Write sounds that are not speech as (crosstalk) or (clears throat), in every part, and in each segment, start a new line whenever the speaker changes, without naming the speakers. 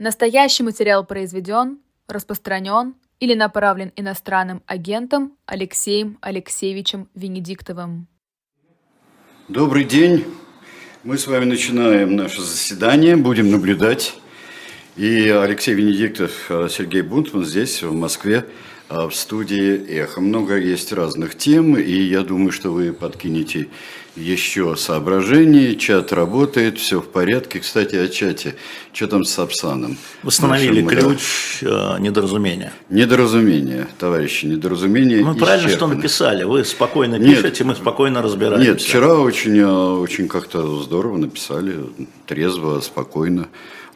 Настоящий материал произведен, распространен или направлен иностранным агентом Алексеем Алексеевичем Венедиктовым.
Добрый день. Мы с вами начинаем наше заседание, будем наблюдать. И Алексей Венедиктов, Сергей Бунтман здесь, в Москве, в студии «Эхо». Много есть разных тем, и я думаю, что вы подкинете еще соображений. Чат работает, все в порядке. Кстати, о чате. Что там с Сапсаном?
Восстановили Нашим, ключ э, недоразумения.
Недоразумение, товарищи, недоразумение.
Ну, правильно, что написали. Вы спокойно пишете, нет, мы спокойно разбираемся.
Нет, вчера очень, очень как-то здорово написали, трезво, спокойно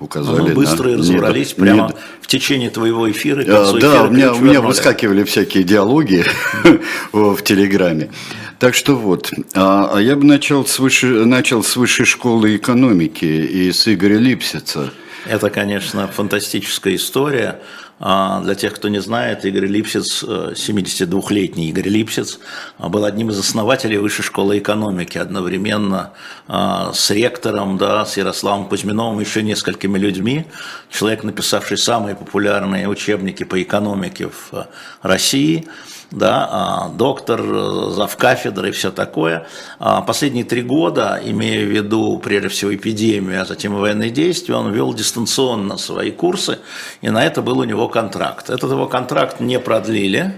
указали.
Мы быстро на... разобрались не, прямо не... в течение твоего эфира.
А, да, у меня, у меня выскакивали всякие диалоги (laughs) в Телеграме. Так что вот, а, а я бы начал с, выше, начал с высшей школы экономики и с Игоря Липсица.
Это, конечно, фантастическая история. А, для тех, кто не знает, Игорь Липсиц, 72-летний э, Игорь Липсиц, а, был одним из основателей Высшей школы экономики, одновременно а, с ректором, да, с Ярославом Кузьминовым, еще несколькими людьми. Человек, написавший самые популярные учебники по экономике в э, России – да, а, доктор, э, завкафедры и все такое. А последние три года, имея в виду прежде всего эпидемию, а затем военные действия, он вел дистанционно свои курсы, и на это был у него контракт. Этот его контракт не продлили,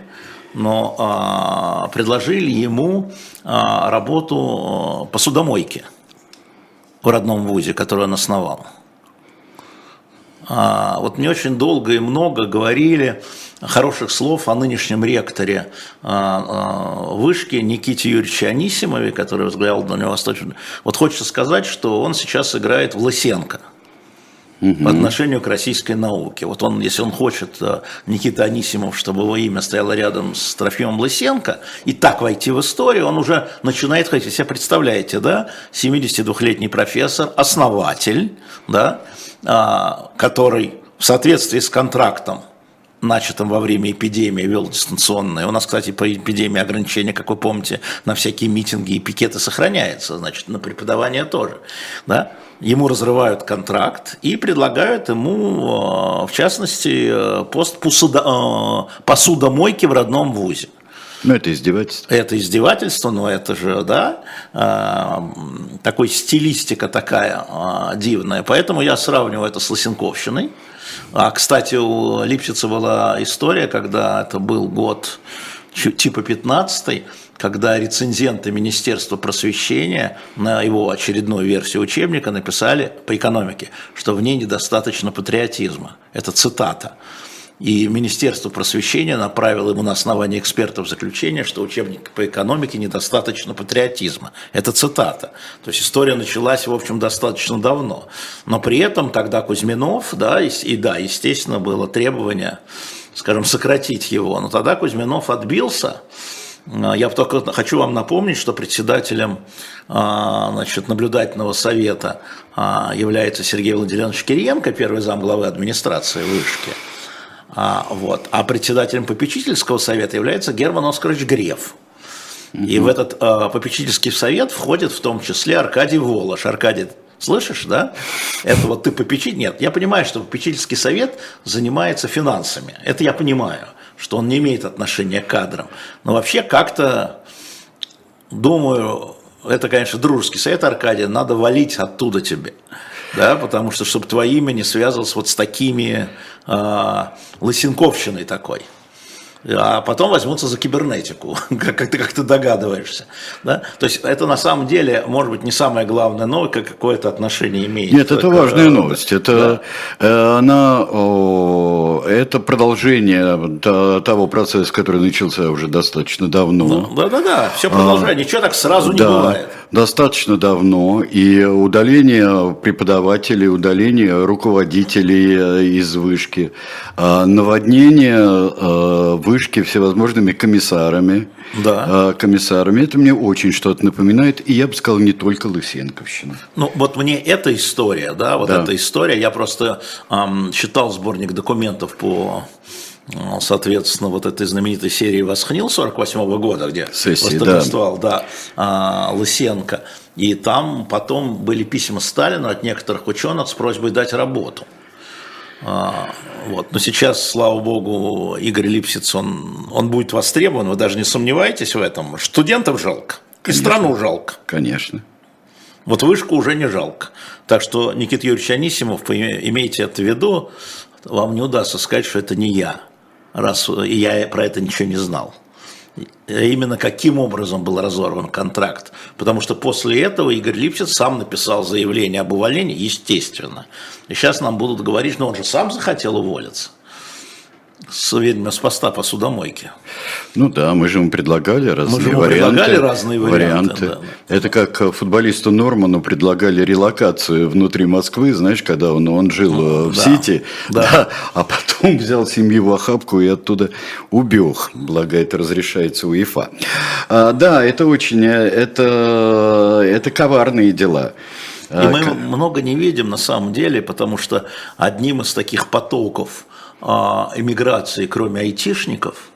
но а, предложили ему работу посудомойки в родном вузе, который он основал. А, вот мне очень долго и много говорили хороших слов о нынешнем ректоре а, а, вышки Никите Юрьевиче Анисимове, который возглавлял Дальневосточный. Вот хочется сказать, что он сейчас играет в Лысенко по отношению к российской науке. Вот он, если он хочет, Никита Анисимов, чтобы его имя стояло рядом с Трофимом Лысенко, и так войти в историю, он уже начинает хотеть. Себе представляете, да, 72-летний профессор, основатель, да, а, который в соответствии с контрактом, начатым во время эпидемии, вел дистанционное. У нас, кстати, по эпидемии ограничения, как вы помните, на всякие митинги и пикеты сохраняется, значит, на преподавание тоже. Да? Ему разрывают контракт и предлагают ему, а, в частности, пост посудомойки в родном вузе.
Ну, это издевательство.
Это издевательство, но это же, да, а, такой стилистика такая а, дивная. Поэтому я сравниваю это с Лосенковщиной. А, кстати, у Липчица была история, когда это был год типа 15 когда рецензенты Министерства просвещения на его очередную версию учебника написали по экономике, что в ней недостаточно патриотизма. Это цитата. И Министерство просвещения направило ему на основании экспертов заключение, что учебник по экономике недостаточно патриотизма. Это цитата. То есть история началась, в общем, достаточно давно. Но при этом тогда Кузьминов, да, и, и да, естественно, было требование, скажем, сократить его. Но тогда Кузьминов отбился. Я только хочу вам напомнить, что председателем а, значит, наблюдательного совета а, является Сергей Владимирович Кириенко, первый зам главы администрации вышки. А, вот. а председателем попечительского совета является Герман Оскарович Греф. И в этот э, попечительский совет входит в том числе Аркадий Волош. Аркадий, слышишь, да? Это вот ты попечитель? Нет, я понимаю, что попечительский совет занимается финансами. Это я понимаю, что он не имеет отношения к кадрам. Но вообще как-то, думаю, это, конечно, дружеский совет, Аркадий, надо валить оттуда тебе да, потому что, чтобы твое имя не связывалось вот с такими э, лысенковщиной такой а потом возьмутся за кибернетику, (laughs) как, как, ты, как ты догадываешься. Да? То есть это на самом деле, может быть, не самая главная новость, как какое-то отношение имеет.
Нет, это важная новость. Это, да. Э, она, это продолжение того процесса, который начался уже достаточно давно.
Ну, да-да-да, все продолжает, а, ничего так сразу не да, бывает.
Достаточно давно, и удаление преподавателей, удаление руководителей э, из вышки, а, наводнение э, вышки, всевозможными комиссарами. Да. Комиссарами. Это мне очень что-то напоминает. И я бы сказал, не только Лысенковщина.
Ну, вот мне эта история, да, вот да. эта история. Я просто эм, читал сборник документов по соответственно, вот этой знаменитой серии «Восхнил» 48 -го года, где
Сессии, да.
да, а, Лысенко. И там потом были письма Сталину от некоторых ученых с просьбой дать работу. А, вот. Но сейчас, слава богу, Игорь Липсиц, он, он будет востребован, вы даже не сомневаетесь в этом. Студентов жалко, и страну жалко.
Конечно.
Вот вышку уже не жалко. Так что, Никита Юрьевич Анисимов, имейте это в виду, вам не удастся сказать, что это не я, раз я про это ничего не знал. Именно каким образом был разорван контракт. Потому что после этого Игорь Липсиц сам написал заявление об увольнении, естественно. И сейчас нам будут говорить, что он же сам захотел уволиться с, видимо, с поста посудомойки.
Ну да, мы же ему предлагали разные
мы же ему
варианты.
Предлагали разные варианты.
варианты. Да. Это как футболисту Норману предлагали релокацию внутри Москвы, знаешь, когда он, он жил ну, в да. Сити, да. Да, а потом (laughs) взял семью в охапку и оттуда убег, благо это разрешается УЕФА. А, да, это очень, это, это коварные дела.
И мы а, много не видим на самом деле, потому что одним из таких потоков эмиграции, кроме айтишников,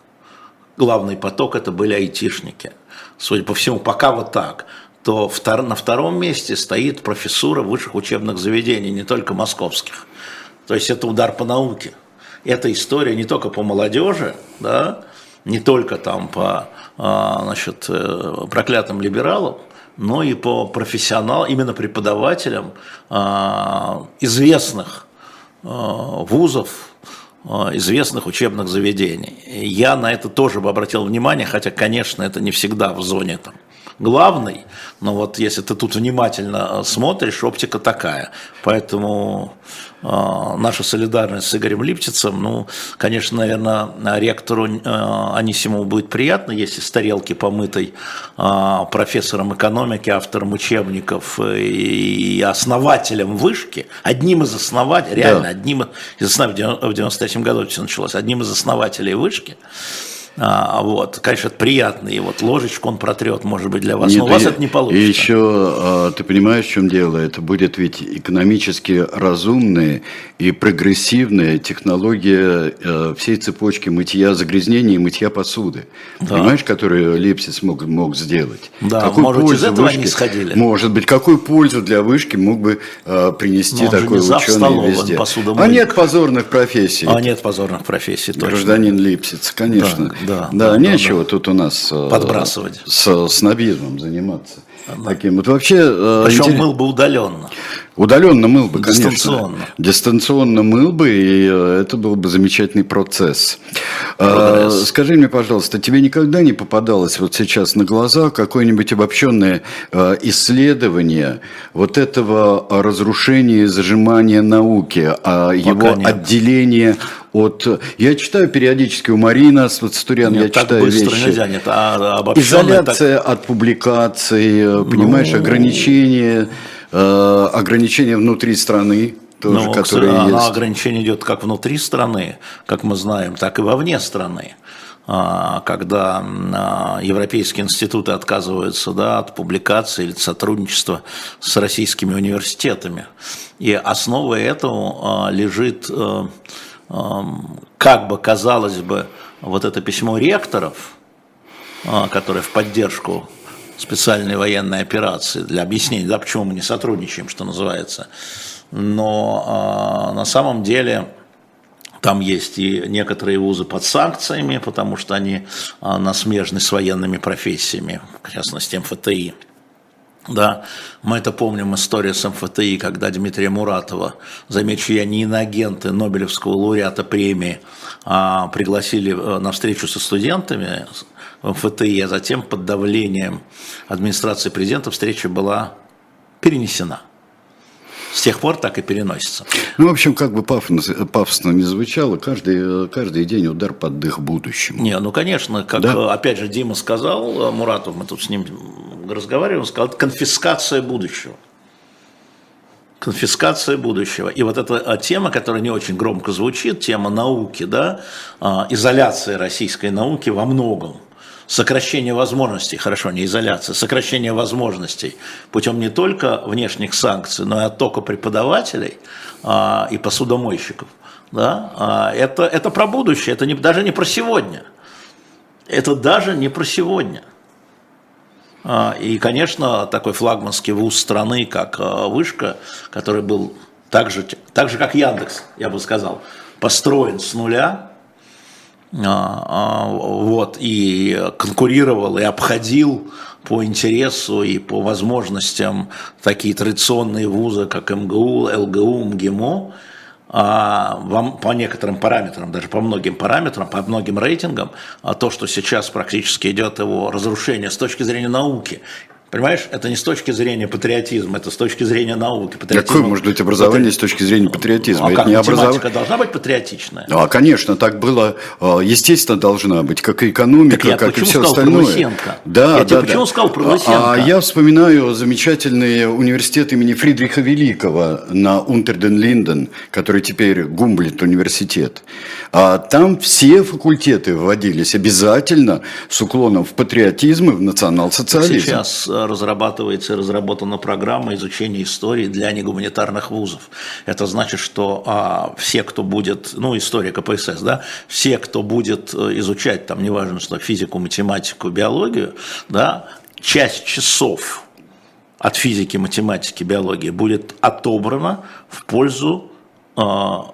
главный поток это были айтишники. Судя по всему, пока вот так то втор, на втором месте стоит профессура высших учебных заведений, не только московских. То есть это удар по науке. Эта история не только по молодежи, да, не только там по а, значит, э, проклятым либералам, но и по профессионалам, именно преподавателям а, известных вузов, известных учебных заведений. Я на это тоже бы обратил внимание, хотя, конечно, это не всегда в зоне там, главной, но вот если ты тут внимательно э, смотришь, оптика такая. Поэтому э, наша солидарность с Игорем Липчицем, ну, конечно, наверное, ректору э, Анисимову будет приятно, если с тарелки помытой э, профессором экономики, автором учебников и основателем вышки, одним из основателей, реально, да. одним из основателей, в 93 году все началось, одним из основателей вышки, а, вот, конечно, это приятно, и вот ложечку он протрет, может быть, для вас, Нет, но у вас и, это не получится.
И еще, а, ты понимаешь, в чем дело? Это будет ведь экономически разумная и прогрессивная технология э, всей цепочки мытья загрязнений и мытья посуды. Да. Понимаешь, которую Лепсис мог, мог сделать?
Да, Какую может быть, из этого вышки, они исходили?
Может быть, какую пользу для вышки мог бы э, принести но такой ученый везде? А нет позорных профессий.
А нет позорных профессий,
точно. Гражданин Липсиц, конечно. Да. Да, да, да нечего да, тут у нас
э, подбрасывать.
С снобизмом заниматься. Да. Таким вот вообще. Э,
Причем интерес... мыл бы удаленно.
Удаленно мыл бы, конечно. Дистанционно. Дистанционно мыл бы, и э, это был бы замечательный процесс. Прогресс. Скажи мне, пожалуйста, тебе никогда не попадалось вот сейчас на глаза какое-нибудь обобщенное исследование вот этого разрушения и зажимания науки, а его нет. отделения от... Я читаю периодически у Марина Свацатурян, я читаю вещи. Нельзя, нет, а Изоляция так... от публикаций, э, понимаешь, ну... ограничения, э, ограничения внутри страны. Тоже,
ну, которые есть. ограничение идет как внутри страны, как мы знаем, так и вовне страны а, когда а, европейские институты отказываются да, от публикации или сотрудничества с российскими университетами. И основой этого а, лежит э, как бы казалось бы, вот это письмо ректоров, которое в поддержку специальной военной операции для объяснения, да, почему мы не сотрудничаем, что называется. Но а, на самом деле там есть и некоторые вузы под санкциями, потому что они а, насмежны с военными профессиями, в частности МФТИ. Да, мы это помним, история с МФТИ, когда Дмитрия Муратова, замечу я, не иноагенты Нобелевского лауреата премии, а пригласили э, на встречу со студентами МФТИ, а затем под давлением администрации президента встреча была перенесена с тех пор так и переносится.
Ну, в общем, как бы пафосно, пафосно не звучало, каждый, каждый день удар под дых будущему.
Не, ну, конечно, как да? опять же Дима сказал, Муратов, мы тут с ним разговаривали, он сказал, это конфискация будущего. Конфискация будущего. И вот эта тема, которая не очень громко звучит, тема науки, да, а, изоляция российской науки во многом – сокращение возможностей, хорошо, не изоляция, сокращение возможностей путем не только внешних санкций, но и оттока преподавателей а, и посудомойщиков, да, а, это, это про будущее, это не, даже не про сегодня. Это даже не про сегодня. А, и, конечно, такой флагманский вуз страны, как а, Вышка, который был так же, так же как Яндекс, я бы сказал, построен с нуля, вот, и конкурировал, и обходил по интересу и по возможностям такие традиционные вузы, как МГУ, ЛГУ, МГИМО, а, по некоторым параметрам, даже по многим параметрам, по многим рейтингам, а то, что сейчас практически идет его разрушение с точки зрения науки, Понимаешь, это не с точки зрения патриотизма, это с точки зрения науки.
Патриотизм... Какое может быть образование с точки зрения патриотизма?
А
это
как, не образов... должна быть патриотичная?
А, конечно, так было, а, естественно, должна быть, как и экономика, так как и все остальное.
Лысенко?
Да,
я
да,
почему
да.
сказал про Лысенко?
А, я вспоминаю замечательный университет имени Фридриха Великого на Унтерден-Линден, который теперь Гумблет университет. А там все факультеты вводились обязательно с уклоном в патриотизм и в национал-социализм.
Сейчас разрабатывается и разработана программа изучения истории для негуманитарных вузов. Это значит, что а, все, кто будет, ну, история КПСС, да, все, кто будет э, изучать, там, неважно, что физику, математику, биологию, да, часть часов от физики, математики, биологии будет отобрана в пользу а,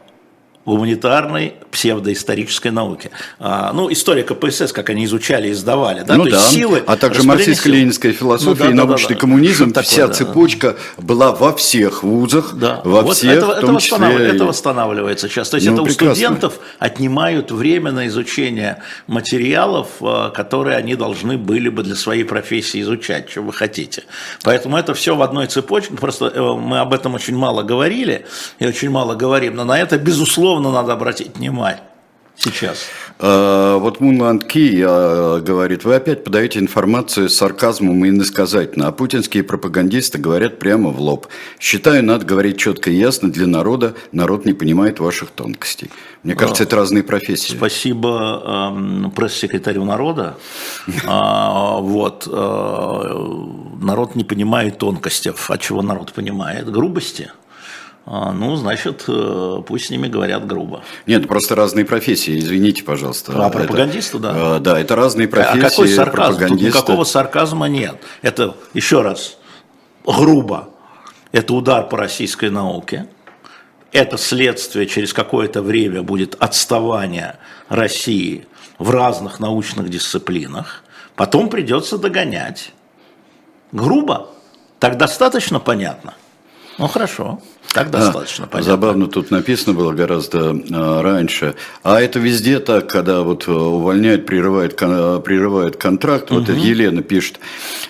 гуманитарной псевдоисторической науки. А, ну, история КПСС, как они изучали и издавали. Да?
Ну, То да. есть силы а также марксистско-ленинская философия ну, да, и да, научный да, да, коммунизм, да. вся такое, цепочка да. была во всех вузах, да. во вот всех, это, в том
это, числе...
восстанов...
это восстанавливается сейчас. То есть ну, это прекрасно. у студентов отнимают время на изучение материалов, а, которые они должны были бы для своей профессии изучать, что вы хотите. Поэтому это все в одной цепочке. Просто э, мы об этом очень мало говорили и очень мало говорим, но на это, безусловно, безусловно, надо обратить внимание сейчас.
А, вот Мунланд Ки а, говорит, вы опять подаете информацию с сарказмом и иносказательно, а путинские пропагандисты говорят прямо в лоб. Считаю, надо говорить четко и ясно для народа, народ не понимает ваших тонкостей. Мне кажется, а, это разные профессии.
Спасибо э, пресс-секретарю народа. (laughs) А, вот, э, народ не понимает тонкостей. А чего народ понимает? Грубости. А, ну, значит, э, пусть с ними говорят грубо.
Нет, просто разные профессии, извините, пожалуйста.
А пропагандисты, да?
Э, да, это разные профессии. А
какой сарказм? Тут никакого сарказма нет. Это, еще раз, грубо. Это удар по российской науке. Это следствие через какое-то время будет отставание России в разных научных дисциплинах. Потом придется догонять. Грубо. Так достаточно понятно? Ну хорошо. Так достаточно, а, понятно.
Забавно тут написано было гораздо а, раньше. А это везде так, когда вот э, увольняют, прерывают, прерывают контракт. Угу. Вот Елена пишет.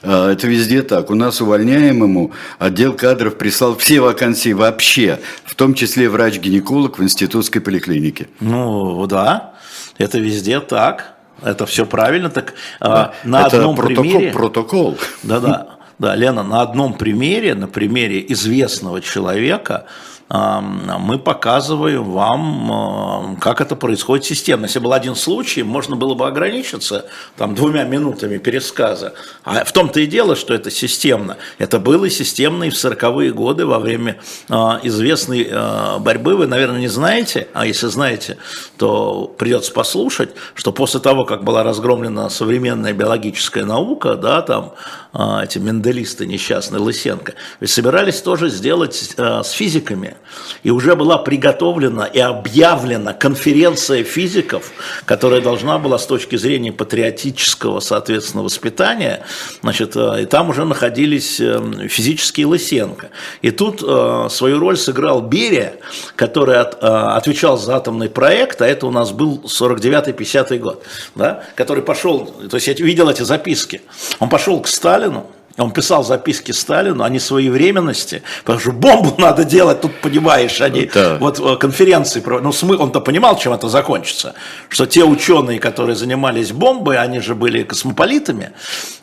А, это везде так. У нас увольняемому отдел кадров прислал все вакансии вообще, в том числе врач-гинеколог в институтской поликлинике.
Ну да, это везде так. Это все правильно. Так да, на
это
одном
протокол,
примере.
Протокол.
Да-да. Да, Лена, на одном примере, на примере известного человека, мы показываем вам, как это происходит системно. Если был один случай, можно было бы ограничиться там, двумя минутами пересказа. А в том-то и дело, что это системно. Это было системно и в 40-е годы во время а, известной а, борьбы. Вы, наверное, не знаете, а если знаете, то придется послушать, что после того, как была разгромлена современная биологическая наука, да, там а, эти менделисты несчастные, Лысенко, ведь собирались тоже сделать с физиками и уже была приготовлена и объявлена конференция физиков, которая должна была с точки зрения патриотического, соответственно, воспитания, значит, э, и там уже находились э, физические Лысенко. И тут э, свою роль сыграл Берия, который от, отвечал за атомный проект, а это у нас был 49-50 год, да, который пошел, то есть я видел эти записки, он пошел к Сталину, он писал записки Сталину о несвоевременности, потому что бомбу (laughs) надо делать, тут понимаешь, они да. вот э, конференции, ну он-то понимал, чем это закончится, что те ученые, которые занимались бомбой, они же были космополитами,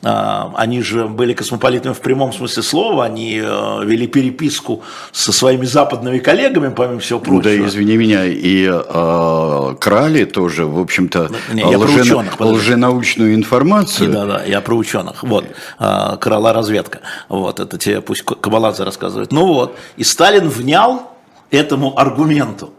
а, они же были космополитами в прямом смысле слова, они э, вели переписку со своими западными коллегами, помимо всего прочего.
Да, извини меня, и э, крали тоже, в общем-то, лжена, лженаучную информацию.
Да, да, я про ученых, вот, а, крал была разведка. Вот, это тебе пусть Кабаладзе рассказывает. Ну вот, и Сталин внял этому аргументу.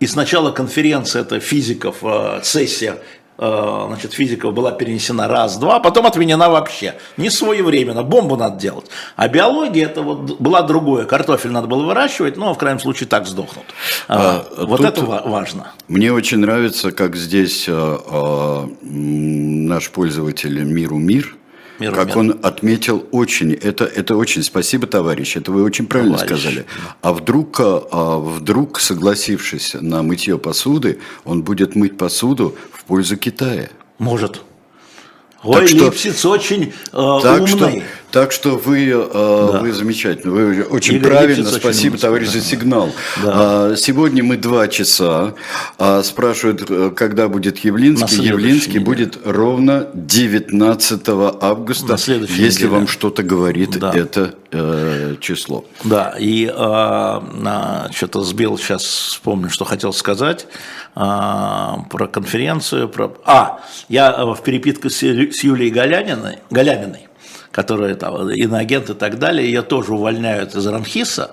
И сначала конференция, это физиков, э, сессия э, значит, физиков была перенесена раз-два, потом отменена вообще. Не своевременно, бомбу надо делать. А биология это вот была другое. Картофель надо было выращивать, но в крайнем случае так сдохнут. А, а, вот это важно.
Мне очень нравится, как здесь а, а, наш пользователь Миру Мир Миру как мир. он отметил очень, это, это очень, спасибо, товарищ, это вы очень правильно товарищ. сказали. А вдруг, а вдруг, согласившись на мытье посуды, он будет мыть посуду в пользу Китая?
Может. Ой, так что, Липсиц очень э,
так
умный.
Что, так что вы, э, да. вы замечательно, вы очень Игорь правильно, Липсиц спасибо, товарищ, за сигнал. Да. А, сегодня мы два часа, а, спрашивают, э, когда будет Явлинский. Явлинский неделе. будет ровно 19 августа, если неделе. вам что-то говорит да. это э, число.
Да, и э, что-то сбил, сейчас вспомню, что хотел сказать. А, про конференцию, про... А, я э, в перепитке с, с Юлией Галяниной, Галяминой, которая там иноагент и так далее, ее тоже увольняют из Ранхиса,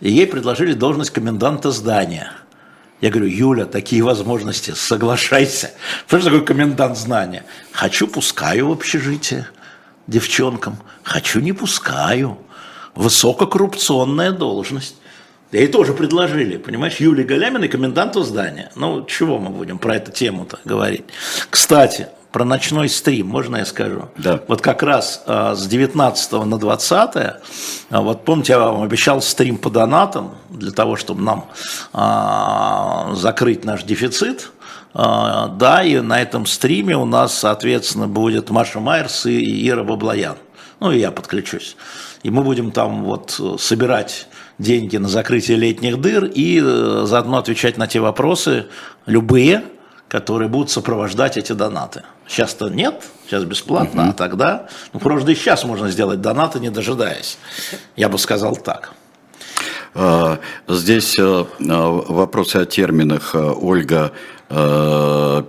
и ей предложили должность коменданта здания. Я говорю, Юля, такие возможности, соглашайся. Что же такое комендант здания? Хочу, пускаю в общежитие девчонкам. Хочу, не пускаю. Высококоррупционная должность. Ей тоже предложили, понимаешь, Юлии Галяминой, коменданту здания. Ну, чего мы будем про эту тему-то говорить? Кстати, про ночной стрим, можно я скажу?
Да.
Вот как раз а, с 19 на 20, а, вот помните, я вам обещал стрим по донатам, для того, чтобы нам а, закрыть наш дефицит. А, да, и на этом стриме у нас, соответственно, будет Маша Майерс и Ира Баблоян. Ну, и я подключусь. И мы будем там вот собирать деньги на закрытие летних дыр и э, заодно отвечать на те вопросы, любые, которые будут сопровождать эти донаты. Сейчас-то нет, сейчас бесплатно, угу. а тогда, ну, просто и сейчас можно сделать донаты, не дожидаясь. Я бы сказал так.
А, здесь э, э, вопросы о терминах. Ольга Э,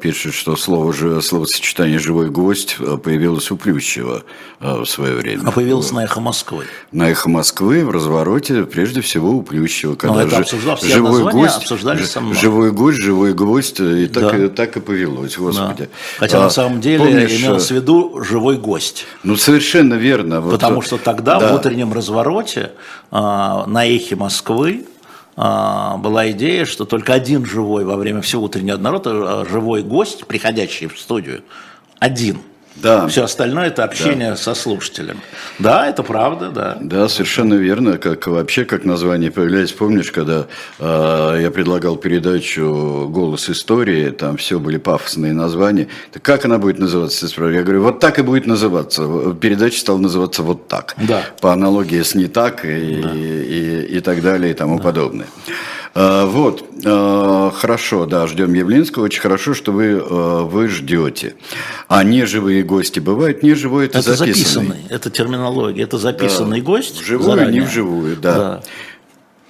пишет, что слово, словосочетание «живой гость» э, появилось у Плющева э, в свое время.
А появилось на «Эхо Москвы».
На «Эхо Москвы» в развороте, прежде всего, у Плющева.
Когда Но это обсуждалось, живой гость, обсуждали со мной.
Живой гость, живой гость, и так, да. и, так и повелось, господи. Да.
Хотя а, на самом деле помнишь, имелось в виду «живой гость».
Ну, совершенно верно.
Потому вот, что тогда да. в утреннем развороте на «Эхе Москвы» А, была идея, что только один живой во время всего утреннего народа, а, живой гость, приходящий в студию, один – да. Все остальное это общение да. со слушателем. Да, это правда, да.
Да, совершенно верно. Как вообще, как название появляется. Помнишь, когда э, я предлагал передачу «Голос истории», там все были пафосные названия. Так как она будет называться? Я говорю, вот так и будет называться. Передача стала называться вот так.
Да.
По аналогии с «не так» и, да. и, и, и так далее и тому да. подобное. А, вот, а, хорошо, да, ждем Явлинского. Очень хорошо, что вы, а, вы ждете. А неживые гости бывают? Неживой это, это записанный. записанный.
Это терминология. Это записанный да. гость.
Вживую, заранее. не вживую, да. да.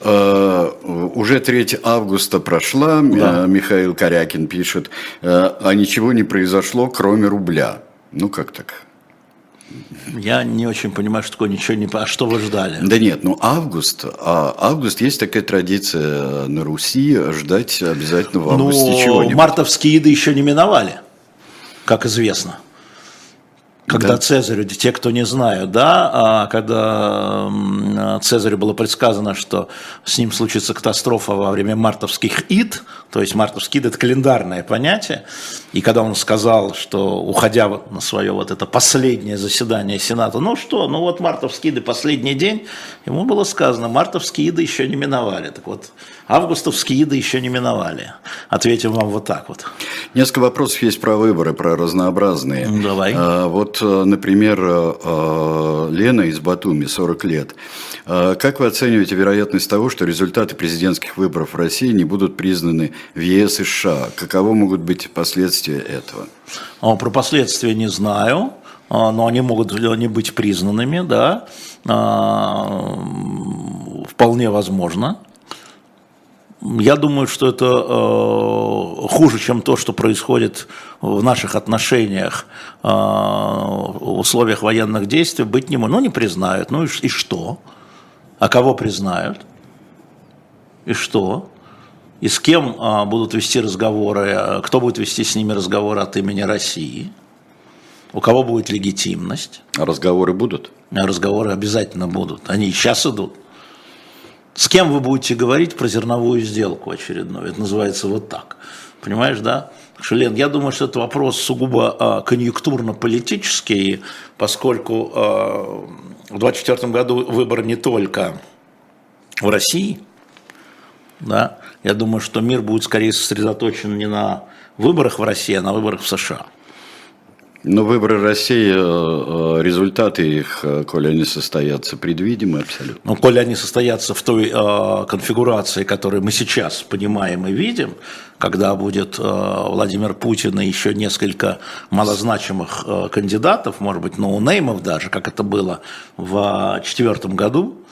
Uh, уже 3 августа прошла, да. Михаил Корякин пишет, а ничего не произошло, кроме рубля. Ну как так?
Я не очень понимаю, что такое ничего не... А что вы ждали?
Да нет, ну август. А август есть такая традиция на Руси ждать обязательно в августе
ну, чего-нибудь. мартовские еды еще не миновали, как известно. Когда да. Цезарю, те, кто не знают, да, а когда Цезарю было предсказано, что с ним случится катастрофа во время мартовских ид, то есть мартовские ид – это календарное понятие, и когда он сказал, что уходя на свое вот это последнее заседание Сената, ну что, ну вот мартовские иды последний день, ему было сказано, мартовские иды еще не миновали. Так вот, августовские иды еще не миновали. Ответим вам вот так вот.
Несколько вопросов есть про выборы, про разнообразные.
Давай.
А, вот, э, например, э, Лена из Батуми, 40 лет. А, как вы оцениваете вероятность того, что результаты президентских выборов в России не будут признаны в ЕС и США? Каково могут быть последствия этого?
А, про последствия не знаю но они могут не быть признанными, да, вполне возможно. Я думаю, что это э, хуже, чем то, что происходит в наших отношениях э, в условиях военных действий, быть не может. Ну, не признают. Ну и, и что? А кого признают? И что? и с кем а, будут вести разговоры, кто будет вести с ними разговоры от имени России, у кого будет легитимность.
А разговоры будут?
Разговоры обязательно будут. Они и сейчас идут. С кем вы будете говорить про зерновую сделку очередную? Это называется вот так. Понимаешь, да? Шелен, я думаю, что это вопрос сугубо а, конъюнктурно-политический, поскольку а, в 2024 году выбор не только в России, да, я думаю, что мир будет скорее сосредоточен не на выборах в России, а на выборах в США.
Но выборы России, э, э, результаты их, э, коли они состоятся, предвидимы абсолютно.
Ну, коли они состоятся в той э, конфигурации, которую мы сейчас понимаем и видим, когда будет э, Владимир Путин и еще несколько малозначимых э, кандидатов, может быть, ноунеймов даже, как это было в четвертом году,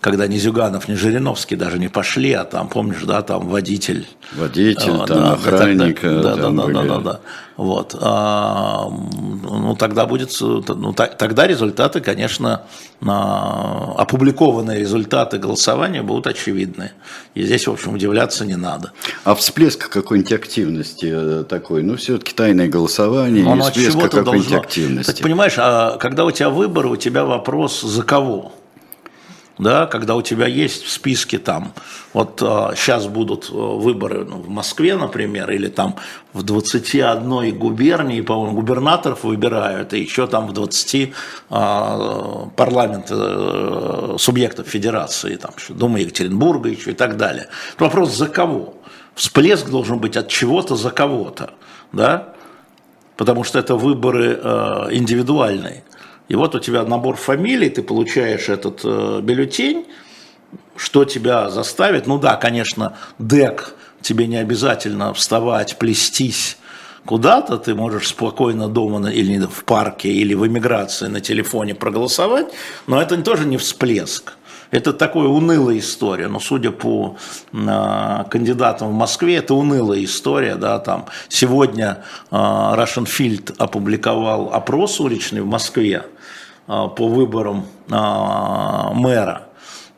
когда ни Зюганов, ни Жириновский даже не пошли, а там, помнишь, да, там водитель.
Водитель, а, там да, охранник.
Да, да, да, да, да, да. Вот. А, ну, тогда будет, ну, тогда результаты, конечно, опубликованные результаты голосования будут очевидны. И здесь, в общем, удивляться не надо.
А всплеск какой-нибудь активности э, такой, ну, все-таки тайное голосование, Но и всплеск какой-нибудь активности.
Ты понимаешь, а когда у тебя выборы, у тебя вопрос за кого? да, когда у тебя есть в списке там, вот а, сейчас будут э, выборы ну, в Москве, например, или там в 21 губернии, по-моему, губернаторов выбирают, и еще там в 20 а, парламент а, субъектов федерации, там, Дума Екатеринбурга еще и так далее. Вопрос за кого? Всплеск должен быть от чего-то за кого-то, да, потому что это выборы э, индивидуальные. И вот у тебя набор фамилий, ты получаешь этот э, бюллетень, что тебя заставит, ну да, конечно, дек, тебе не обязательно вставать, плестись куда-то, ты можешь спокойно дома или в парке, или в эмиграции на телефоне проголосовать, но это тоже не всплеск. Это такая унылая история, но судя по э, кандидатам в Москве, это унылая история, да, там сегодня э, Russian Field опубликовал опрос уличный в Москве, а, по выборам а, мэра.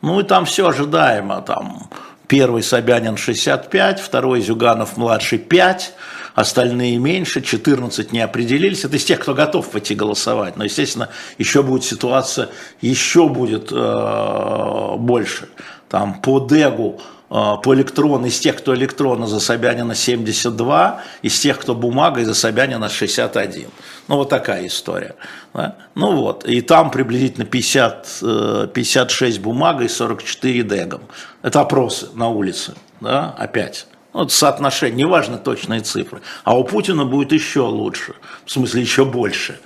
Ну и там все ожидаемо, там первый Собянин 65, второй Зюганов младший 5, остальные меньше, 14 не определились. Это из тех, кто готов пойти голосовать. Но, естественно, еще будет ситуация, еще будет э, больше. Там по Дегу а, по электрону, из тех, кто электронно за Собянина 72, из тех, кто бумагой за Собянина 61. Ну, вот такая история. Да? Ну вот, и там приблизительно 50, 56 э, бумагой, 44 дегом. Это опросы на улице, да, опять. Вот соотношение, неважно точные цифры. А у Путина будет еще лучше, в смысле еще больше.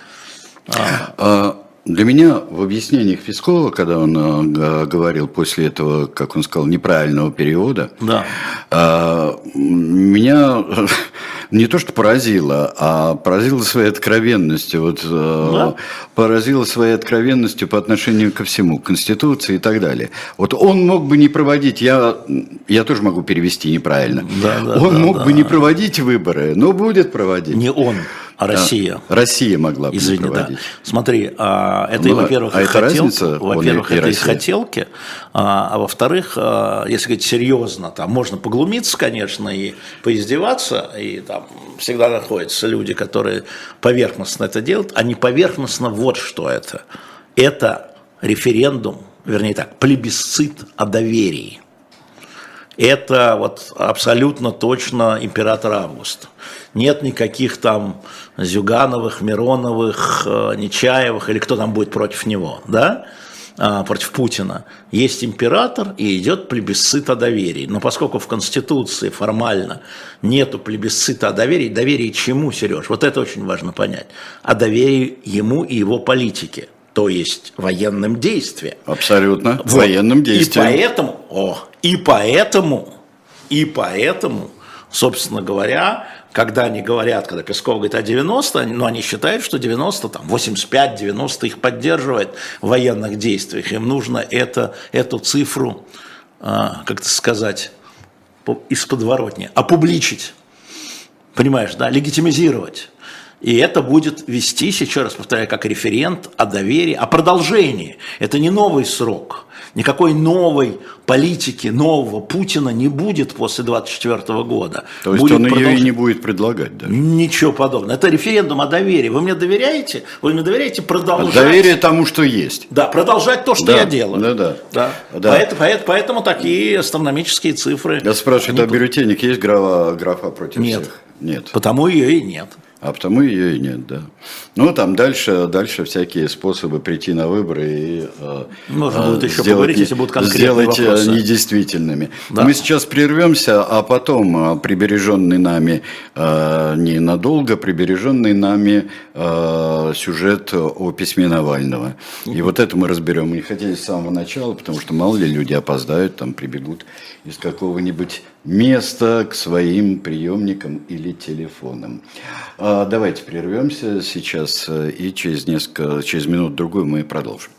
А, для меня в объяснениях Пескова, когда он э, говорил после этого, как он сказал, неправильного перевода,
да.
э, меня (laughs) не то что поразило, а поразило своей откровенностью. Вот, э, да. Поразило своей откровенностью по отношению ко всему, к Конституции и так далее. Вот он мог бы не проводить, я, я тоже могу перевести неправильно,
да, да,
он
да,
мог
да.
бы не проводить выборы, но будет проводить.
Не он. А Россия.
Да, Россия могла бы
Извини, проводить. Да. Смотри, а, это, ну, во-первых, а хотелки, во-первых, это из хотелки, а, а во-вторых, а, если говорить серьезно, там можно поглумиться, конечно, и поиздеваться, и там всегда находятся люди, которые поверхностно это делают, а не поверхностно вот что это. Это референдум, вернее так, плебисцит о доверии. Это вот абсолютно точно император Август. Нет никаких там Зюгановых, Мироновых, э, Нечаевых или кто там будет против него, да? А, против Путина. Есть император и идет плебисцит о доверии. Но поскольку в Конституции формально нету плебисцита о доверии, доверие чему, Сереж? Вот это очень важно понять. О доверии ему и его политике то есть военным действиям.
Абсолютно, вот. военным действиям.
И поэтому, о, и поэтому, и поэтому, собственно говоря, когда они говорят, когда Песков говорит о 90, ну, они считают, что 90, там, 85-90 их поддерживает в военных действиях. Им нужно это, эту цифру, а, как-то сказать, из подворотни, опубличить. Понимаешь, да, легитимизировать. И это будет вестись, еще раз повторяю, как референт о доверии, о продолжении. Это не новый срок. Никакой новой политики, нового Путина не будет после 24 года.
То есть
будет
он
продолж...
ее и не будет предлагать даже?
Ничего подобного. Это референдум о доверии. Вы мне доверяете? Вы мне доверяете продолжать?
Доверие тому, что есть.
Да, продолжать то, что
Да,
я делаю.
да, да.
да.
Да.
Поэтому, поэтому, поэтому такие астрономические цифры.
Я спрашиваю, а бюллетенник есть графа, графа против
Нет.
всех? Нет.
Потому ее и нет.
А потому ее и нет, да. Ну, там дальше, дальше всякие способы прийти на выборы и э,
Можно
э,
будет еще поговорить, если будут конкретные
сделать э,
вопросы.
недействительными.
Да.
Мы сейчас прервемся, а потом прибереженный нами ненадолго, прибереженный нами сюжет о письме Навального. И вот это мы разберем. Мы не хотели с самого начала, потому что мало ли люди опоздают, там прибегут из какого-нибудь места к своим приемникам или телефонам. А, Давайте прервемся сейчас э, и через несколько, через минут-другую мы продолжим.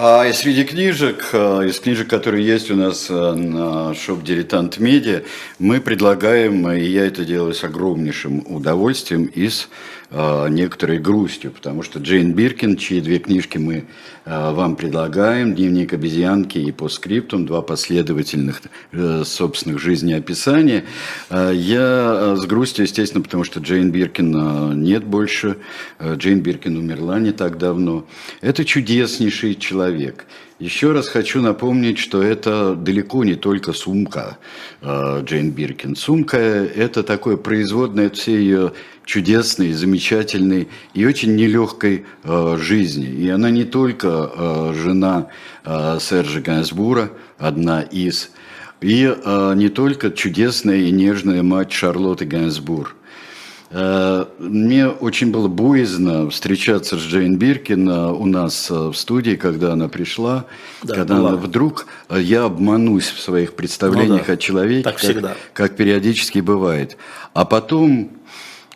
А и среди книжек, э, из книжек, которые есть у нас э, на шоп «Дилетант Медиа», мы предлагаем, и я это делаю с огромнейшим удовольствием и с э, некоторой грустью, потому что Джейн Биркин, чьи две книжки мы э, вам предлагаем, «Дневник обезьянки» и «По скриптум», два последовательных э, собственных жизнеописания, э, я э, с грустью, естественно, потому что Джейн Биркин э, нет больше, Э, Джейн Биркин умерла не так давно. Это чудеснейший человек. Еще раз хочу напомнить, что это далеко не только сумка э, Джейн Биркин. Сумка – это такое производное от всей ее чудесной, замечательной и очень нелегкой э, жизни. И она не только э, жена Сержа Гансбура, одна из, и не только чудесная и нежная мать Шарлотты Гансбур. Э, Мне очень было боязно встречаться с Джейн Биркин э, у нас э, в студии, когда она пришла,
Да,
когда
была.
она вдруг я обманусь в своих представлениях
Ну да,
о человеке,
так
как,
всегда.
как периодически бывает. А потом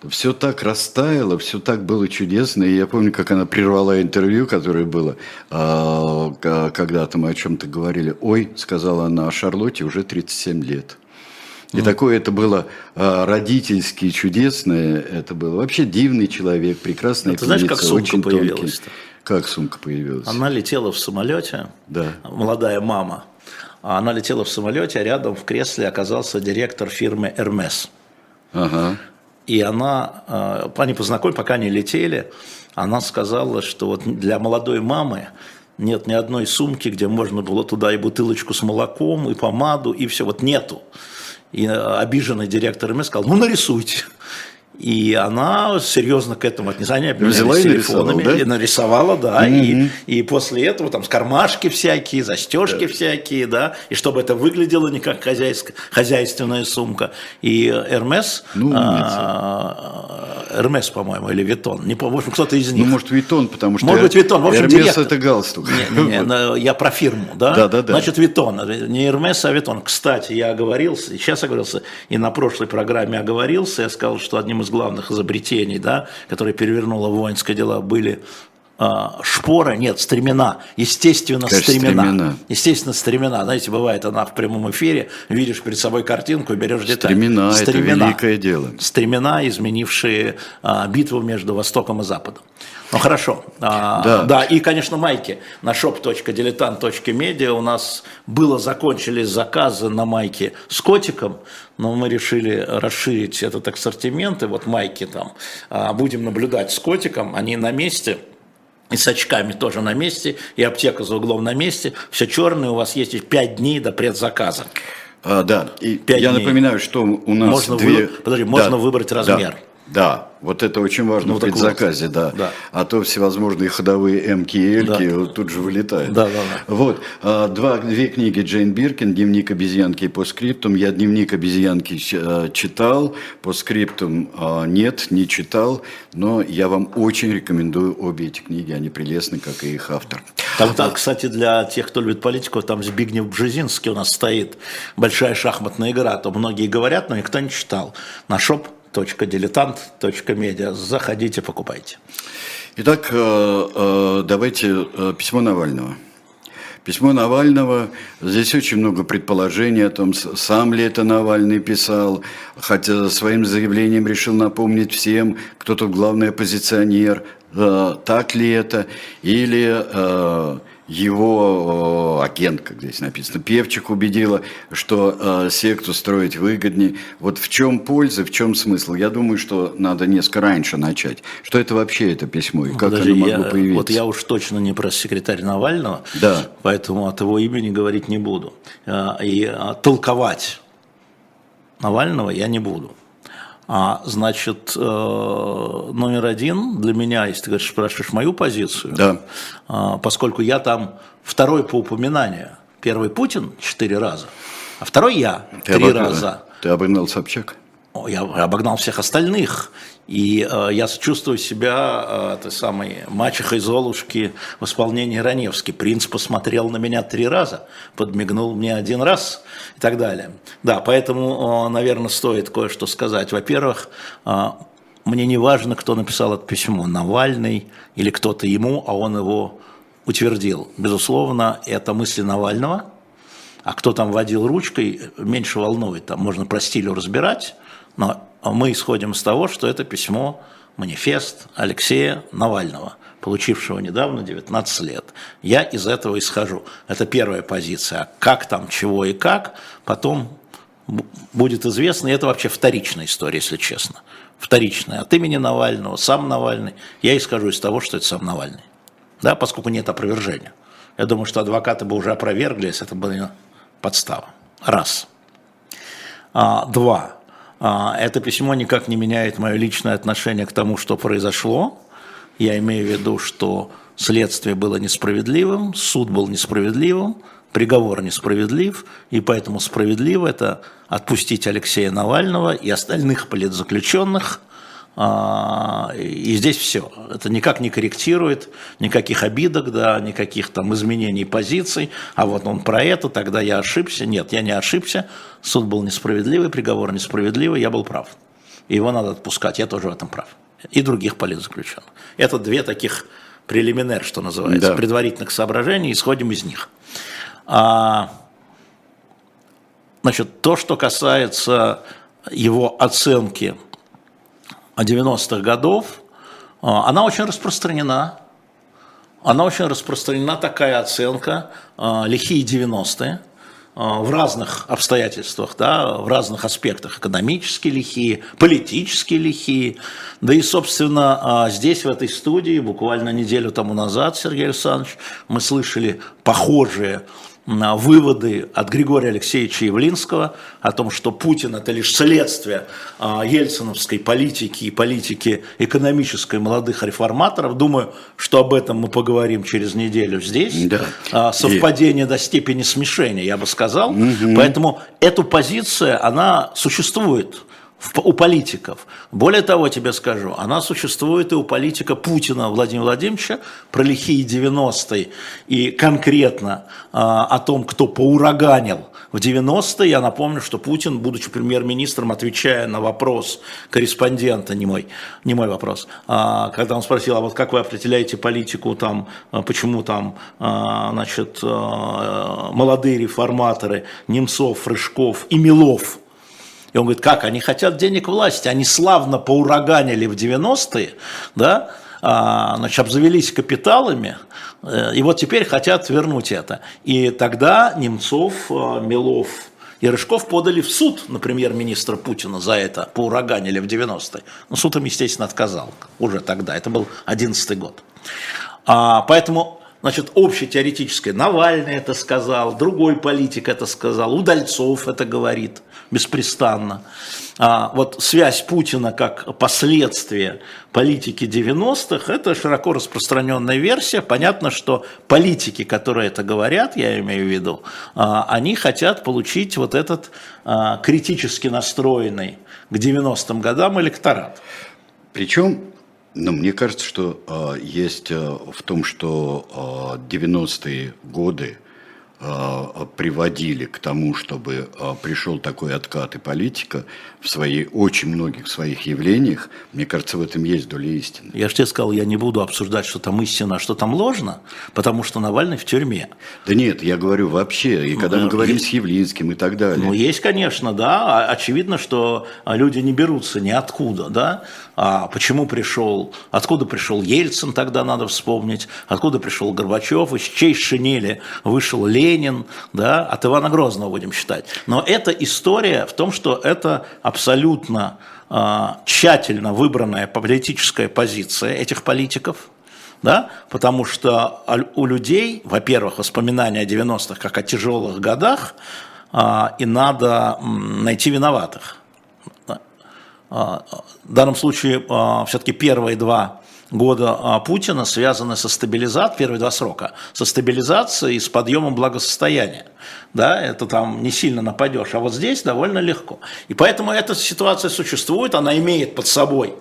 все так растаяло, все так было чудесно. И я помню, как она прервала интервью, которое было, когда-то мы о чем-то говорили. Ой, сказала она, о Шарлотте уже 37 лет. И такое это было а, родительски чудесное, это было вообще дивный человек, прекрасная
А ты знаешь, как сумка
очень тонкий.
появилась-то?
Как сумка появилась?
Она летела в самолете,
Да.
молодая мама. А Она летела в самолете, а рядом в кресле оказался директор фирмы Hermes.
Ага.
И она, э, они познакомились, пока они летели, она сказала, что вот для молодой мамы нет ни одной сумки, где можно было туда и бутылочку с молоком, и помаду, и все. Вот нету. И э, обиженный директор МС сказал, ну нарисуйте. И она серьезно к этому отнеслась. Они
Взяла и
телефонами.
нарисовала, да?
И нарисовала, да. И, и после этого там кармашки всякие, застежки всякие, да. И чтобы это выглядело не как хозяйск- хозяйственная сумка. И Эрмес,
Ну,
а, Эрмес, по-моему, или Витон, не помню, кто-то из них.
Ну, может, Витон, потому что...
Может быть, Витон. В общем,
Эрмес
директор.
это галстук.
Не, не, не, я про фирму, да?
Да, да, да.
Значит, Витон. Не Эрмес, а Витон. Кстати, я оговорился, и сейчас оговорился, и на прошлой программе оговорился, я сказал, что одним из главных изобретений, да, которые перевернуло воинское дело, были а, шпора, нет, стремена, естественно,
Конечно,
стремена.
стремена.
Естественно, стремена. Знаете, бывает она в прямом эфире, видишь перед собой картинку и берешь деталь.
Стремена – это великое дело.
Стремена, изменившие а, битву между Востоком и Западом. Ну хорошо. А,
Да.
да, и, конечно, майки на shop.diletant.media у нас было, закончились заказы на майки с котиком, но мы решили расширить этот ассортимент, и вот майки там а, будем наблюдать с котиком, они на месте, и с очками тоже на месте, и аптека за углом на месте, все черное, у вас есть 5 дней до предзаказа.
А, да, и я
дней.
напоминаю, что у нас
Можно
две...
вы- подожди, можно выбрать
да,
размер.
Да, вот это очень важно
Ну,
в предзаказе,
вот.
да.
Да.
А то всевозможные ходовые М-ки и Л-ки
Да.
вот тут же вылетают.
Да, да, да.
Вот, а, два, две книги Джейн Биркин, «Дневник обезьянки» и «По скриптум». Я «Дневник обезьянки» э, читал, «По скриптум» а, нет, не читал, но я вам очень рекомендую обе эти книги, они прелестны, как и их автор.
Там, там, кстати, для тех, кто любит политику, там Збигнев Бжезинский у нас стоит. Большая шахматная игра. То многие говорят, но никто не читал. На shop.diletant.media. Заходите, покупайте.
Итак, э, э, давайте э, письмо Навального. Письмо Навального, здесь очень много предположений о том, сам ли это Навальный писал, хотя своим заявлением решил напомнить всем, кто тут главный оппозиционер, так ли это, или э, его агент, как здесь написано, Певчик убедила, что э, секту строить выгоднее. Вот в чем польза, в чем смысл? Я думаю, что надо несколько раньше начать. Что это вообще это письмо и как Подожди, оно могло
я,
появиться?
Вот я уж точно не про секретаря Навального,
да.
поэтому от его имени говорить не буду. Э, и э, толковать Навального я не буду. А, значит, э, номер один для меня, если ты говоришь, спрашиваешь мою позицию,
да.
А, поскольку я там второй по упоминанию. Первый Путин четыре раза, а второй я ты три обогнал, раза.
Ты обогнал Собчак?
Я обогнал всех остальных. И э, я чувствую себя э, той самой мачехой Золушки в исполнении Раневски. Принц посмотрел на меня три раза, подмигнул мне один раз и так далее. Да, поэтому, э, наверное, стоит кое-что сказать. Во-первых, э, мне не важно, кто написал это письмо, Навальный или кто-то ему, а он его утвердил. Безусловно, это мысли Навального, а кто там водил ручкой, меньше волнует. Там можно про стиль разбирать, но мы исходим из того, что это письмо, манифест Алексея Навального, получившего недавно 19 лет. Я из этого исхожу. Это первая позиция. А как там, чего и как, потом будет известно. И это вообще вторичная история, если честно. Вторичная. От имени Навального, сам Навальный. Я исхожу из того, что это сам Навальный. Да, поскольку нет опровержения. Я думаю, что адвокаты бы уже опровергли, если это была подстава. Раз. А, два. А, это письмо никак не меняет мое личное отношение к тому, что произошло. Я имею в виду, что следствие было несправедливым, суд был несправедливым, приговор несправедлив, и поэтому справедливо это отпустить Алексея Навального и остальных политзаключенных – и здесь все. Это никак не корректирует никаких обидок, да, никаких там изменений позиций. А вот он про это, тогда я ошибся. Нет, я не ошибся. Суд был несправедливый, приговор несправедливый, я был прав. Его надо отпускать, я тоже в этом прав. И других политзаключенных. Это две таких прелиминер, что называется, да. предварительных соображений, исходим из них. А, значит, то, что касается его оценки 90-х годов, а, она очень распространена. Она очень распространена, такая оценка, а, лихие 90-е, а, в разных обстоятельствах, да, в разных аспектах, экономически лихие, политически лихие. Да и, собственно, здесь, в этой студии, буквально неделю тому назад, Сергей Александрович, мы слышали похожие выводы от Григория Алексеевича Явлинского о том, что Путин это лишь следствие а, ельциновской политики и политики экономической молодых реформаторов. Думаю, что об этом мы поговорим через неделю здесь. Да. А, совпадение и... до степени смешения, я бы сказал. Угу. Поэтому эту позицию, она существует у политиков. Более того, тебе скажу, она существует и у политика Путина Владимира Владимировича про лихие 90-е и конкретно а, о том, кто поураганил в 90-е. Я напомню, что Путин, будучи премьер-министром, отвечая на вопрос корреспондента, не мой, не мой вопрос, а, когда он спросил, а вот как вы определяете политику, там, а, почему там, а, значит, а, молодые реформаторы Немцов, Рыжков и Милов – и он говорит, как, они хотят денег власти, они славно поураганили в 90-е, да, а, значит, обзавелись капиталами, э, и вот теперь хотят вернуть это. И тогда Немцов, э, Милов и Рыжков подали в суд на премьер-министра Путина за это, поураганили в 90-е. Но суд им, естественно, отказал уже тогда, это был 11 год. А, поэтому Значит, общетеоретическое. Навальный это сказал, другой политик это сказал, Удальцов это говорит беспрестанно. А вот связь Путина как последствие политики 90-х, это широко распространенная версия. Понятно, что политики, которые это говорят, я имею в виду, а, они хотят получить вот этот а, критически настроенный к 90-м годам электорат.
Причем но ну, мне кажется, что э, есть э, в том, что э, 90-е годы э, приводили к тому, чтобы э, пришел такой откат и политика в своей, очень многих своих явлениях, мне кажется, в этом есть доля истины.
Я же тебе сказал, я не буду обсуждать, что там истина, а что там ложно, потому что Навальный в тюрьме.
Да нет, я говорю вообще, и когда мы говорим есть, с Явлинским и так далее.
Ну, есть, конечно, да, очевидно, что люди не берутся ниоткуда, да, а почему пришел, откуда пришел Ельцин, тогда надо вспомнить, откуда пришел Горбачев, из чьей шинели вышел Ленин, да, от Ивана Грозного будем считать. Но эта история в том, что это абсолютно э, тщательно выбранная политическая позиция этих политиков, да, потому что у людей, во-первых, воспоминания о 90-х как о тяжелых годах, э, и надо найти виноватых. В данном случае все-таки первые два года а, Путина связаны со стабилизацией, первые два срока, со стабилизацией и с подъемом благосостояния. Да, это там не сильно нападешь, а вот здесь довольно легко. И поэтому эта ситуация существует, она имеет под собой,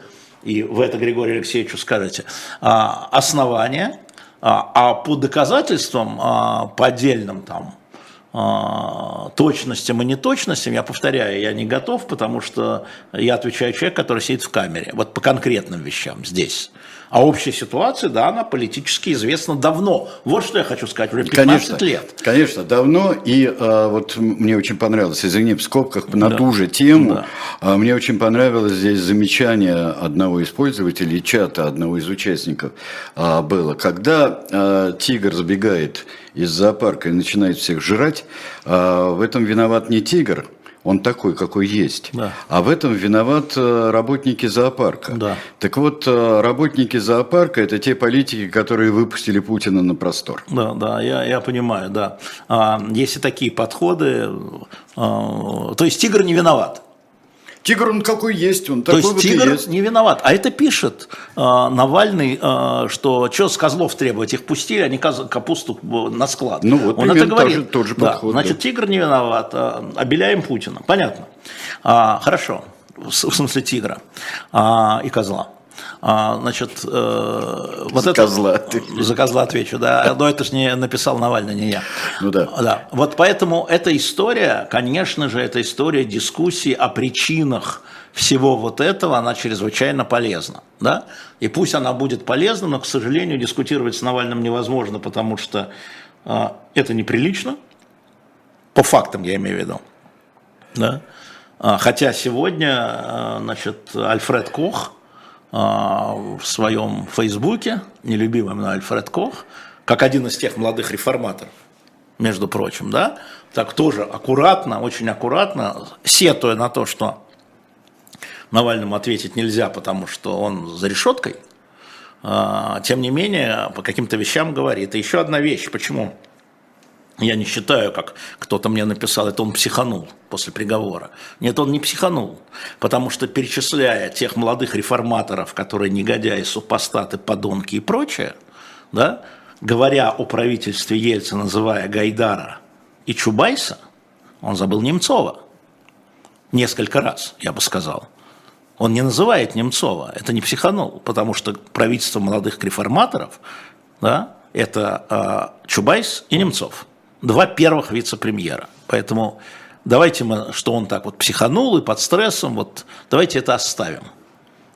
и в это Григорию Алексеевичу скажете, а, основания, а, а по доказательствам, по отдельным там точностям и неточностям, я повторяю, я не готов, потому что я отвечаю человек, который сидит в камере. Вот по конкретным вещам здесь. А общая ситуация, да, она политически известна давно. Вот что я хочу сказать, уже 15
конечно,
лет.
Конечно, давно. И а, вот мне очень понравилось, извини, в скобках на да. ту же тему, да. а, мне очень понравилось здесь замечание одного из пользователей чата, одного из участников а, было. Когда а, тигр забегает из зоопарка и начинает всех жрать, а, в этом виноват не тигр, он такой, какой есть. Да. А в этом виноват э, работники зоопарка. Да. Так вот, э, работники зоопарка – это те политики, которые выпустили Путина на простор.
Да, да, я, я понимаю, да. А, если такие подходы, а, то есть тигр не виноват.
Тигр он какой есть, он
То такой есть вот тигр есть. не виноват. А это пишет э, Навальный, э, что что с козлов требовать, их пустили, они капусту на склад.
Ну вот, он это говорит. Же, тот же
да, подход, значит, да. тигр не виноват, э, обеляем Путина. Понятно. А, хорошо, в смысле тигра а, и козла. А, значит, э, вот за это, козла. Ты... За козла отвечу, да. Но это же не написал Навальный, не я.
Ну да.
да. Вот поэтому эта история, конечно же, эта история дискуссии о причинах всего вот этого, она чрезвычайно полезна. Да? И пусть она будет полезна, но, к сожалению, дискутировать с Навальным невозможно, потому что э, это неприлично. По фактам я имею в виду. Да? А, хотя сегодня, э, значит, Альфред Кох, а, в своем фейсбуке, нелюбимый мной Альфред Кох, как один из тех молодых реформаторов, между прочим, да, так тоже аккуратно, очень аккуратно, сетуя на то, что Навальному ответить нельзя, потому что он за решеткой, а, тем не менее, по каким-то вещам говорит. И еще одна вещь, почему я не считаю, как кто-то мне написал, это он психанул после приговора. Нет, он не психанул, потому что перечисляя тех молодых реформаторов, которые негодяи, супостаты, подонки и прочее, да, говоря о правительстве Ельцина, называя Гайдара и Чубайса, он забыл Немцова. Несколько раз, я бы сказал. Он не называет Немцова, это не психанул, потому что правительство молодых реформаторов, да, это э, Чубайс и Немцов два первых вице-премьера. Поэтому давайте мы, что он так вот психанул и под стрессом, вот давайте это оставим.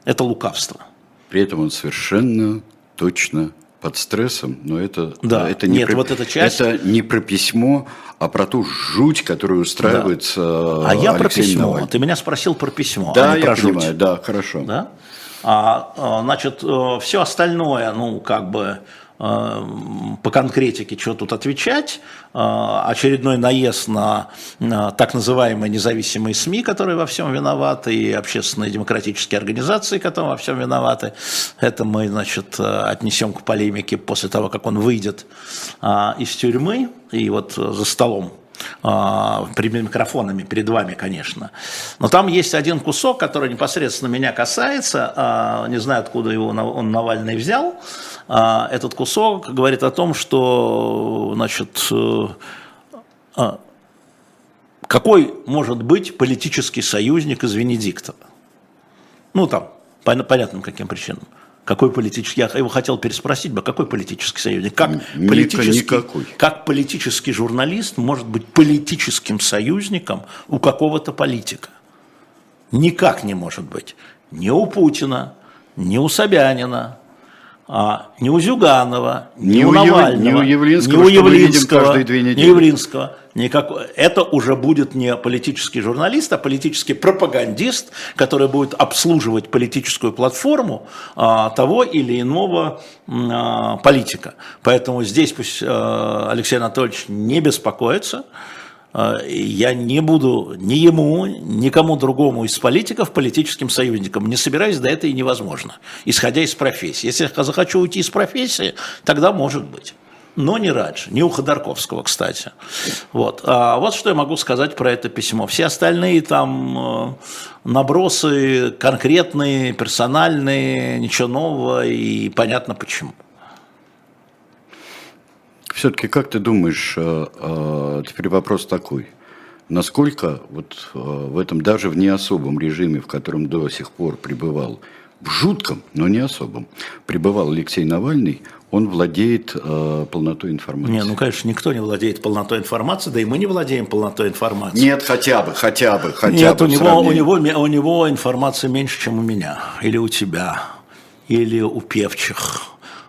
Это лукавство.
При этом он совершенно точно под стрессом, но это,
да.
это,
не Нет, про, вот эта часть...
это не про письмо, а про ту жуть, которую устраивается да.
А я про письмо. Навальный. Ты меня спросил про письмо,
да,
а не
я
про
понимаю,
жуть.
Да, хорошо.
Да? А, а значит, э, все остальное, ну, как бы Э, по конкретике, что тут отвечать. Э, очередной наезд на так называемые независимые СМИ, которые во всем виноваты, и общественные демократические организации, которые во всем виноваты. Это мы, значит, э, отнесем к полемике после того, как он выйдет из тюрьмы и вот за столом а, перед микрофонами, перед вами, конечно. Но там есть один кусок, который непосредственно меня касается, а, не знаю, откуда его он Навальный взял. А, этот кусок говорит о том, что, значит, э, какой может быть политический союзник из Венедиктова? Ну, там, по понятным каким причинам. Какой политический? Я его хотел переспросить, бы, какой политический союзник? Как, политический,
никакой.
как политический журналист может быть политическим союзником у какого-то политика? Никак не может быть. Ни у Путина, ни у Собянина, а, ни у Зюганова, ни,
Ни
у Навального,
ни у Явлинского,
ни у Явлинского,
недели.
Явлинского. Никакой. Это уже будет не политический журналист, а политический пропагандист, который будет обслуживать политическую платформу а, того или иного а, политика. Поэтому здесь пусть а, Алексей Анатольевич не беспокоится. А, Я не буду ни ему, никому другому из политиков политическим союзником. Не собираюсь, да это и невозможно, исходя из профессии. Если я захочу уйти из профессии, тогда может быть. Но не раньше, не у Ходорковского, кстати. Вот. А вот что я могу сказать про это письмо. Все остальные там э, набросы конкретные, персональные, ничего нового и понятно почему.
Все-таки как ты думаешь, э, э, теперь вопрос такой, насколько вот э, в этом даже в не особом режиме, в котором до сих пор пребывал, в жутком, но не особом, пребывал Алексей Навальный, он владеет э, полнотой информации?
Не, ну, конечно, никто не владеет полнотой информации, да и мы не владеем полнотой информации.
Нет, хотя бы, хотя бы, хотя
Нет,
бы
у
в
него, у, него, у него информации меньше, чем у меня, или у тебя, или у певчих,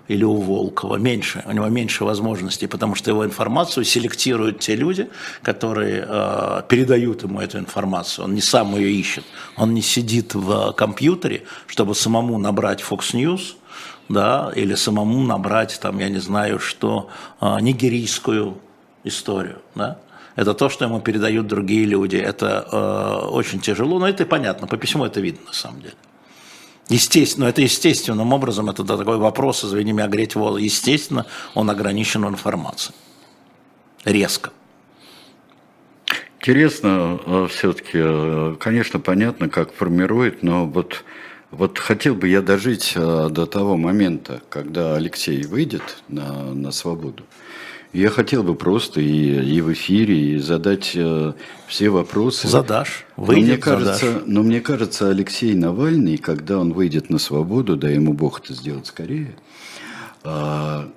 или у Волкова. Меньше, у него меньше возможностей, потому что его информацию селектируют те люди, которые э, передают ему эту информацию. Он не сам ее ищет, он не сидит в компьютере, чтобы самому набрать Fox News, да, или самому набрать, там, я не знаю, что, э, нигерийскую историю, да. Это то, что ему передают другие люди. Это э, очень тяжело, но это и понятно. По письму это видно на самом деле. Естественно, это естественным образом, это такой вопрос, извини меня, греть воду. Естественно, он ограничен информацией. Резко.
Интересно, все-таки, конечно, понятно, как формирует, но вот, вот хотел бы я дожить э, до того момента, когда Алексей выйдет на, на свободу. Я хотел бы просто и, и в эфире и задать э, все вопросы.
Задашь,
Но
выйдет,
мне кажется,
задашь.
но мне кажется, Алексей Навальный, когда он выйдет на свободу, да ему Бог это сделать скорее, а,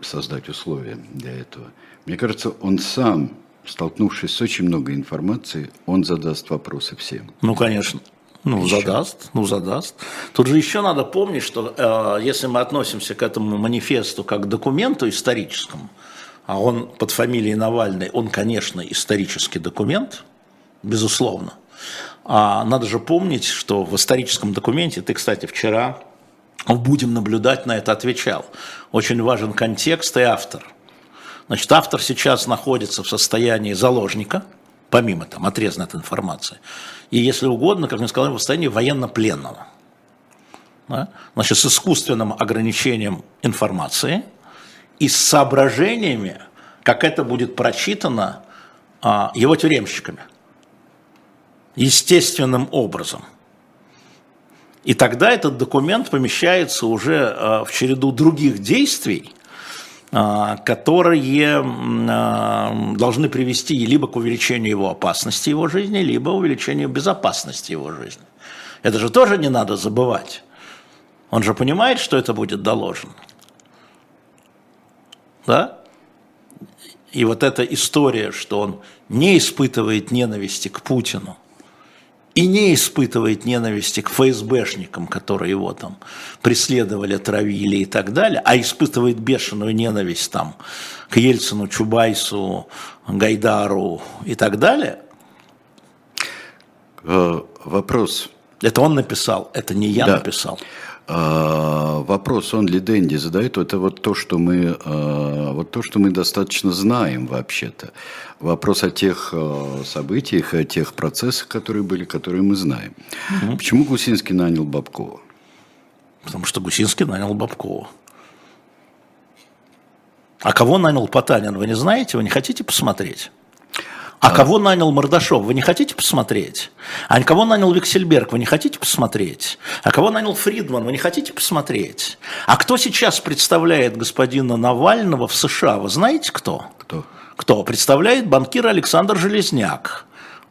создать условия для этого. Мне кажется, он сам, столкнувшись с очень много информации, он задаст вопросы всем.
Ну, конечно. Ну,
Еще.
задаст, ну, задаст. Тут же еще надо помнить, что э, если мы относимся к этому манифесту как к документу историческому, а он под фамилией Навальный, он, конечно, исторический документ, безусловно. А надо же помнить, что в историческом документе, ты, кстати, вчера «Будем наблюдать» на это отвечал. Очень важен контекст и автор. Значит, автор сейчас находится в состоянии заложника, помимо там отрезанной от информации, и, если угодно, как мне сказали, в состоянии военнопленного. Да? Значит, с искусственным ограничением информации и с соображениями, как это будет прочитано а, его тюремщиками. Естественным образом. И тогда этот документ помещается уже а, в череду других действий, а, которые должны привести либо к увеличению его опасности его жизни, либо увеличению безопасности его жизни. Это же тоже не надо забывать. Он же понимает, что это будет доложено. Да? И вот эта история, что он не испытывает ненависти к Путину, и не испытывает ненависти к ФСБшникам, которые его там преследовали, травили и так далее, а испытывает бешеную ненависть там к Ельцину, Чубайсу, Гайдару и так далее,
Э, Вопрос.
это он написал, это не я
Да.
написал.
А, Вопрос, он ли Дэнди задает, это вот то, что мы, э, вот то, что мы достаточно знаем вообще-то. Вопрос о тех э, событиях, о тех процессах, которые были, которые мы знаем. Почему Гусинский нанял Бабкова?
Потому что Гусинский нанял Бабкова. А кого нанял Потанин, вы не знаете? Вы не хотите посмотреть? А кого нанял Мордашов, вы не хотите посмотреть? А кого нанял Виксельберг, вы не хотите посмотреть? А кого нанял Фридман, вы не хотите посмотреть? А кто сейчас представляет господина Навального в США, вы знаете кто?
Кто?
Кто? Представляет банкир Александр Железняк.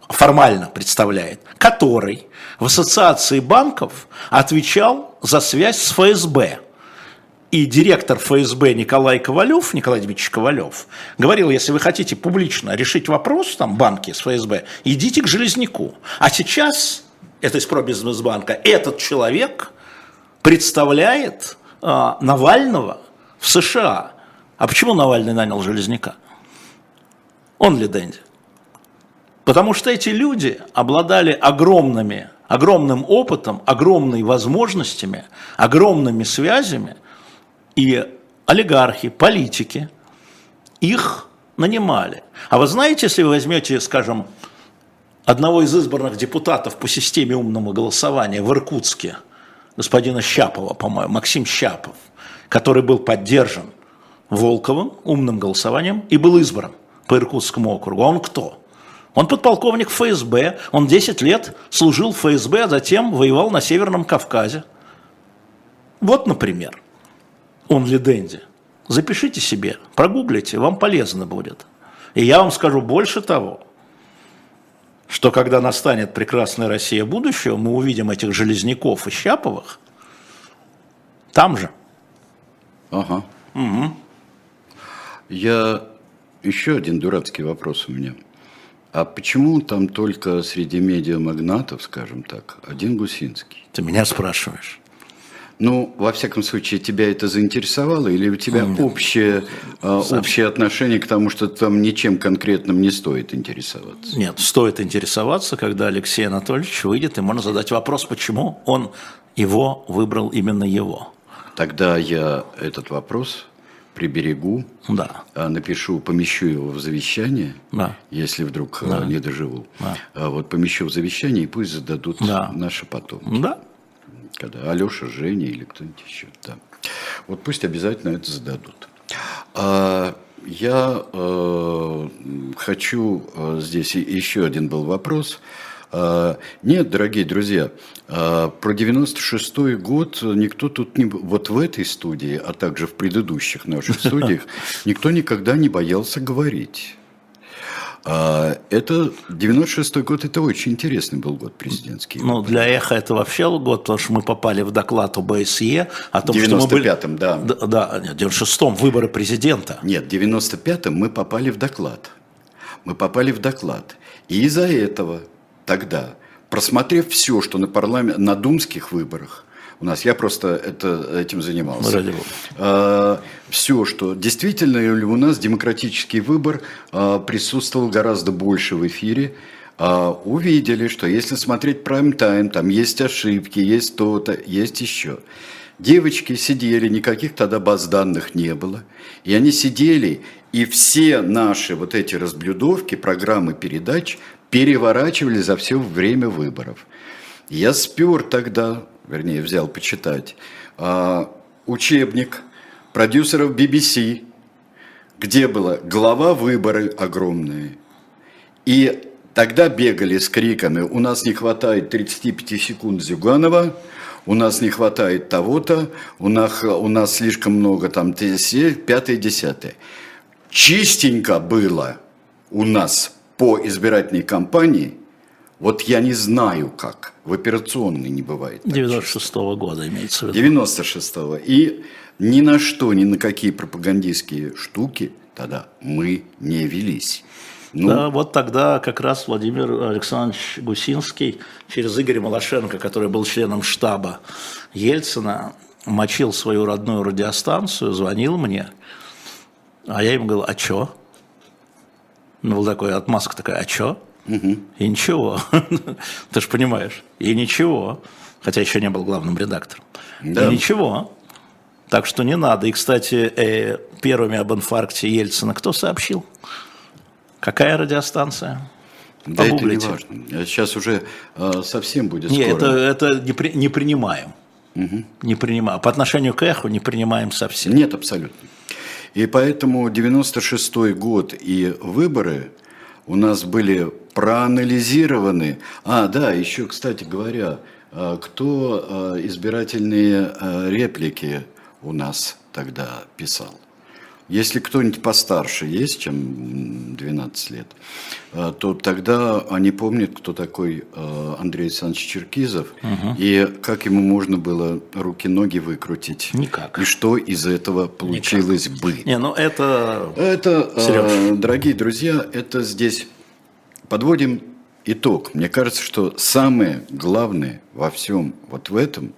формально представляет, который в ассоциации банков отвечал за связь с ФСБ. И директор ФСБ Николай Ковалев, Николай Дмитриевич Ковалев, говорил, если вы хотите публично решить вопрос, там, банки с ФСБ, идите к Железняку. А сейчас, это из Пробизнесбанка, этот человек представляет э, Навального в США. А почему Навальный нанял Железняка? Он ли Дэнди? Потому что эти люди обладали огромными, огромным опытом, огромными возможностями, огромными связями, и олигархи, политики их нанимали. А вы знаете, если вы возьмете, скажем, одного из избранных депутатов по системе умного голосования в Иркутске, господина Щапова, по-моему, Максим Щапов, который был поддержан Волковым умным голосованием и был избран по Иркутскому округу. А он кто? Он подполковник ФСБ, он 10 лет служил в ФСБ, а затем воевал на Северном Кавказе. Вот, например, ли Дэнди. Запишите себе, прогуглите, вам полезно будет. И я вам скажу больше того, что когда настанет прекрасная Россия будущего, мы увидим этих Железняков и Щаповых там же.
Ага. Угу. Я... Еще один дурацкий вопрос у меня. А почему там только среди медиамагнатов, скажем так, один Гусинский?
Ты меня спрашиваешь.
Ну, во всяком случае, тебя это заинтересовало, или у тебя общее, э, общее отношение к тому, что там ничем конкретным не стоит интересоваться?
Нет, стоит интересоваться, когда Алексей Анатольевич выйдет, и можно задать вопрос, почему он его выбрал именно его.
Тогда я этот вопрос приберегу,
да.
А, напишу, помещу его в завещание,
да.
если вдруг а,
да.
не доживу.
Да.
А вот помещу в завещание, и пусть зададут
да.
наши потомки.
Да.
Когда Алеша, Женя или кто-нибудь еще. Да. Вот пусть обязательно это зададут. А, я э, хочу э, здесь еще один был вопрос. А, нет, дорогие друзья, а, про 96-й год никто тут не... Вот в этой студии, а также в предыдущих наших студиях, (laughs) никто никогда не боялся говорить. А, это 96-й год, это очень интересный был год президентский.
Ну, для Эхо это вообще год, потому что мы попали в доклад ОБСЕ о том,
95-м,
что мы были...
да.
Да, нет, 96-м, выборы президента.
Нет, в 95-м мы попали в доклад. Мы попали в доклад. И из-за этого тогда, просмотрев все, что на, парламент, на думских выборах, у нас, я просто это, этим занимался.
Ради
а, все, что действительно у нас демократический выбор а, присутствовал гораздо больше в эфире, а, увидели, что если смотреть прайм-тайм, там есть ошибки, есть то-то, есть еще. Девочки сидели, никаких тогда баз данных не было. И они сидели, и все наши вот эти разблюдовки, программы передач переворачивали за все время выборов. Я спер тогда, вернее, взял почитать, а, учебник продюсеров BBC, где было глава выборы огромные. И тогда бегали с криками «У нас не хватает 35 секунд Зюганова», у нас не хватает того-то, у нас, у нас слишком много там пятое, десятое. Чистенько было у нас по избирательной кампании, вот я не знаю как, в операционной не бывает.
96-го года имеется в
виду. 96-го. И ни на что, ни на какие пропагандистские штуки тогда мы не велись.
Ну, да, вот тогда как раз Владимир Александрович Гусинский через Игоря Малашенко, который был членом штаба Ельцина, мочил свою родную радиостанцию, звонил мне, а я ему говорил, а чё? Ну, был такой отмазка такая, а чё? Угу. И ничего. (laughs) Ты же понимаешь. И ничего. Хотя еще не был главным редактором. Да. И ничего. Так что не надо. И, кстати, э, первыми об инфаркте Ельцина кто сообщил? Какая радиостанция?
Да Погуглите. это не важно. Сейчас уже э, совсем будет
Нет, это, это не, при, не принимаем. Угу. Не принимаем. По отношению к эху не принимаем совсем.
Нет, абсолютно. И поэтому 96 год и выборы у нас были проанализированы. А, да, еще, кстати говоря, а, кто а, избирательные а, реплики у нас тогда писал? Если кто-нибудь постарше есть, чем 12 лет, то тогда они помнят, кто такой Андрей Александрович Черкизов угу. и как ему можно было руки-ноги выкрутить.
Никак.
И что из этого получилось Никак. бы.
Не, ну это...
Это, Сереж. дорогие друзья, это здесь подводим итог. Мне кажется, что самое главное во всем вот в этом,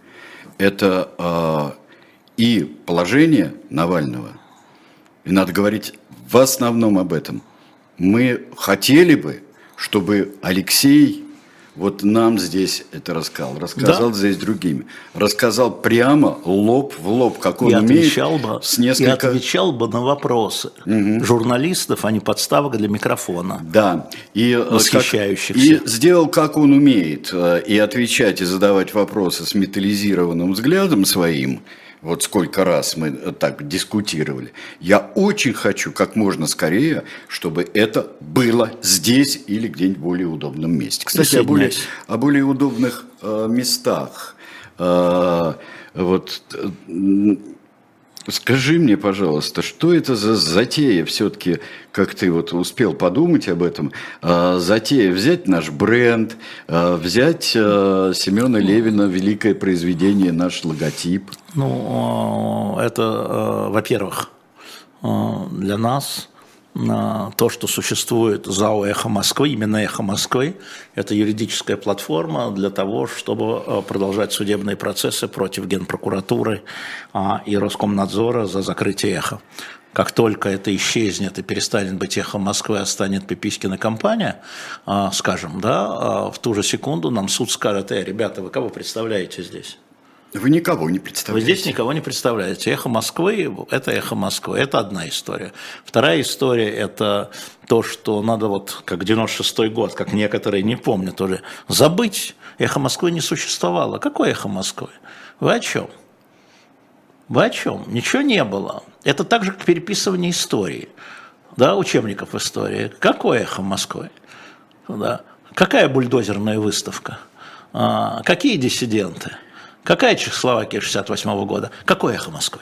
это и положение Навального – и надо говорить в основном об этом. Мы хотели бы, чтобы Алексей вот нам здесь это рассказал, рассказал да. здесь другими, рассказал прямо лоб в лоб, как он
и
умеет.
Отвечал бы, с несколько... И отвечал бы на вопросы угу. журналистов, а не подставок для микрофона.
Да, и
э, восхищающихся.
Как, и сделал, как он умеет, э, и отвечать и задавать вопросы с металлизированным взглядом своим вот сколько раз мы так дискутировали. Я очень хочу как можно скорее, чтобы это было здесь или где-нибудь в более удобном месте. Кстати, о более, о более удобных э, местах. Э, вот э, Скажи мне, пожалуйста, что это за затея все-таки, как ты вот успел подумать об этом, а, затея взять наш бренд, а, взять а, Семена Левина, великое произведение, наш логотип?
Ну, это, во-первых, для нас то, что существует ЗАО «Эхо Москвы», именно «Эхо Москвы», это юридическая платформа для того, чтобы э, продолжать судебные процессы против Генпрокуратуры а, и Роскомнадзора за закрытие «Эхо». Как только это исчезнет и перестанет быть «Эхо Москвы», а станет Пипискина компания, а, скажем, да, а, в ту же секунду нам суд скажет, э, ребята, вы кого представляете здесь?
Вы никого не представляете.
Вы здесь никого не представляете. Эхо Москвы – это эхо Москвы. Это одна история. Вторая история – это то, что надо вот, как 96-й год, как некоторые не помнят уже, забыть. Эхо Москвы не существовало. Какое эхо Москвы? Вы о чем? Вы о чем? Ничего не было. Это так же, как переписывание истории, да, учебников истории. Какое эхо Москвы? Да. Какая бульдозерная выставка? А, какие диссиденты? Какая Чехословакия 68 -го года? Какое эхо Москвы?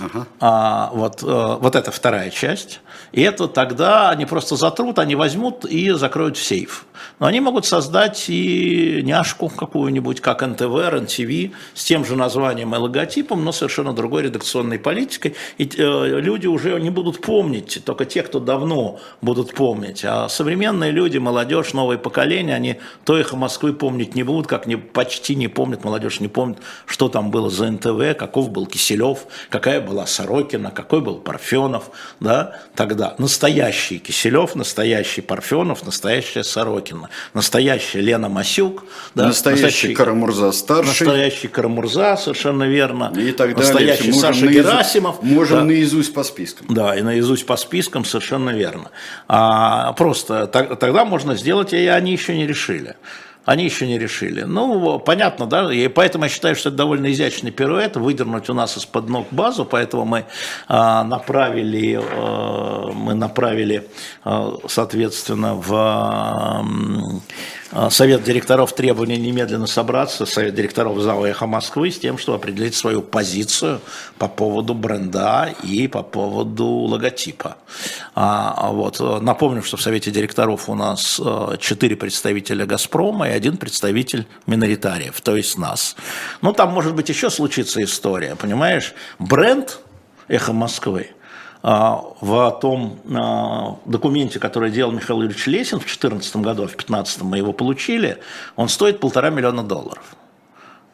Ага. А, вот, э, вот это вторая часть. И это тогда они просто затрут, они возьмут и закроют в сейф. Но они могут создать и няшку какую-нибудь, как НТВ, РНТВ, с тем же названием и логотипом, но совершенно другой редакционной политикой. И э, люди уже не будут помнить, только те, кто давно будут помнить. А современные люди, молодежь, новое поколение, они то эхо Москвы помнить не будут, как не, почти не помнят, молодежь не помнит, что там было за НТВ, каков был Киселев, какая была Сорокина, какой был Парфенов, да, тогда настоящий Киселев, настоящий Парфенов, настоящая Сорокина, настоящая Лена Масюк,
да, настоящий, настоящий Карамурза старший,
настоящий Карамурза, совершенно верно,
и так далее.
настоящий Саша наизу... Герасимов,
можем да. наизусть по спискам,
да, и наизусть по спискам, совершенно верно. А, просто так, тогда можно сделать, и они еще не решили они еще не решили. Ну, понятно, да, и поэтому я считаю, что это довольно изящный пируэт, выдернуть у нас из-под ног базу, поэтому мы а, направили, а, мы направили, а, соответственно, в а, Совет директоров требования немедленно собраться, Совет директоров ЗАО «Эхо Москвы» с тем, чтобы определить свою позицию по поводу бренда и по поводу логотипа. А, вот. Напомню, что в Совете директоров у нас четыре представителя «Газпрома» и один представитель миноритариев, то есть нас. Ну, там, может быть, еще случится история, понимаешь? Бренд «Эхо Москвы» а, в том а, документе, который делал Михаил Юрьевич Лесин в 2014 году, а в 2015 мы его получили, он стоит полтора миллиона долларов.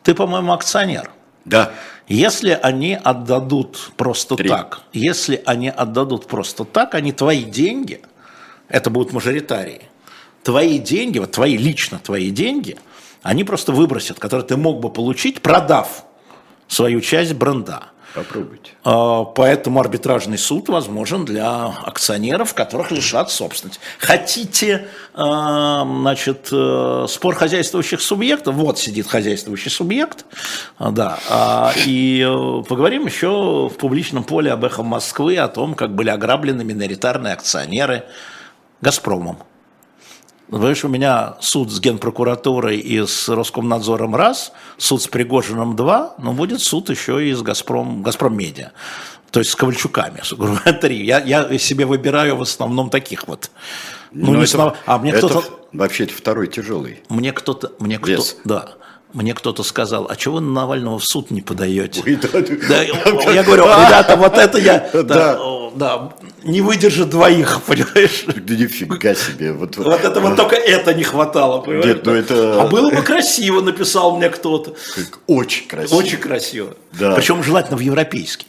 Ты, по-моему, акционер.
Да.
Если они отдадут просто Три. так, если они отдадут просто так, они твои деньги, это будут мажоритарии, твои деньги, вот твои, лично твои деньги, они просто выбросят, которые ты мог бы получить, продав свою часть бренда.
Попробуйте.
А, поэтому арбитражный суд возможен для акционеров, которых лишат собственности. Хотите, а, значит, э, спор хозяйствующих субъектов? Вот сидит хозяйствующий субъект, а, да. И э, поговорим еще в публичном поле об эхо Москвы, о том, как были ограблены миноритарные акционеры «Газпромом». Понимаешь, у меня суд с Генпрокуратурой и с Роскомнадзором раз, суд с Пригожиным два, но будет суд еще и с Газпром, Газпром Медиа. То есть с Ковальчуками, говоря, (laughs) три. Я, я себе выбираю в основном таких вот.
Ну,
не
это-
снова- а мне
это
кто-то,
Вообще, это второй тяжелый.
мне кто-то, мне кто,
Вес.
да, мне кто-то сказал, а чего вы Навального в суд не подаете?
Ой, да,
Да, (laughs) я говорю, (laughs) ребята, вот это я, да,
Да.
да, не выдержит двоих, (laughs) понимаешь?
Да нифига себе. Вот,
Вот это вот только это не хватало, понимаешь?
Нет, ну это-
А было бы красиво, написал мне кто-то.
Очень красиво.
Очень красиво.
Да.
Причем желательно в европейский.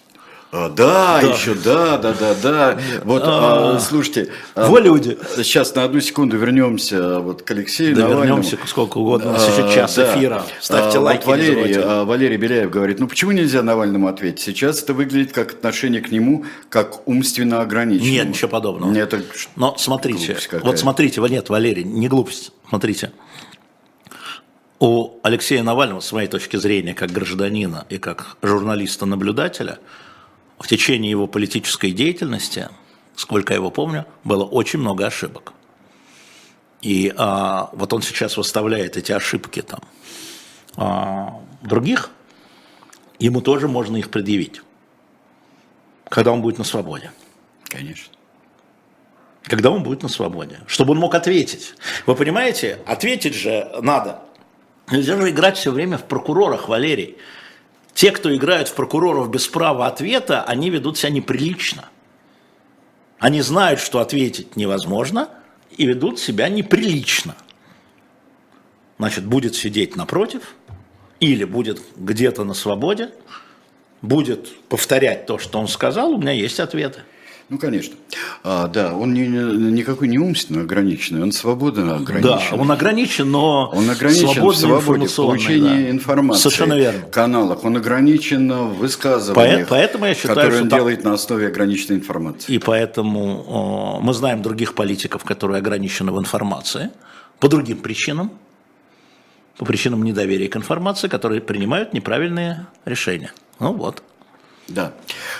А, да, еще, да, да, да, да. Вот, а, слушайте, а,
Во люди.
Сейчас на одну секунду вернемся вот к Алексею
Да,
Навальному.
вернемся сколько угодно. У нас
А,
еще час
да.
эфира. Ставьте
А,
лайки.
Вот Валерий, а, Валерий Беляев говорит, ну почему нельзя Навальному ответить? Сейчас это выглядит как отношение к нему, как умственно ограниченному.
Нет, ничего подобного.
Нет, это
Но смотрите, вот смотрите, нет, Валерий, не глупость, смотрите. У Алексея Навального, с моей точки зрения, как гражданина и как журналиста-наблюдателя, в течение его политической деятельности, сколько я его помню, было очень много ошибок. И а, вот он сейчас выставляет эти ошибки там а, других, ему тоже можно их предъявить, когда он будет на свободе
Конечно.
когда он будет на свободе, чтобы он мог ответить. Вы понимаете, ответить же надо. Нельзя же играть все время в прокурорах, Валерий. Те, кто играют в прокуроров без права ответа, они ведут себя неприлично. Они знают, что ответить невозможно, и ведут себя неприлично. Значит, будет сидеть напротив, или будет где-то на свободе, будет повторять то, что он сказал, у меня есть ответы.
Ну, конечно. А, да, он не, никакой не умственно ограниченный, он свободно ограничен.
Да, он ограничен, но
Он ограничен в свободе в получении
да.
информации.
Совершенно верно.
каналах. Он ограничен в высказываниях,
Поэ- поэтому я считаю,
которые он
там-
делает на основе ограниченной информации.
И поэтому э, мы знаем других политиков, которые ограничены в информации по другим причинам, по причинам недоверия к информации, которые принимают неправильные решения. Ну вот.
Да.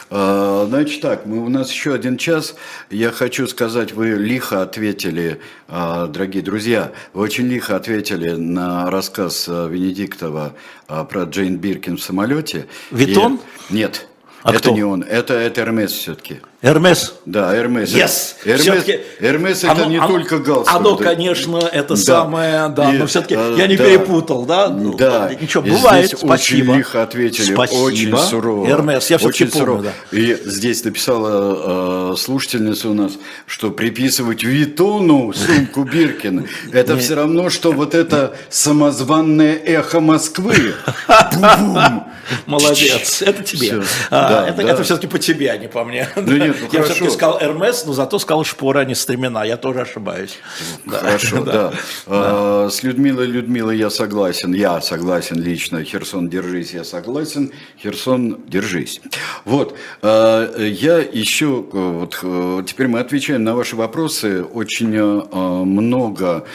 А, Значит так, мы, у нас еще один час. Я хочу сказать, вы лихо ответили, а, дорогие друзья, вы очень лихо ответили на рассказ а, Венедиктова про Джейн Биркин в самолете.
Виттон?
И- Нет,
А
это
кто?
не он, это, это Эрмес все-таки.
Эрмес.
Да, Эрмес.
Yes!
Эрмес, Эрмес это
оно-
не
оно-
только галстук.
Оно,
да.
конечно, это
Да.
самое, да,
И,
но все-таки
э,
я не
да.
перепутал, да? Ну,
Да,
Ничего, бывает,
здесь
спасибо.
очень лихо ответили,
Спасибо.
очень сурово.
Эрмес, я все-таки помню,
сурово.
да.
И здесь написала э, слушательница у нас, что приписывать Витону сумку Биркина, это все равно, что вот это самозванное эхо Москвы. (laughs)
Молодец, это тебе. А, это все-таки по тебе, а не по мне.
Ну нет, ну
я все-таки сказал Эрмес, но зато сказал шпора, а не стремена. Я тоже ошибаюсь. Да.
Хорошо, (laughs) да. А, С Людмилой Людмилой я согласен, я согласен лично. Херсон, держись, я согласен. Херсон, держись. Вот, а, я еще, э, вот э, теперь мы отвечаем на ваши вопросы. Очень э, много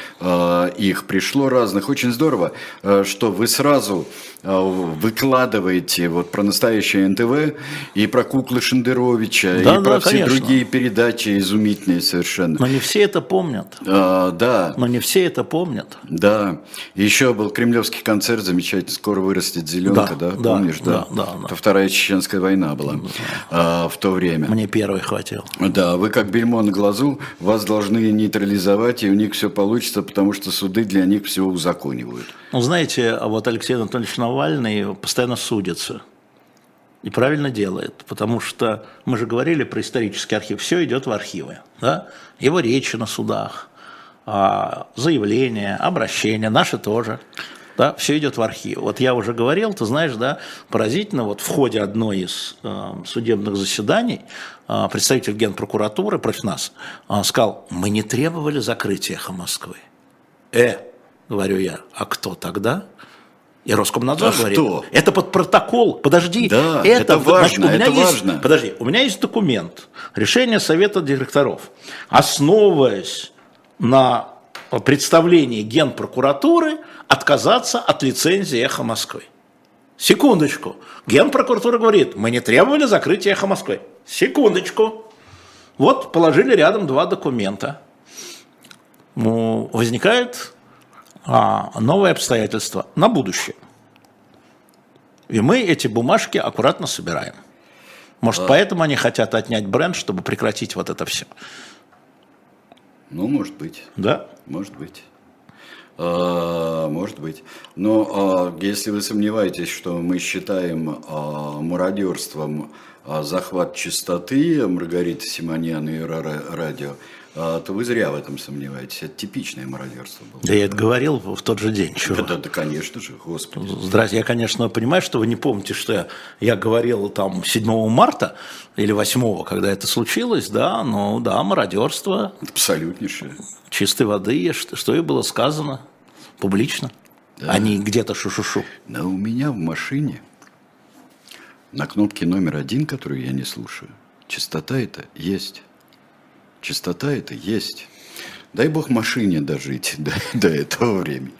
их пришло разных. Очень здорово, что вы сразу выкладываете вот про настоящее НТВ и про куклы Шендеровича,
Да,
и про
да,
все
конечно.
другие передачи изумительные совершенно.
Но не все это помнят.
А, да,
Но не все это помнят.
да. Еще был кремлевский концерт замечательный. Скоро вырастет зеленка,
Да,
да?
да,
Помнишь, да?
да, да, да.
Это Вторая чеченская война была а, в то время.
Мне первый хватил.
Да, вы как бельмо на глазу, вас должны нейтрализовать, и у них все получится, потому что суды для них все узаконивают.
Ну, знаете, а вот Алексей Анатольевич Навальный постоянно судится. И правильно делает, потому что мы же говорили про исторический архив, все идет в архивы. Да? Его речи на судах, а, заявления, обращения, наши тоже. Да, все идет в архив. Вот я уже говорил, ты знаешь, да, поразительно, вот в ходе одной из э, судебных заседаний э, представитель Генпрокуратуры против нас э, сказал, мы не требовали закрытия «Эхо Москвы». Э, говорю я, а кто тогда? И Роскомнадзор
А
говорит,
кто?
это под протокол, подожди,
Да, это важно,
у меня
это
есть,
важно.
подожди, у меня есть документ, решение Совета директоров, основываясь на представлении Генпрокуратуры отказаться от лицензии «Эхо Москвы». Секундочку. Генпрокуратура говорит, мы не требовали закрытия «Эхо Москвы». Секундочку. Вот положили рядом два документа. Ну, возникает а, новое обстоятельство на будущее. И мы эти бумажки аккуратно собираем. Может, поэтому они хотят отнять бренд, чтобы прекратить вот это все?
Ну, может быть.
Да?
Может быть. А, Может быть. Но а, если вы сомневаетесь, что мы считаем а, мародерством а, захват чистоты Маргариты Симоньян и Ра- Ра- радио, а, то вы зря в этом сомневаетесь. Это типичное мародерство было.
Да я это говорил в тот же день. чего.
Да, да, конечно же, господи.
Здрасте, я, конечно, понимаю, что вы не помните, что я, я говорил там 7 марта или 8, когда это случилось, да, но да, мародерство,
Абсолютнейшее.
чистой воды, что, что и было сказано публично, а не где-то шу-шу-шу.
Но у меня в машине на кнопке номер один, которую я не слушаю, частота это есть. Частота это есть. Дай бог машине дожить (laughs) до, до этого времени.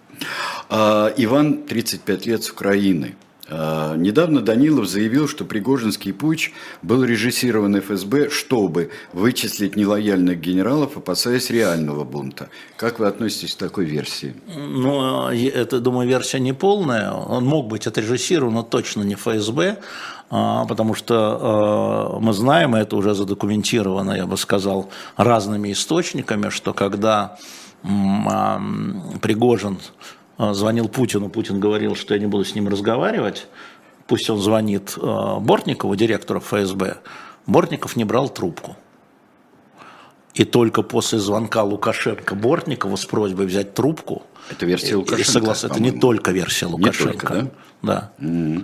А, Иван, 35 лет, с Украины. А, недавно Данилов заявил, что Пригожинский путч был режиссирован ФСБ, чтобы вычислить нелояльных генералов, опасаясь реального бунта. Как вы относитесь к такой версии?
Ну, это, думаю, версия не полная. Он мог быть отрежиссирован, но точно не ФСБ, а, потому что э, мы знаем, и это уже задокументировано, я бы сказал, разными источниками, что когда а, Пригожин звонил Путину, Путин говорил, что я не буду с ним разговаривать, пусть он звонит Бортникову, директору ФСБ, Бортников не брал трубку. И только после звонка Лукашенко Бортникову с просьбой взять трубку,
Это версия
и
Лукашенко,
согласен, это не только версия Лукашенко.
только,
да?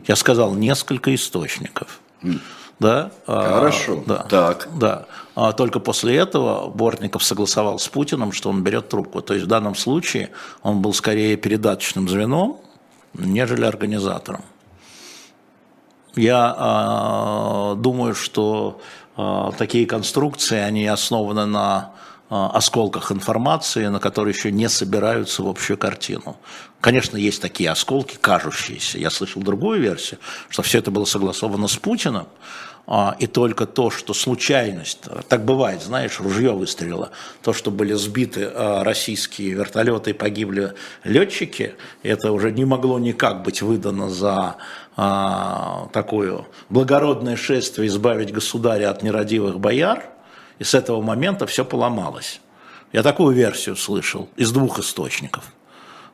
Я сказал несколько источников. Да? А,
Хорошо.
да.
Так.
Да. А только после этого Бортников согласовал с Путиным, что он берет трубку. То есть в данном случае он был скорее передаточным звеном, нежели организатором. Я а, думаю, что а, такие конструкции, они основаны на а, осколках информации, на которые еще не собираются в общую картину. Конечно, есть такие осколки, кажущиеся. Я слышал другую версию, что все это было согласовано с Путиным, а, и только то, что случайность, так бывает, знаешь, ружье выстрелило, то, что были сбиты а, российские вертолеты и погибли летчики, это уже не могло никак быть выдано за а, такое благородное шествие избавить государя от нерадивых бояр, и с этого момента все поломалось. Я такую версию слышал из двух источников.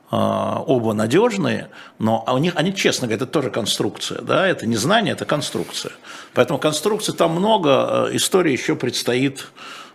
А, Оба надежные, но у них, они честно говорят, это тоже конструкция, да, это не знание, это конструкция. Поэтому конструкций там много, э, история еще предстоит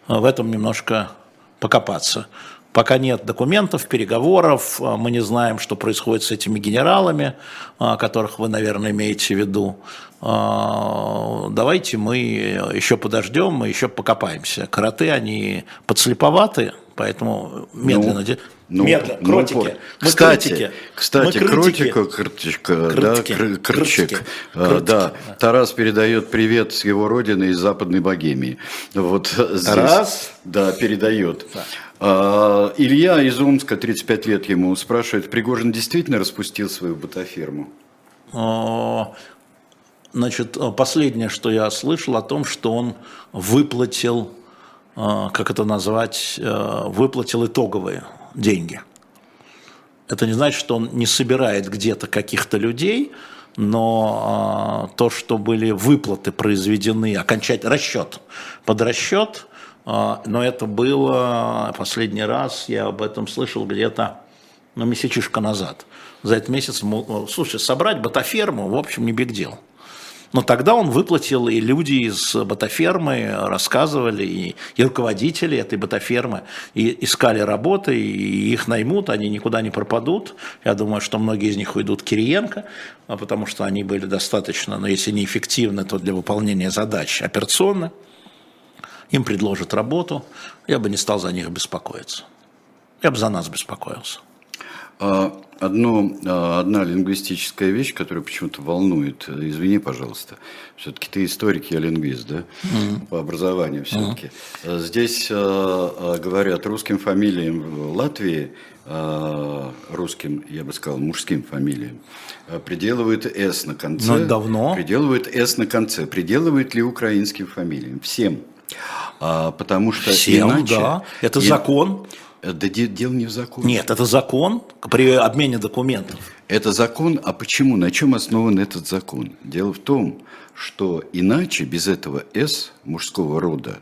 э, в этом немножко покопаться. Пока нет документов, переговоров, э, мы не знаем, что происходит с этими генералами, э, которых вы, наверное, имеете в виду. Э, Давайте мы еще подождем, мы еще покопаемся. Кроты, они подслеповаты, поэтому медленно. де-
Ну,
медленно,
ну,
кротики.
вот.
Мы
кстати,
кротики.
кстати,
Мы
кротика, кротичка, да,
Кротики.
кр- крчик.
Кротики.
А,
Кротики.
Да, Тарас передает привет с его родины из Западной Богемии. Вот здесь,
Тарас?
Да, передает. А, Илья из Омска, 35 лет ему, спрашивает, Пригожин действительно распустил свою ботаферму?
А, Значит, а, последнее, что я слышал о том, что он выплатил, а, как это назвать, а, выплатил итоговые деньги. Это не значит, что он не собирает где-то каких-то людей, но а, то, что были выплаты произведены, окончательный расчет, под расчет, а, но это было последний раз, я об этом слышал где-то ну, месячишко назад. За этот месяц, слушай, собрать ботаферму, в общем, не биг дел. Но тогда он выплатил, и люди из ботафермы рассказывали, и, и руководители этой ботафермы и искали работы, и их наймут, они никуда не пропадут. Я думаю, что многие из них уйдут Кириенко, а потому что они были достаточно, но если не эффективны, то для выполнения задач операционно. Им предложат работу, я бы не стал за них беспокоиться. Я бы за нас беспокоился.
А, Одно, а, одна лингвистическая вещь, которая почему-то волнует. Извини, пожалуйста. Все-таки ты историк, я лингвист, да? По образованию все-таки. Здесь а, а, говорят русским фамилиям в Латвии, русским, я бы сказал, мужским фамилиям, приделывают «с» на конце.
Но это давно.
Приделывают «с» на конце. Приделывают ли украинским фамилиям? Всем. А, потому что
Всем,
иначе...
да. Это
и-
закон.
Да дело не в законе.
Нет, это закон при обмене документов.
Это закон, а почему? На чем основан этот закон? Дело в том, что иначе без этого «С» мужского рода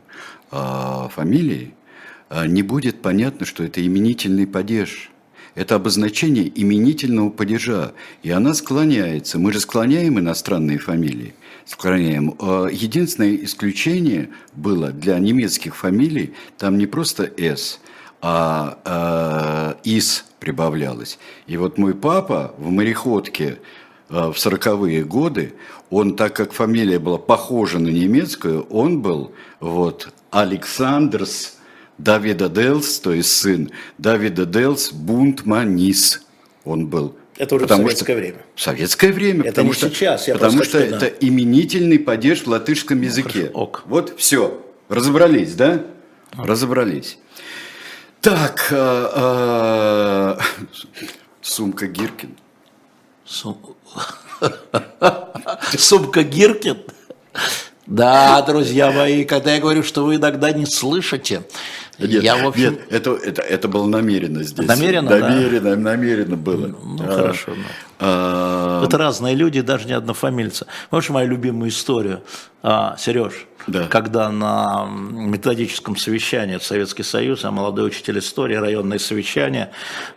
а, фамилии а, не будет понятно, что это именительный падеж. Это обозначение именительного падежа. И она склоняется. Мы же склоняем иностранные фамилии. Склоняем. А, единственное исключение было для немецких фамилий, там не просто «С», а, а «Ис» прибавлялось. И вот мой папа в мореходке а, в сороковые годы, он, так как фамилия была похожа на немецкую, он был вот Александрс Давида Делс, то есть сын Давида Делс Бунтманис, он был.
Это уже потому в советское что, время.
В советское время.
Это потому не
что,
сейчас. Я
потому что это именительный падеж в латышском ну, языке.
Хорошо, ок.
Вот все. Разобрались, да? А. Разобрались. Так, а, а, сумка Гиркин.
Сум... (laughs) Сумка Гиркин? Да, друзья мои, когда я говорю, что вы иногда не слышите,
нет, я, в общем... нет это, это, это было намеренно здесь.
Намеренно,
намеренно, да? Намеренно было.
Ну, а, хорошо. Ну. А... Это разные люди, даже не однофамильцы. Можешь мою любимую историю, а, Сереж?
Да.
Когда на методическом совещании в Советский Союз, а молодой учитель истории, районное совещание,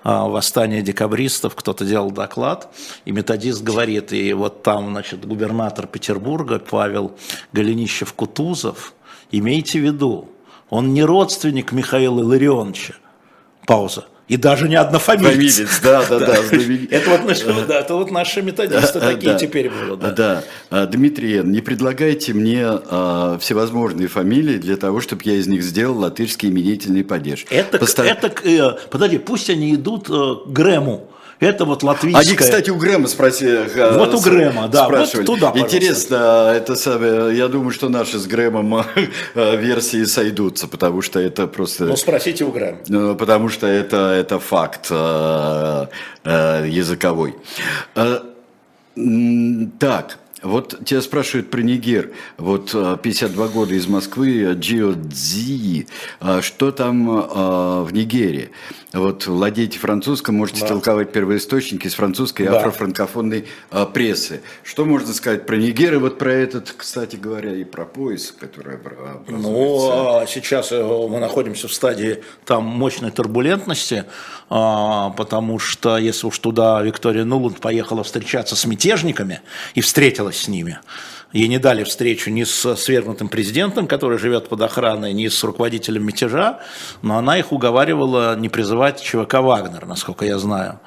а, восстание декабристов, кто-то делал доклад, и методист говорит, и вот там, значит, губернатор Петербурга Павел Голенищев-Кутузов, имейте в виду, он не родственник Михаила Илларионовича. Пауза. И даже не однофамилец.
Фамилец, да, да, да. (laughs)
Это вот, наши, да, это вот наши методисты такие теперь будут. Да.
да. А, Дмитрий, не предлагайте мне а, всевозможные фамилии для того, чтобы я из них сделал латышский именительный падеж.
Это, Постав... это э, подожди, пусть они идут э, Грэму. Это вот латвийская. Они,
кстати, у Грэма спросили.
Вот у Грэма, да, спрашивали. вот туда,
пожалуйста. Интересно, это самое, я думаю, что наши с Грэмом э, версии сойдутся, потому что это просто...
Ну, спросите у Грэма.
Ну, потому что это, это факт э, э, языковой. Так, вот тебя спрашивают про Нигер. Вот 52 года из Москвы, Джио Дзи. Что там в Нигере? Вот владеете французским, можете да. толковать первоисточники из французской да. афрофранкофонной а, прессы. Что можно сказать про Нигер и вот про этот, кстати говоря, и про пояс, который
образуется? Ну, а сейчас э, мы находимся в стадии там мощной турбулентности, а, потому что если уж туда Виктория Нуланд поехала встречаться с мятежниками и встретилась с ними, Ей не дали встречу ни с свергнутым президентом, который живет под охраной, ни с руководителем мятежа, но она их уговаривала не призывать ЧВК «Вагнер», насколько я знаю.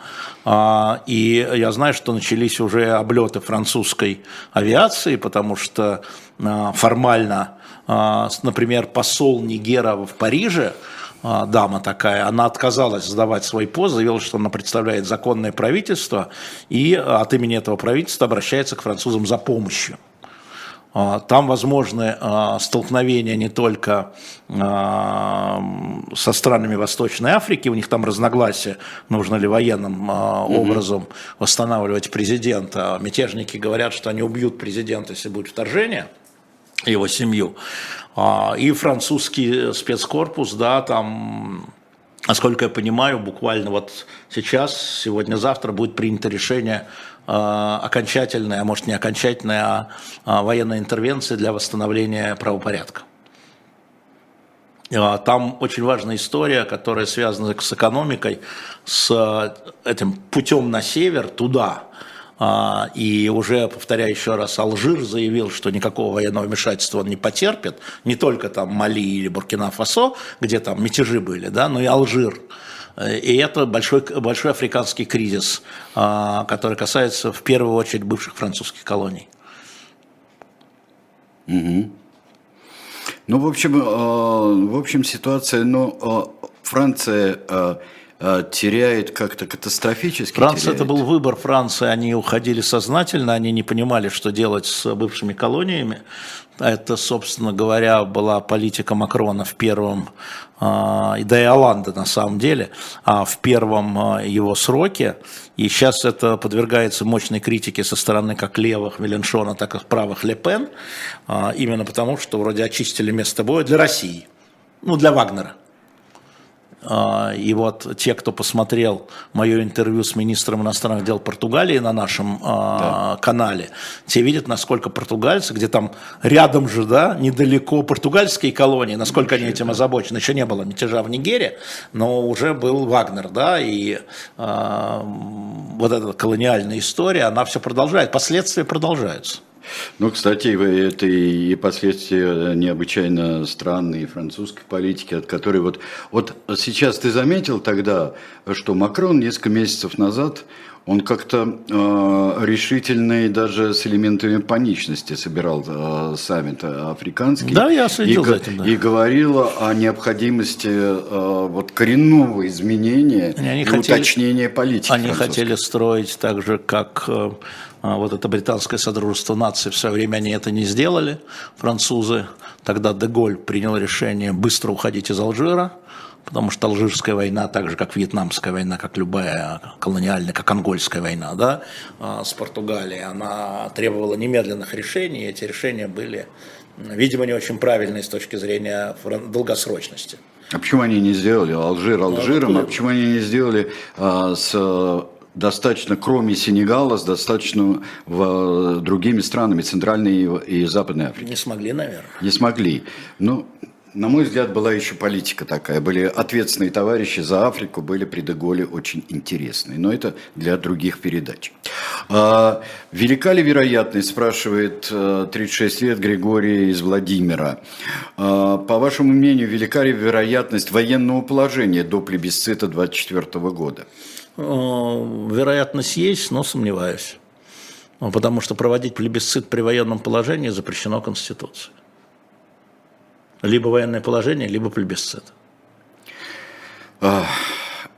А, и я знаю, что начались уже облеты французской авиации, потому что а, формально, а, например, посол Нигера в Париже, дама такая, она отказалась сдавать свой пост, заявила, что она представляет законное правительство, и от имени этого правительства обращается к французам за помощью. А, там возможны а, столкновения не только а, со странами Восточной Африки, у них там разногласия, нужно ли военным образом восстанавливать президента. Мятежники говорят, что они убьют президента, если будет вторжение, его семью. И французский спецкорпус, да, там Насколько я понимаю, буквально вот сейчас, сегодня-завтра будет принято решение Э, окончательная, а может не окончательная, а, а военная интервенция для восстановления правопорядка. Э, там очень важная история, которая связана с экономикой, с э, этим путем на север, туда. И уже, повторяю еще раз, Алжир заявил, что никакого военного вмешательства он не потерпит. Не только там Мали или Буркина-Фасо, где там мятежи были, да, но и Алжир. И это большой, большой африканский кризис, а, который касается в первую очередь бывших французских колоний.
Угу. Ну, в общем, э, в общем, ситуация, ну, э, Франция э, теряет как-то катастрофически.
Франция,
теряет.
это был выбор Франции, они уходили сознательно, они не понимали, что делать с бывшими колониями. Это, собственно говоря, была политика Макрона в первом, а, да и Оланда на самом деле, а в первом а, его сроке. И сейчас это подвергается мощной критике со стороны как левых Меленшона, так и правых Лепен, именно потому что вроде очистили место боя для России, ну для Вагнера. А, и вот те, кто посмотрел мое интервью с министром иностранных дел Португалии на нашем а, да. канале, те видят, насколько португальцы, где там рядом же, да, недалеко португальские колонии, насколько Вообще, они этим да. озабочены. Еще не было мятежа в Нигере, но уже был Вагнер, да, и э, вот эта колониальная история, она все продолжает, последствия продолжаются.
Ну, кстати, это и последствия необычайно странные французской политики, от которой вот... Вот сейчас ты заметил тогда, что Макрон несколько месяцев назад он как-то э, решительный даже с элементами паничности собирал э, саммит африканский.
Да, я следил и, за этим. Да.
И говорил о необходимости э, вот коренного изменения они и хотели, уточнения политики.
Они хотели строить так же, как э, вот это британское содружество наций, в свое время они это не сделали, французы. Тогда Деголь принял решение быстро уходить из Алжира, потому что Алжирская война, так же как Вьетнамская война, как любая колониальная, как Ангольская война да, а, с Португалией, она требовала немедленных решений, и эти решения были, видимо, не очень правильные с точки зрения долгосрочности.
А почему они не сделали Алжир ну, Алжиром, а почему они не сделали а, с достаточно, кроме Сенегала, с достаточно в, другими странами Центральной и, и Западной Африки.
Не смогли, наверное.
Не смогли. Ну, на мой взгляд, была еще политика такая. Были ответственные товарищи за Африку, были при Деголе очень интересные. Но это для других передач. А, велика ли вероятность, спрашивает 36 э, лет Григорий из Владимира. А, по вашему мнению, велика ли вероятность военного положения до плебисцита 24 года?
Э, вероятность есть, но сомневаюсь. Ну, потому что проводить плебисцит при военном положении запрещено Конституцией. Либо военное положение, либо плебисцит.
А,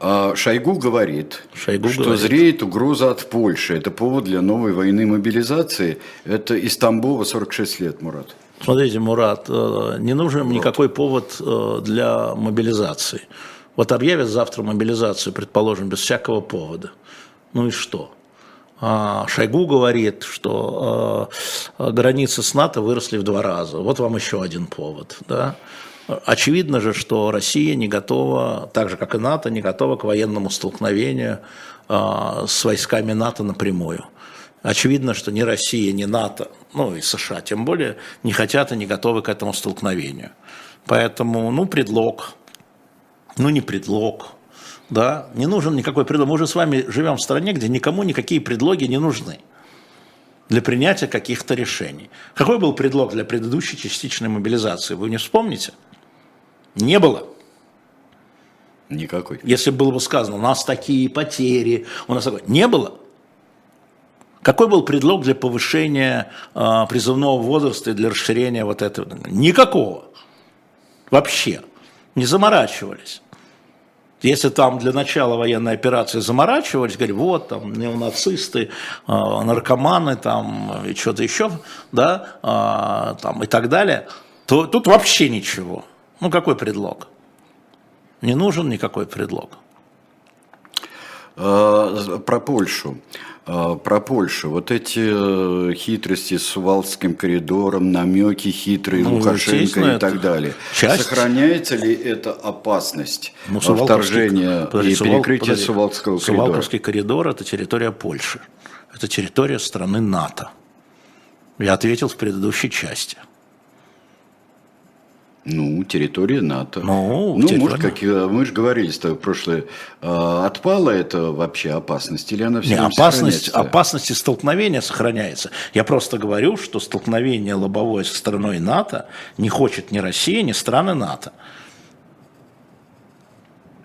а Шойгу говорит, Шойгу что говорит. зреет угроза от Польши. Это повод для новой войны мобилизации. Это из Тамбова 46 лет, Мурат.
Смотрите, Мурат, э, не нужен вот. никакой повод э, для мобилизации. Вот объявят завтра мобилизацию, предположим, без всякого повода. Ну и что? А, Шойгу говорит, что а, границы с НАТО выросли в два раза. Вот вам еще один повод. Да? Очевидно же, что Россия не готова, так же как и НАТО, не готова к военному столкновению а, с войсками НАТО напрямую. Очевидно, что ни Россия, ни НАТО, ну и США тем более, не хотят и не готовы к этому столкновению. Поэтому, ну, предлог, ну не предлог, да, не нужен никакой предлог. Мы уже с вами живем в стране, где никому никакие предлоги не нужны для принятия каких-то решений. Какой был предлог для предыдущей частичной мобилизации, вы не вспомните? Не было.
Никакой.
Если было бы сказано, у нас такие потери, у нас такое. Не было. Какой был предлог для повышения э, призывного возраста и для расширения вот этого? Никакого. Вообще. Не заморачивались. Если там для начала военной операции заморачивались, говорили, вот там неонацисты, а, наркоманы там и что-то еще, да, а, там и так далее, то тут вообще ничего. Ну какой предлог? Не нужен никакой предлог.
А, про Польшу. А, про Польшу. Вот эти э, хитрости с Сувалским коридором, намеки хитрые ну, Лукашенко и так далее. Часть... Сохраняется ли эта опасность ну, вторжения подожди, и перекрытия подожди. Сувалского коридора?
Сувалковский коридор – это территория Польши. Это территория страны НАТО. Я ответил в предыдущей части.
Ну, территория НАТО. Ну, ну территория... может, как мы же говорили с тобой в прошлое, а, отпала это вообще опасность или она все
Не, опасность, опасность и столкновения сохраняется. Я просто говорю, что столкновение лобовое со стороной НАТО не хочет ни Россия, ни страны НАТО.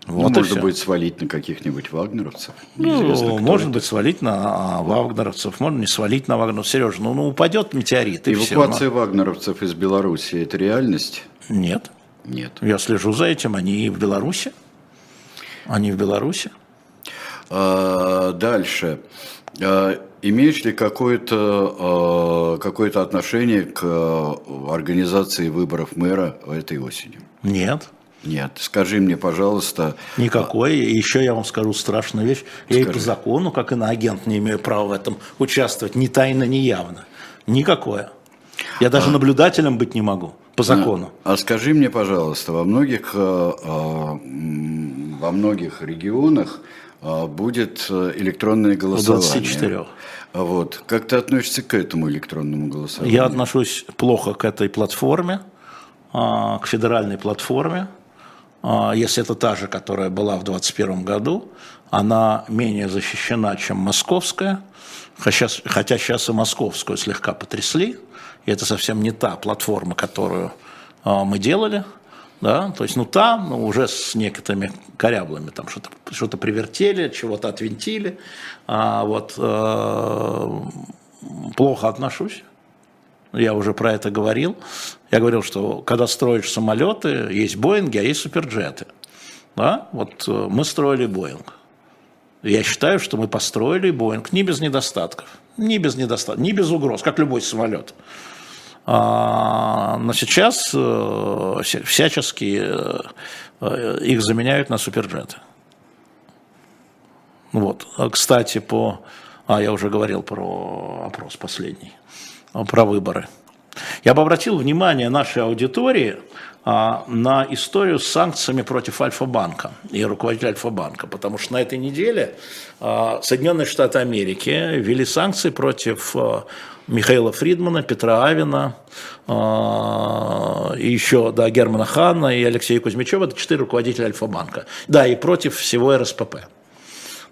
Ну, вот ну, можно будет свалить на каких-нибудь вагнеровцев.
Ну, может это. быть, свалить на а, вагнеровцев, можно не свалить на вагнеровцев. Сережа, ну, ну упадет метеорит.
И Эвакуация все, вагнеровцев из Беларуси – это реальность?
Нет.
Нет.
Я слежу за этим, они в Беларуси. Они в Беларуси.
А, дальше. А, имеешь ли какое-то а, какое отношение к организации выборов мэра этой осенью?
Нет.
Нет, скажи мне, пожалуйста.
Никакой. И еще я вам скажу страшную вещь. Я Скажи. и по закону, как и на агент, не имею права в этом участвовать. Ни тайно, ни явно. Никакое. Я даже а... наблюдателем быть не могу. По закону.
А, а скажи мне, пожалуйста, во многих, э, э, во многих регионах э, будет электронное голосование.
24.
Вот. Как ты относишься к этому электронному голосованию?
Я отношусь плохо к этой платформе, к федеральной платформе. Если это та же, которая была в 2021 году, она менее защищена, чем московская, хотя, хотя сейчас и московскую слегка потрясли, и это совсем не та платформа, которую а, мы делали, да, то есть, ну, там ну, уже с некоторыми коряблами, там что-то что привертели, чего-то отвинтили, а вот э, плохо отношусь, я уже про это говорил, я говорил, что когда строишь самолеты, есть Боинги, а есть суперджеты, да, вот э, мы строили Боинг, я считаю, что мы построили Боинг не без недостатков, не без недостатков, не без угроз, как любой самолет. А, но сейчас э, всячески э, их заменяют на суперджеты. Вот. А, кстати, по... А, я уже говорил про опрос последний, про выборы. Я бы обратил внимание нашей аудитории а, на историю с санкциями против Альфа-банка и руководителя Альфа-банка, потому что на этой неделе Соединенные Штаты Америки ввели санкции против Михаила Фридмана, Петра Авина, и еще, да, Германа Ханна и Алексея Кузьмичева, это четыре руководителя Альфа-банка. Да, и против всего РСПП.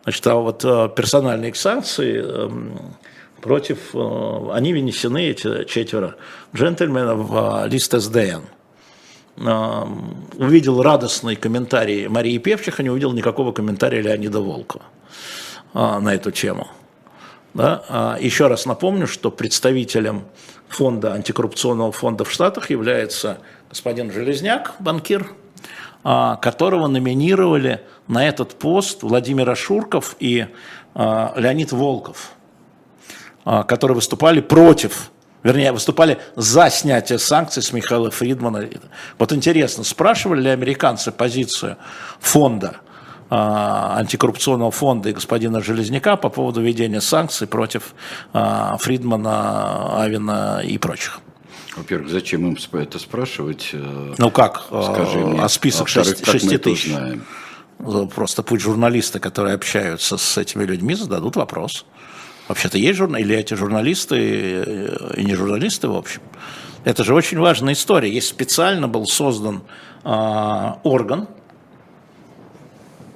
Значит, а вот персональные санкции эм, против, э, они вынесены, эти четверо джентльменов, в лист СДН. Увидел радостный комментарий Марии Певчиха, не увидел никакого комментария Леонида Волкова на эту тему. Да? А еще раз напомню, что представителем фонда, антикоррупционного фонда в Штатах является господин Железняк, банкир, которого номинировали на этот пост Владимир Ашурков и Леонид Волков, которые выступали против вернее, выступали за снятие санкций с Михаила Фридмана. Вот интересно, спрашивали ли американцы позицию фонда а, антикоррупционного фонда и господина Железняка по поводу введения санкций против а, Фридмана, Авина и прочих.
Во-первых, зачем им это спрашивать?
Э, ну как? Скажи а, мне. А список а 6, 6 тысяч. Ну, просто пусть журналисты, которые общаются с этими людьми, зададут вопрос. Вообще-то есть журналисты, или эти журналисты э, и не журналисты, в общем. Это же очень важная история. Есть специально был создан э, орган,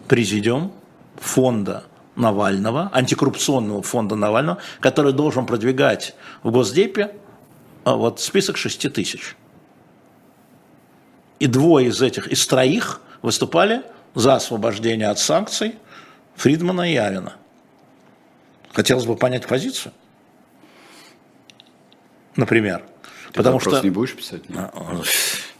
президиум фонда Навального, антикоррупционного фонда Навального, который должен продвигать в Госдепе а, вот список 6 тысяч. И двое из этих, из троих выступали за освобождение от санкций Фридмана и Авина. Хотелось бы понять позицию. Например.
Ты потому что не будешь писать? Нет? А,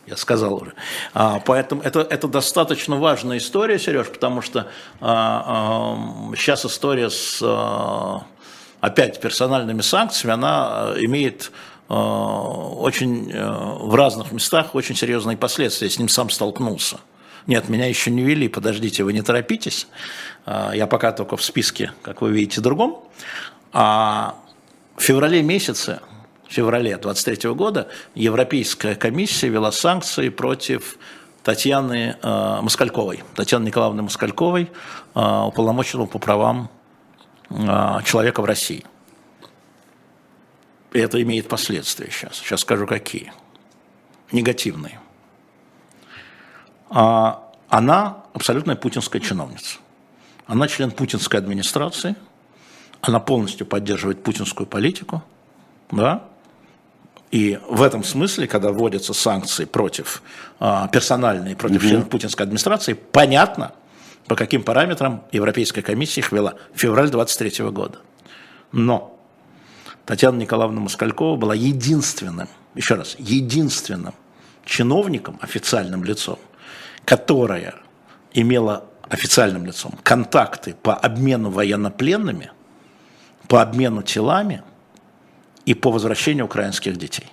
я сказал уже. А, поэтому это, это достаточно важная история, Сереж, потому что а, а, сейчас история с а, опять персональными санкциями, она имеет очень в разных местах очень серьезные последствия. Я с ним сам столкнулся. Нет, меня еще не вели, подождите, вы не торопитесь. А, я пока только в списке, как вы видите, другом. А в феврале месяце в феврале 23 года Европейская комиссия вела санкции против Татьяны э, Москальковой, Татьяны Николаевны Москальковой, э, уполномоченного по правам э, человека в России. И это имеет последствия сейчас. Сейчас скажу, какие. Негативные. А, она абсолютная путинская чиновница. Она член путинской администрации, она полностью поддерживает путинскую политику, да, и в этом смысле, когда вводятся санкции против, а, персональные против угу. членов путинской администрации, понятно, по каким параметрам Европейская комиссия их вела. Февраль 23 года. Но Татьяна Николаевна Москалькова была единственным, еще раз, единственным чиновником, официальным лицом, которая имела официальным лицом контакты по обмену военнопленными, по обмену телами – и по возвращению украинских детей.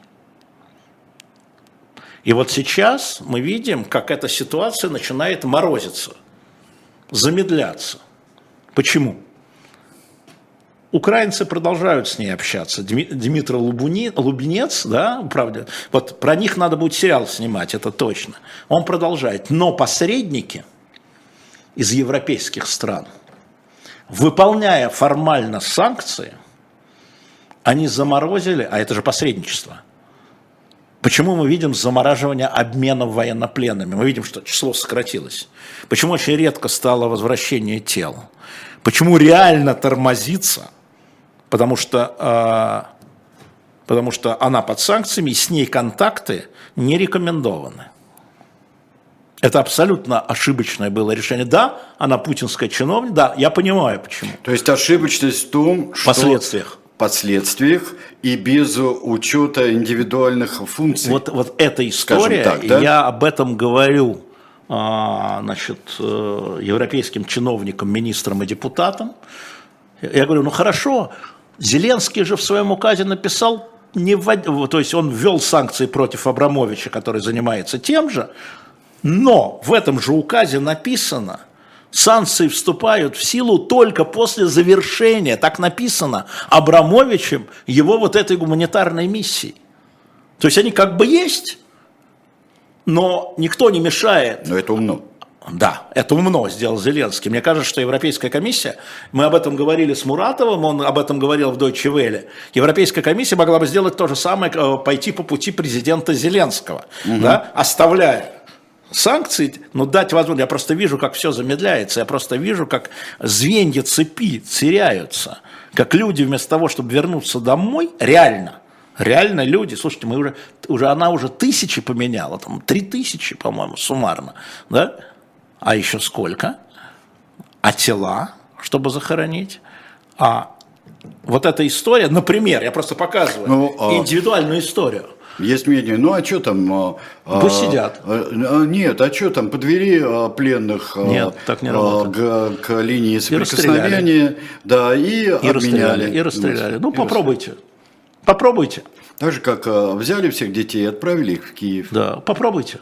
И вот сейчас мы видим, как эта ситуация начинает морозиться, замедляться. Почему? Украинцы продолжают с ней общаться. Дмитрий Лубуни, Лубенец, да, правда, вот про них надо будет сериал снимать, это точно. Он продолжает. Но посредники из европейских стран, выполняя формально санкции, они заморозили, а это же посредничество. Почему мы видим замораживание обменов военнопленными? Мы видим, что число сократилось. Почему очень редко стало возвращение тел? Почему реально тормозится – потому что, а, потому что она под санкциями, и с ней контакты не рекомендованы. Это абсолютно ошибочное было решение. Да, она путинская чиновник, да, я понимаю почему.
То есть ошибочность в том,
что... Последствиях
последствиях и без учета индивидуальных функций.
Вот, вот эта история, так, да? я об этом говорю а, значит, э, европейским чиновникам, министрам и депутатам. Я говорю, ну хорошо, Зеленский же в своем указе написал, не ввод... то есть он ввел санкции против Абрамовича, который занимается тем же, но в этом же указе написано, санкции вступают в силу только после завершения, так написано, Абрамовичем его вот этой гуманитарной миссии. То есть они как бы есть, но никто не мешает.
Но это умно.
Да, это умно сделал Зеленский. Мне кажется, что Европейская комиссия, мы об этом говорили с Муратовым, он об этом говорил в Deutsche Welle, Европейская комиссия могла бы сделать то же самое, э, пойти по пути президента Зеленского, угу. да, оставляя санкции, но дать возможность, я просто вижу, как все замедляется, я просто вижу, как звенья цепи теряются, как люди вместо того, чтобы вернуться домой, реально, Реально люди, слушайте, мы уже, уже она уже тысячи поменяла, там три тысячи, по-моему, суммарно, да? А еще сколько? А тела, чтобы захоронить? А вот эта история, например, я просто показываю ну, а... индивидуальную историю.
Есть мнение, ну а что там? А,
а Пусть сидят.
А, а, нет, а что там, подвели а, пленных
нет, так не а,
к, к линии соприкосновения, и да, и, и обменяли.
Расстреляли, и расстреляли. Ну, и попробуйте. Попробуйте.
Так же, как а, взяли всех детей и отправили их в Киев.
Да, попробуйте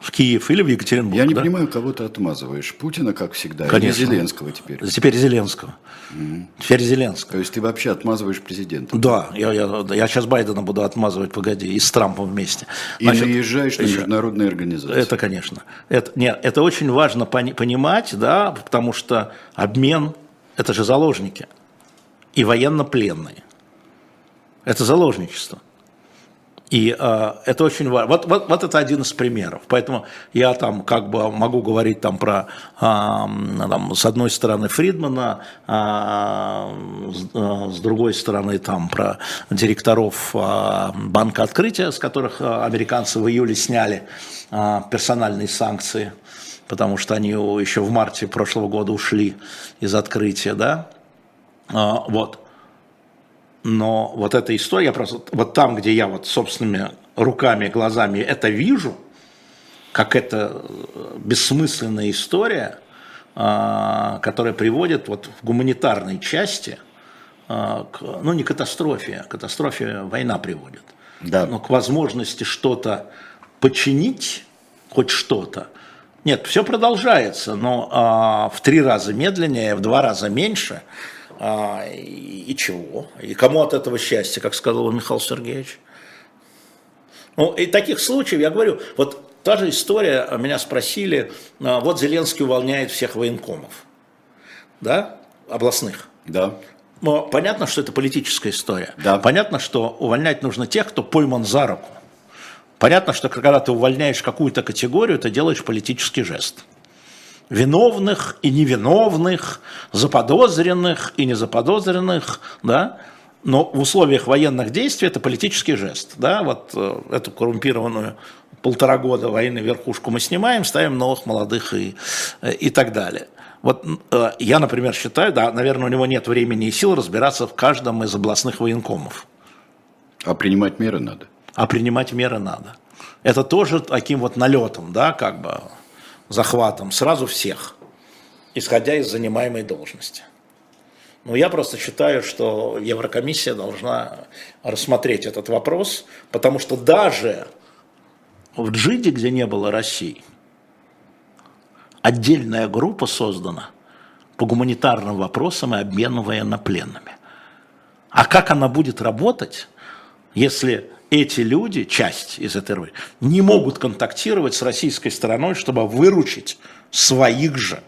в Киев или в Екатеринбург.
Я не
да?
понимаю, кого ты отмазываешь. Путина, как всегда,
Конечно.
или Зеленского теперь?
Теперь Зеленского. Угу. Теперь Зеленского.
То есть ты вообще отмазываешь президента?
Да, я, я, я сейчас Байдена буду отмазывать, погоди, и с Трампом вместе.
Значит, и наезжаешь на международные организации.
Это, конечно. Это, нет, это очень важно пони, понимать, да, потому что обмен – это же заложники и военнопленные. Это заложничество. И э, это очень важно. Вот, вот, вот это один из примеров. Поэтому я там как бы могу говорить там про, э, там, с одной стороны, Фридмана, э, с, с другой стороны, там про директоров э, Банка Открытия, с которых американцы в июле сняли э, персональные санкции, потому что они еще в марте прошлого года ушли из открытия, да. Э, вот но вот эта история, просто вот там, где я вот собственными руками, глазами это вижу, как это э, бессмысленная история, а, которая приводит вот в гуманитарной части а, к, ну не катастрофе, а катастрофе война приводит, да. но к возможности что-то починить, хоть что-то. Нет, все продолжается, но а, в три раза медленнее, в два раза меньше – а, и, и чего? И кому от этого счастья, как сказал Михаил Сергеевич? Ну, и таких случаев, я говорю, вот та же история, меня спросили, а, вот Зеленский увольняет всех военкомов, да, областных.
Да.
Но понятно, что это политическая история.
Да.
Понятно, что увольнять нужно тех, кто пойман за руку. Понятно, что когда ты увольняешь какую-то категорию, ты делаешь политический жест виновных и невиновных, заподозренных и незаподозренных, да, но в условиях военных действий это политический жест, да, вот э, эту коррумпированную полтора года войны верхушку мы снимаем, ставим новых молодых и, э, и так далее. Вот э, я, например, считаю, да, наверное, у него нет времени и сил разбираться в каждом из областных военкомов.
А принимать меры надо.
А принимать меры надо. Это тоже таким вот налетом, да, как бы захватом сразу всех, исходя из занимаемой должности. Но я просто считаю, что Еврокомиссия должна рассмотреть этот вопрос, потому что даже в Джиде, где не было России, отдельная группа создана, по гуманитарным вопросам и обмену военнопленными. А как она будет работать, если эти люди, часть из этой РВ, не могут контактировать с российской стороной, чтобы выручить своих же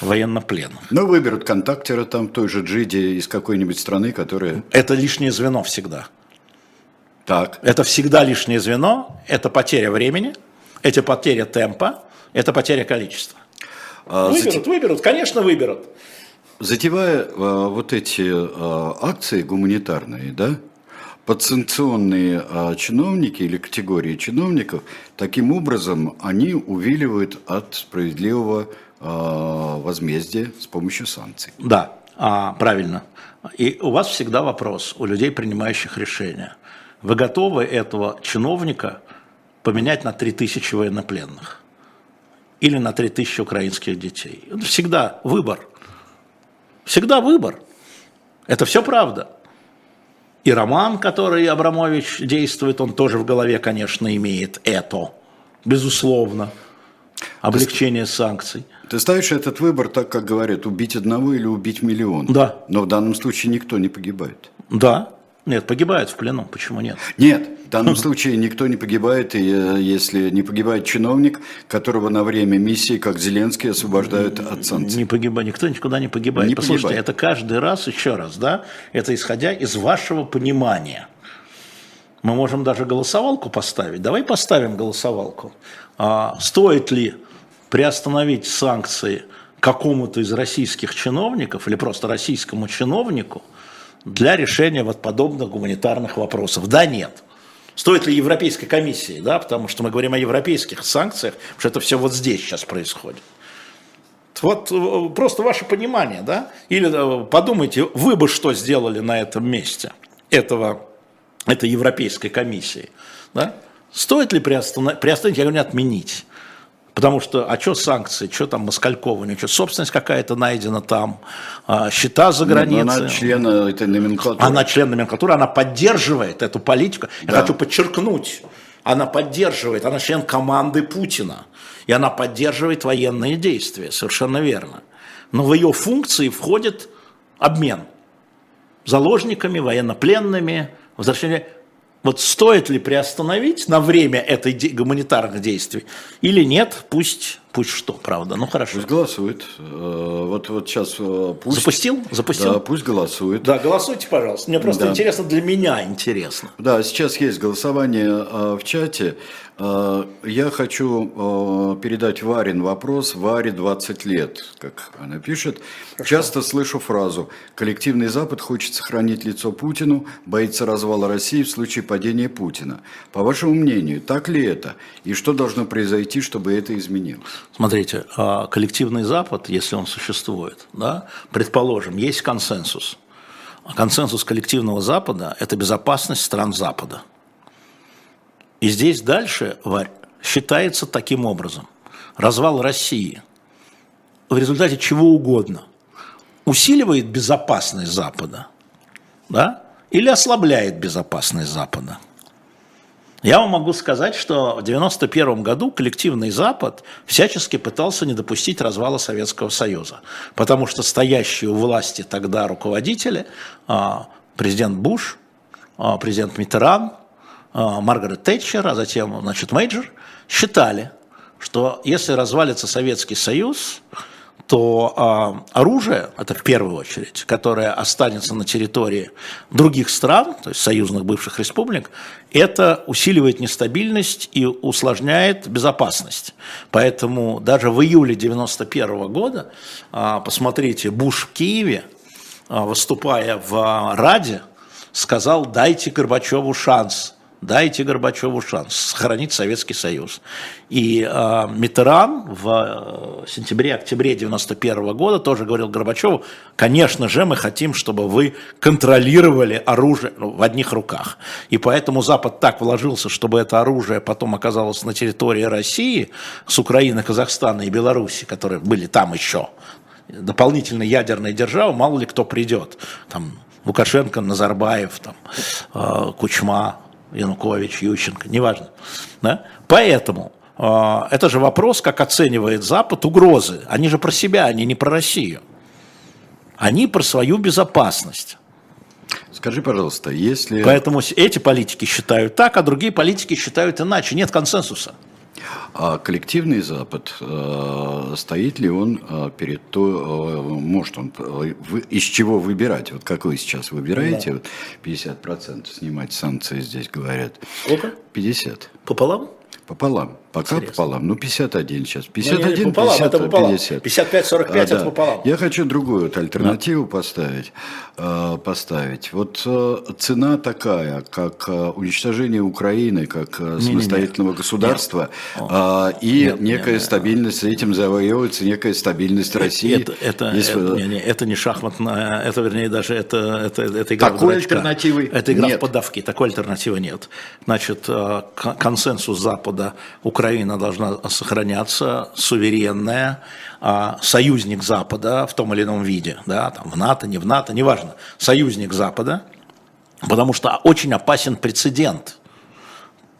военнопленных.
Ну, выберут контактера там той же Джиди из какой-нибудь страны, которая...
Это лишнее звено всегда.
Так.
Это всегда лишнее звено, это потеря времени, это потеря темпа, это потеря количества. А, выберут, зат... выберут, конечно, выберут.
Затевая а, вот эти а, акции гуманитарные, да, подсанкционные а, чиновники или категории чиновников, таким образом они увиливают от справедливого а, возмездия с помощью санкций.
Да, а, правильно. И у вас всегда вопрос у людей, принимающих решения. Вы готовы этого чиновника поменять на 3000 военнопленных? Или на 3000 украинских детей? Всегда выбор. Всегда выбор. Это все правда. И роман, который Абрамович действует, он тоже в голове, конечно, имеет это, безусловно, облегчение ты, санкций.
Ты ставишь этот выбор так, как говорят, убить одного или убить миллион.
Да.
Но в данном случае никто не погибает.
Да. Нет, погибают в плену. Почему нет?
Нет, в данном случае никто не погибает, э, если не погибает чиновник, которого на время миссии, как Зеленский, освобождают от санкций.
Не погибает, никто никуда не погибает. Не Послушайте, погибает. это каждый раз, еще раз, да, это исходя из вашего понимания. Мы можем даже голосовалку поставить. Давай поставим голосовалку. А, стоит ли приостановить санкции какому-то из российских чиновников или просто российскому чиновнику – для решения вот подобных гуманитарных вопросов? Да, нет. Стоит ли Европейской комиссии, да, потому что мы говорим о европейских санкциях, потому что это все вот здесь сейчас происходит. Вот э, просто ваше понимание, да? Или э, подумайте, вы бы что сделали на этом месте этого, этой Европейской комиссии, да? Стоит ли приостановить, приостановить, я говорю, отменить, Потому что, а что санкции, что там Москалькова, что собственность какая-то найдена там, а, счета за границей.
она член этой номенклатуры.
Она член номенклатуры, она поддерживает эту политику. Я да. хочу подчеркнуть, она поддерживает, она член команды Путина. И она поддерживает военные действия, совершенно верно. Но в ее функции входит обмен заложниками, военнопленными, возвращение вот стоит ли приостановить на время этой гуманитарных действий или нет, пусть, пусть что, правда, ну хорошо.
Пусть голосует. Э, вот, вот сейчас э, пусть...
Запустил? Запустил?
Да, пусть голосует.
Да, голосуйте, пожалуйста. Мне просто да. интересно, для меня интересно.
Да, сейчас есть голосование э, в чате. Я хочу передать Варин вопрос. Варе 20 лет, как она пишет. Хорошо. Часто слышу фразу «Коллективный Запад хочет сохранить лицо Путину, боится развала России в случае падения Путина». По вашему мнению, так ли это? И что должно произойти, чтобы это изменилось?
Смотрите, а коллективный Запад, если он существует, да, предположим, есть консенсус. консенсус коллективного Запада – это безопасность стран Запада – и здесь дальше, считается таким образом. Развал России в результате чего угодно усиливает безопасность Запада, да, или ослабляет безопасность Запада. Я вам могу сказать, что в 1991 году коллективный Запад всячески пытался не допустить развала Советского Союза, потому что стоящие у власти тогда руководители, а, президент Буш, а, президент Митеран, а, Маргарет Тэтчер, а затем значит, Мейджор, считали, что если развалится Советский Союз, то э, оружие, это в первую очередь, которое останется на территории других стран, то есть союзных бывших республик, это усиливает нестабильность и усложняет безопасность. Поэтому даже в июле 1991 года, э, посмотрите, Буш в Киеве, э, выступая в Раде, сказал, дайте Горбачеву шанс – Дайте Горбачеву шанс сохранить Советский Союз. И э, Митеран в э, сентябре-октябре 91 года тоже говорил Горбачеву, конечно же, мы хотим, чтобы вы контролировали оружие ну, в одних руках. И поэтому Запад так вложился, чтобы это оружие потом оказалось на территории России, с Украины, Казахстана и Беларуси, которые были там еще, дополнительно ядерные державы, мало ли кто придет. Там Лукашенко, Назарбаев, там, э, Кучма, Янукович, Ющенко, неважно. Да? Поэтому э, это же вопрос, как оценивает Запад угрозы. Они же про себя, они не про Россию. Они про свою безопасность.
Скажи, пожалуйста, если...
Поэтому эти политики считают так, а другие политики считают иначе. Нет консенсуса.
А коллективный Запад, э, стоит ли он э, перед то, э, может он из чего выбирать? Вот как вы сейчас выбираете, да. 50% снимать санкции здесь говорят.
Сколько?
50.
Пополам?
Пополам. Пока Интересно. пополам. Ну, 51 сейчас. 51, не, не,
пополам,
50,
это пополам. 50. 55-45 а, это да. пополам.
Я хочу другую вот альтернативу да. поставить. Э, поставить. Вот э, цена такая, как э, уничтожение Украины, как э, самостоятельного не, не, не. государства, нет. Э, и нет, некая нет, стабильность, нет. с этим завоевывается некая стабильность России.
Это, это, Если... это, не, не, это не шахматная, это, вернее, даже это, это, это игра
Такой альтернативы
Это игра
нет.
в подавки. Такой альтернативы нет. Значит, консенсус Запада, Украина должна сохраняться суверенная, а, союзник Запада в том или ином виде, да, там в НАТО, не в НАТО, неважно, союзник Запада, потому что очень опасен прецедент.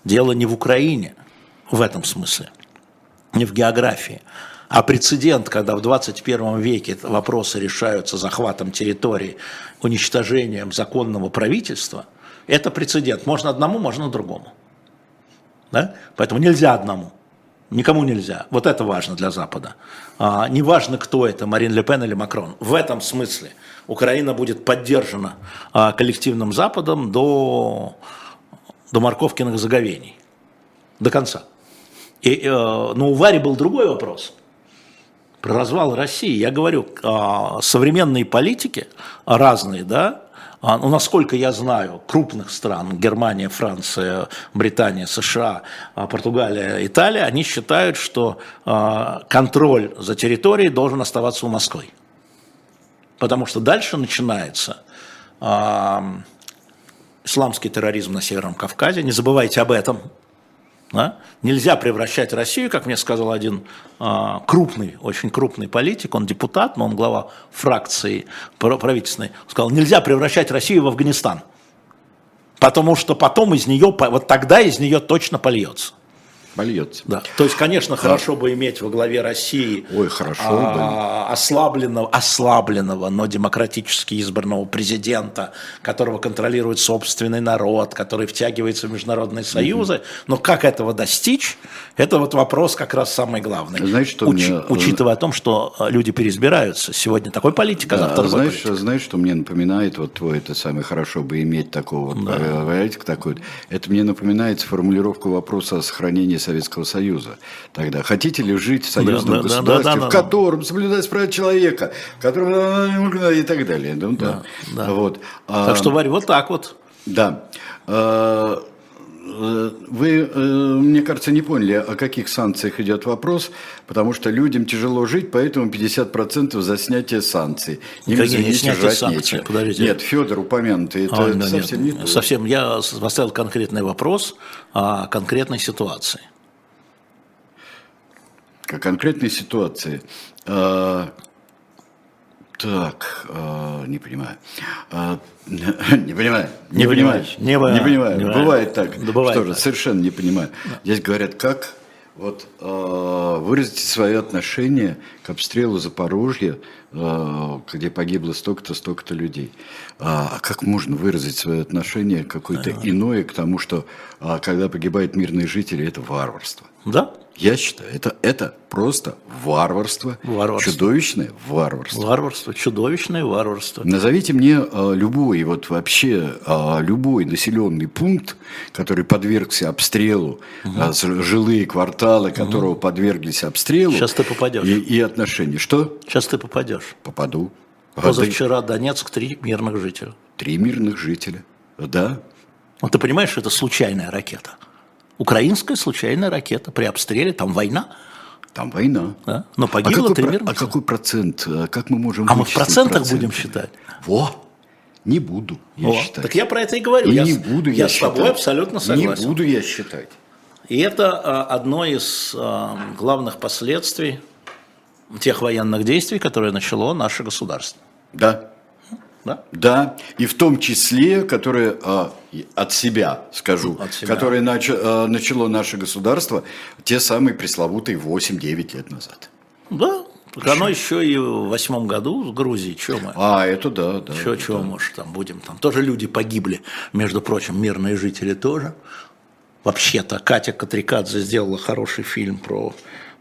Дело не в Украине в этом смысле, не в географии, а прецедент, когда в 21 веке вопросы решаются захватом территории, уничтожением законного правительства, это прецедент. Можно одному, можно другому. Да? Поэтому нельзя одному. Никому нельзя. Вот это важно для Запада. А, неважно, кто это, Марин Ле Пен или Макрон. В этом смысле Украина будет поддержана а, коллективным Западом до, до морковкиных заговений. До конца. И, э, но у Вари был другой вопрос. Про развал России. Я говорю, а, современные политики разные, да, ну, насколько я знаю, крупных стран, Германия, Франция, Британия, США, а, Португалия, Италия, они считают, что а, контроль за территорией должен оставаться у Москвы. Потому что дальше начинается исламский терроризм на Северном Кавказе. Не забывайте об этом. Да? Нельзя превращать Россию, как мне сказал один а, крупный, очень крупный политик, он депутат, но он глава фракции правительственной, сказал, нельзя превращать Россию в Афганистан, потому что потом из нее, вот тогда из нее точно польется
польется.
Да. То есть, конечно, да. хорошо бы иметь во главе России
Ой, хорошо,
а, да. ослабленного, ослабленного, но демократически избранного президента, которого контролирует собственный народ, который втягивается в международные союзы. Угу. Но как этого достичь, это вот вопрос как раз самый главный.
Знаешь, что
Уч,
мне...
Учитывая о том, что э, люди переизбираются. Сегодня такой политик, а да, завтра
знаешь,
политик.
знаешь, что мне напоминает, вот твой это самое хорошо бы иметь такого да. политика такой. Это мне напоминает формулировку вопроса о сохранении Советского Союза. Тогда хотите ли жить в союзном да, государстве, да, да, да, в котором соблюдать права человека, в котором и так далее. Ну, да,
да. Да. Вот. Так что, Варь, вот так вот.
Да. А, вы, э, мне кажется, не поняли, о каких санкциях идет вопрос, потому что людям тяжело жить, поэтому 50% за снятие санкций.
Им, извините, не санкций, нечего.
подождите. Нет, Федор упомянутый, это, а, совсем нет, не то.
Совсем, я поставил конкретный вопрос о конкретной ситуации.
О конкретной ситуации. А, так, э, не понимаю. Э, (laughs) не понимаю. Не, не понимаю. Не, не понимаю. Не бывает так. Да, бывает Что же, совершенно не понимаю. Да. Здесь говорят, как вот э, выразить свое отношение к обстрелу Запорожья, э, где погибло столько-то, столько-то людей. А, как можно выразить свое отношение какое-то иное к тому, что когда погибают мирные жители, это варварство?
Да.
Я считаю, это, это просто варварство, варварство, чудовищное варварство.
Варварство, чудовищное варварство.
Назовите мне э, любой, вот вообще э, любой населенный пункт, который подвергся обстрелу, угу. э, жилые кварталы, которого угу. подверглись обстрелу.
Сейчас ты попадешь.
И, и отношения. Что?
Сейчас ты попадешь.
Попаду.
Позавчера Донецк три мирных жителя.
Три мирных жителя, да.
Вот ты понимаешь, что это случайная ракета? Украинская случайная ракета при обстреле, там война.
Там война.
Да? Но погибло
а
три
про, А какой процент? Э, как мы можем
А мы в процентах процент? будем считать?
Во! Не буду я Во.
считать. Так я про это и говорю.
И
я,
не буду я,
я с тобой абсолютно согласен.
Не буду я считать.
И это а, одно из а, главных последствий тех военных действий, которые начало наше государство.
Да. Да? Да, и в том числе, которые а, от себя скажу, от себя. которые а, начало наше государство те самые пресловутые 8-9 лет назад.
Да, Так оно еще и в восьмом году в Грузии, что мы?
А, это да, да.
Что, чего,
да.
может, там будем, там тоже люди погибли, между прочим, мирные жители тоже. Вообще-то Катя Катрикадзе сделала хороший фильм про,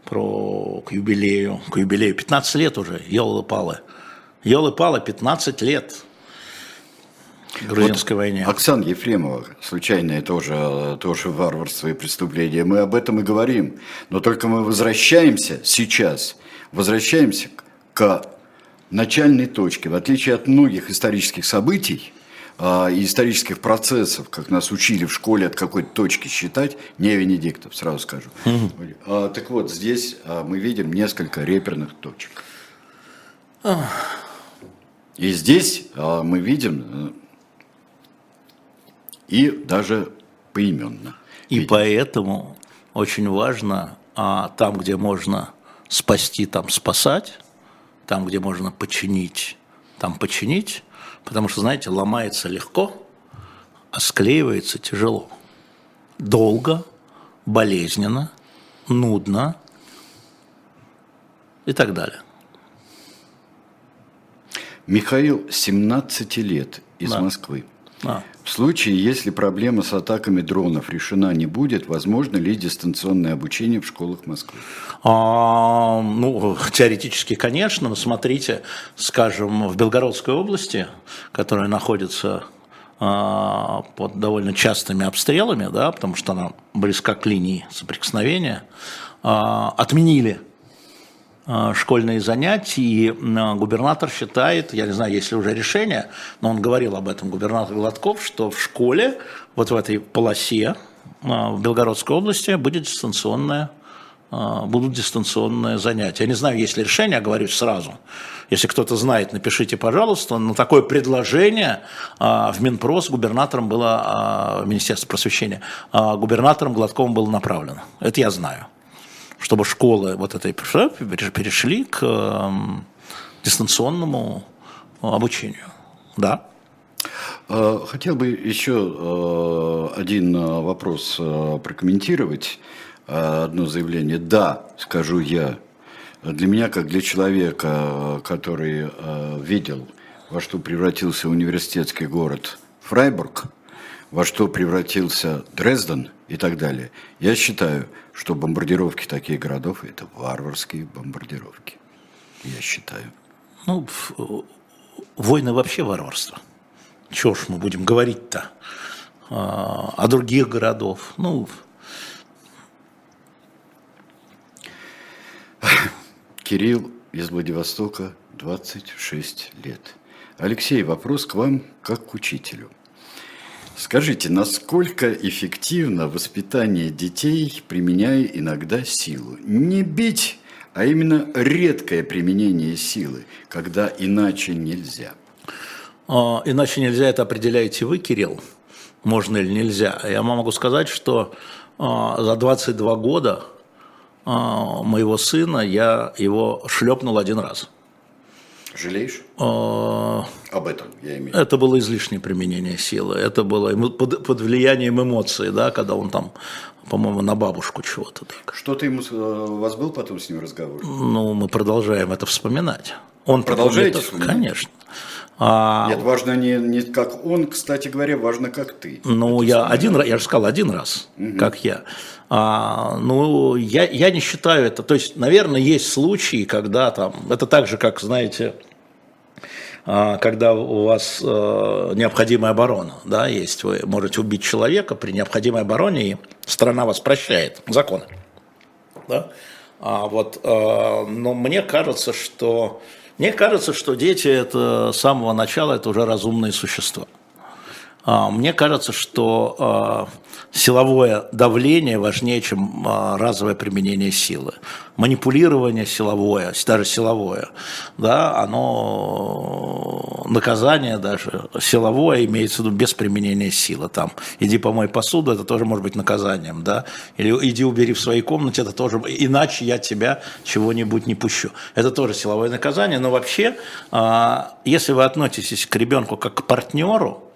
про к юбилею, к юбилею, 15 лет уже, елы-палы. Елы-палы, 15 лет грузинской войне.
Оксана Ефремова, случайное тоже, тоже варварство и преступление. Мы об этом и говорим. Но только мы возвращаемся сейчас, возвращаемся к начальной точке. В отличие от многих исторических событий а, и исторических процессов, как нас учили в школе от какой-то точки считать, не Венедиктов, сразу скажу. А, так вот, здесь а, мы видим несколько реперных точек. И здесь а, мы видим э, и даже поименно.
И
видим.
поэтому очень важно а, там, где можно спасти, там спасать, там, где можно починить, там починить, потому что, знаете, ломается легко, а склеивается тяжело. Долго, болезненно, нудно и так далее.
Михаил, 17 лет, из
Да.
Москвы.
А.
В случае, если проблема с атаками дронов решена не будет, возможно ли дистанционное обучение в школах Москвы?
А, ну, теоретически, конечно, но смотрите, скажем, в Белгородской области, которая находится а, под довольно частыми обстрелами, да, потому что она близка к линии соприкосновения, а, отменили школьные занятия, и а, губернатор считает, я не знаю, есть ли уже решение, но он говорил об этом, губернатор Гладков, что в школе, вот в этой полосе а, в Белгородской области будет дистанционное будут дистанционные занятия. Я не знаю, есть ли решение, я говорю сразу. Если кто-то знает, напишите, пожалуйста. Но такое предложение в Минпрос губернатором было, в Министерство просвещения, губернатором Гладковым было направлено. Это я знаю. Чтобы школы вот этой перешли к эм, дистанционному обучению. Да.
А, Хотел бы еще э, один э, вопрос э, прокомментировать, э, одно заявление. Да, скажу я, для меня, как для человека, э, который э, видел, во что превратился университетский город Фрайбург, во что превратился Дрезден и так далее, я считаю, что бомбардировки таких городов – это варварские бомбардировки. Я считаю.
Ну, войны вообще варварство. Чего ж мы будем говорить-то а, о других городов? Ну,
Кирилл из Владивостока, 26 лет. Алексей, вопрос к вам как к учителю. Скажите, насколько эффективно воспитание детей, применяя иногда силу? Не бить, а именно редкое применение силы, когда иначе нельзя.
а, иначе нельзя это определяете вы, Кирилл, можно или нельзя. Я могу сказать, что а, за 22 года а, моего сына я его шлепнул один раз.
Жалеешь
А,
об этом, я имею?
Это было излишнее применение силы. Это было под, под влиянием эмоций, да, когда он там, по-моему, на бабушку чего-то. Так.
Что-то ему, э, у вас был потом с ним разговор?
Ну, мы продолжаем это вспоминать. Он
Продолжаете вспоминать?
Конечно. А,
Нет, важно не, не как он, кстати говоря, важно как ты.
Ну,
Это
я
самое
один раз, я же сказал, один раз, как я. А, ну, я, я не считаю это. То есть, наверное, есть случаи, когда там, это так же, как, знаете, а, когда у вас э, необходимая оборона, да, есть, вы можете убить человека при необходимой обороне, и страна вас прощает, законы. Да? А вот, э, но мне кажется, что мне кажется, что дети это с самого начала это уже разумные существа. А, Мне кажется, что а, силовое давление важнее, чем а, разовое применение силы. Манипулирование силовое, даже силовое, да, оно наказание даже силовое имеется в виду без применения силы. Там, иди помой посуду, это тоже может быть наказанием, да, или иди убери в своей комнате, это тоже, иначе я тебя чего-нибудь не пущу. Это тоже силовое наказание, но вообще, если вы относитесь к ребенку как к партнеру,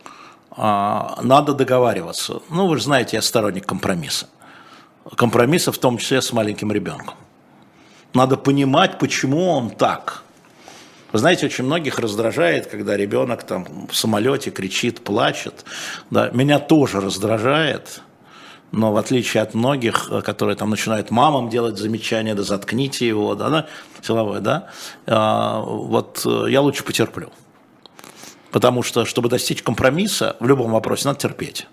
надо договариваться. Ну, вы же знаете, я сторонник компромисса. Компромисса в том числе с маленьким ребенком. Надо понимать, почему он так. Вы знаете, очень многих раздражает, когда ребенок там в самолете кричит, плачет. Да, меня тоже раздражает но в отличие от многих, э, которые там начинают мамам делать замечания, да заткните его, да, да силовое, да, а, вот э, я лучше потерплю. Потому что, чтобы достичь компромисса в любом вопросе, надо терпеть.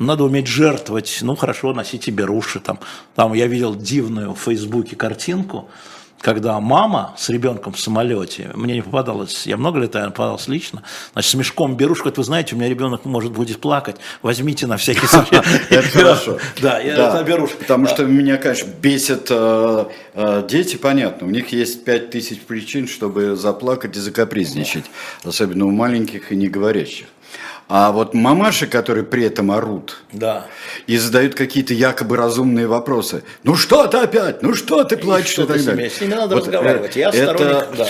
Надо уметь жертвовать. Ну, хорошо, носите беруши. Там, там я видел дивную в Фейсбуке картинку, когда мама с ребенком в самолете, мне не попадалось, я много летаю, попадалось лично, значит, с мешком берушку, говорит, вы знаете, у меня ребенок может будет плакать, возьмите на всякий случай. (laughs)
Это хорошо. (laughs)
Да, я беру.
Потому что меня, конечно, бесят э, э, дети, понятно, у них есть пять тысяч причин, чтобы заплакать и закапризничать, особенно у маленьких и не говорящих. А вот мамаши, которые при этом орут
да.
и задают какие-то якобы разумные вопросы. Ну что ты опять? Ну что ты плачешь? И, что и так далее.
С ними надо вот разговаривать. Я это... сторонник, да.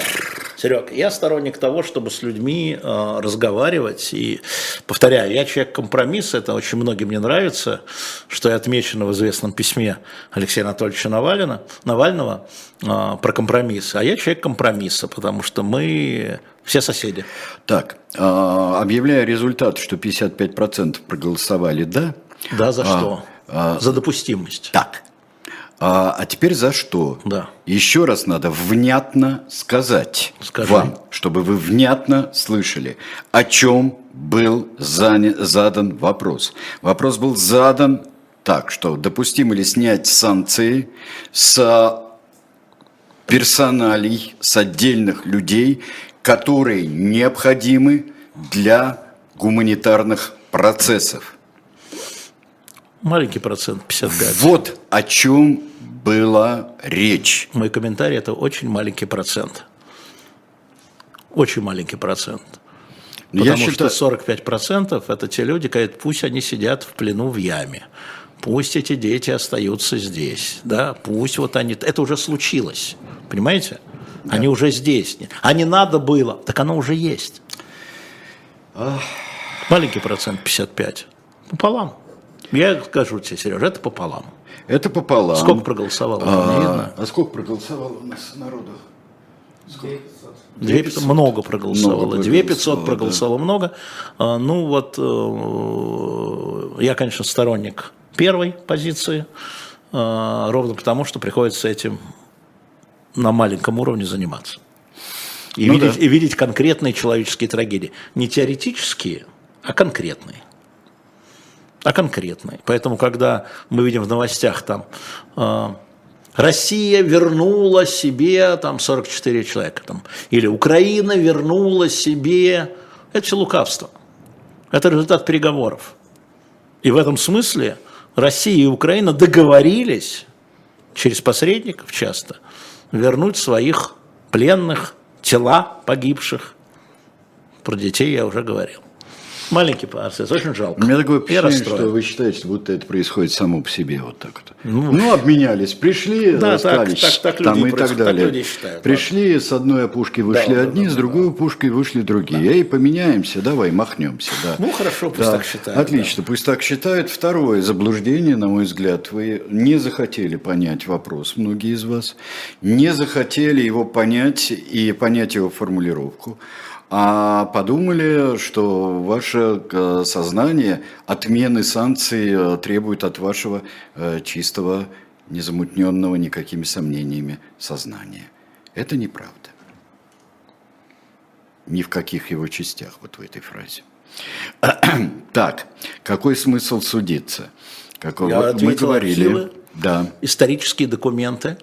Серег, я сторонник того, чтобы с людьми э, разговаривать. И, повторяю, я человек компромисса, это очень многим мне нравится, что я отмечено в известном письме Алексея Анатольевича Навалина, Навального э, про компромисс. А я человек компромисса, потому что мы все соседи.
Так, а, объявляя результат, что 55% проголосовали «да».
Да, за а, что? А, за допустимость.
Так. А, а теперь за что?
Да.
Еще раз надо внятно сказать
Скажи.
вам, чтобы вы внятно слышали, о чем был занят, задан вопрос. Вопрос был задан так, что допустимо ли снять санкции с персоналей, с отдельных людей, которые необходимы для гуманитарных процессов.
Маленький процент, 55.
Вот о чем была речь.
Мой комментарий – это очень маленький процент. Очень маленький процент. Потому Я считаю... что 45% – это те люди, которые пусть они сидят в плену в яме. Пусть эти дети остаются здесь. Да? Пусть вот они… Это уже случилось. Понимаете? Да. Они уже здесь. А не надо было. Так оно уже есть. Ах. Маленький процент 55. Пополам. Я скажу тебе, Сережа, это пополам.
Это пополам.
Сколько проголосовало?
А, а сколько проголосовало у нас народу?
Две 500. Много проголосовало. Две пятьсот проголосовало да. много. А, ну вот, э, я, конечно, сторонник первой позиции, а, ровно потому, что приходится этим на маленьком уровне заниматься. И, ну видеть, да. и видеть конкретные человеческие трагедии. Не теоретические, а конкретные. А конкретные. Поэтому, когда мы видим в новостях там э, Россия вернула себе там 44 человека, там, или Украина вернула себе, это все лукавство. Это результат переговоров. И в этом смысле Россия и Украина договорились через посредников часто вернуть своих пленных, тела погибших. Про детей я уже говорил. Маленький процесс, очень жалко.
У меня такое впечатление, что вы считаете, будто это происходит само по себе вот так вот. Ну, ну обменялись, пришли,
да, расстались,
так, так, так там и так далее. Так считают, пришли, да. с одной опушки вышли да, одни, да, да, с другой да. вышли другие. Да. Эй, поменяемся, давай, махнемся. Да.
Ну хорошо, пусть да. так считают.
Отлично, да. пусть так считают. Второе заблуждение, на мой взгляд, вы не захотели понять вопрос, многие из вас, не захотели его понять и понять его формулировку а подумали, что ваше э, сознание отмены санкций э, требует от вашего э, чистого, незамутненного никакими сомнениями сознания. Это неправда. Ни в каких его частях, вот в этой фразе. (clears throat) Так, какой смысл судиться?
Какой, Я вот мы говорили, архивы,
да.
исторические документы,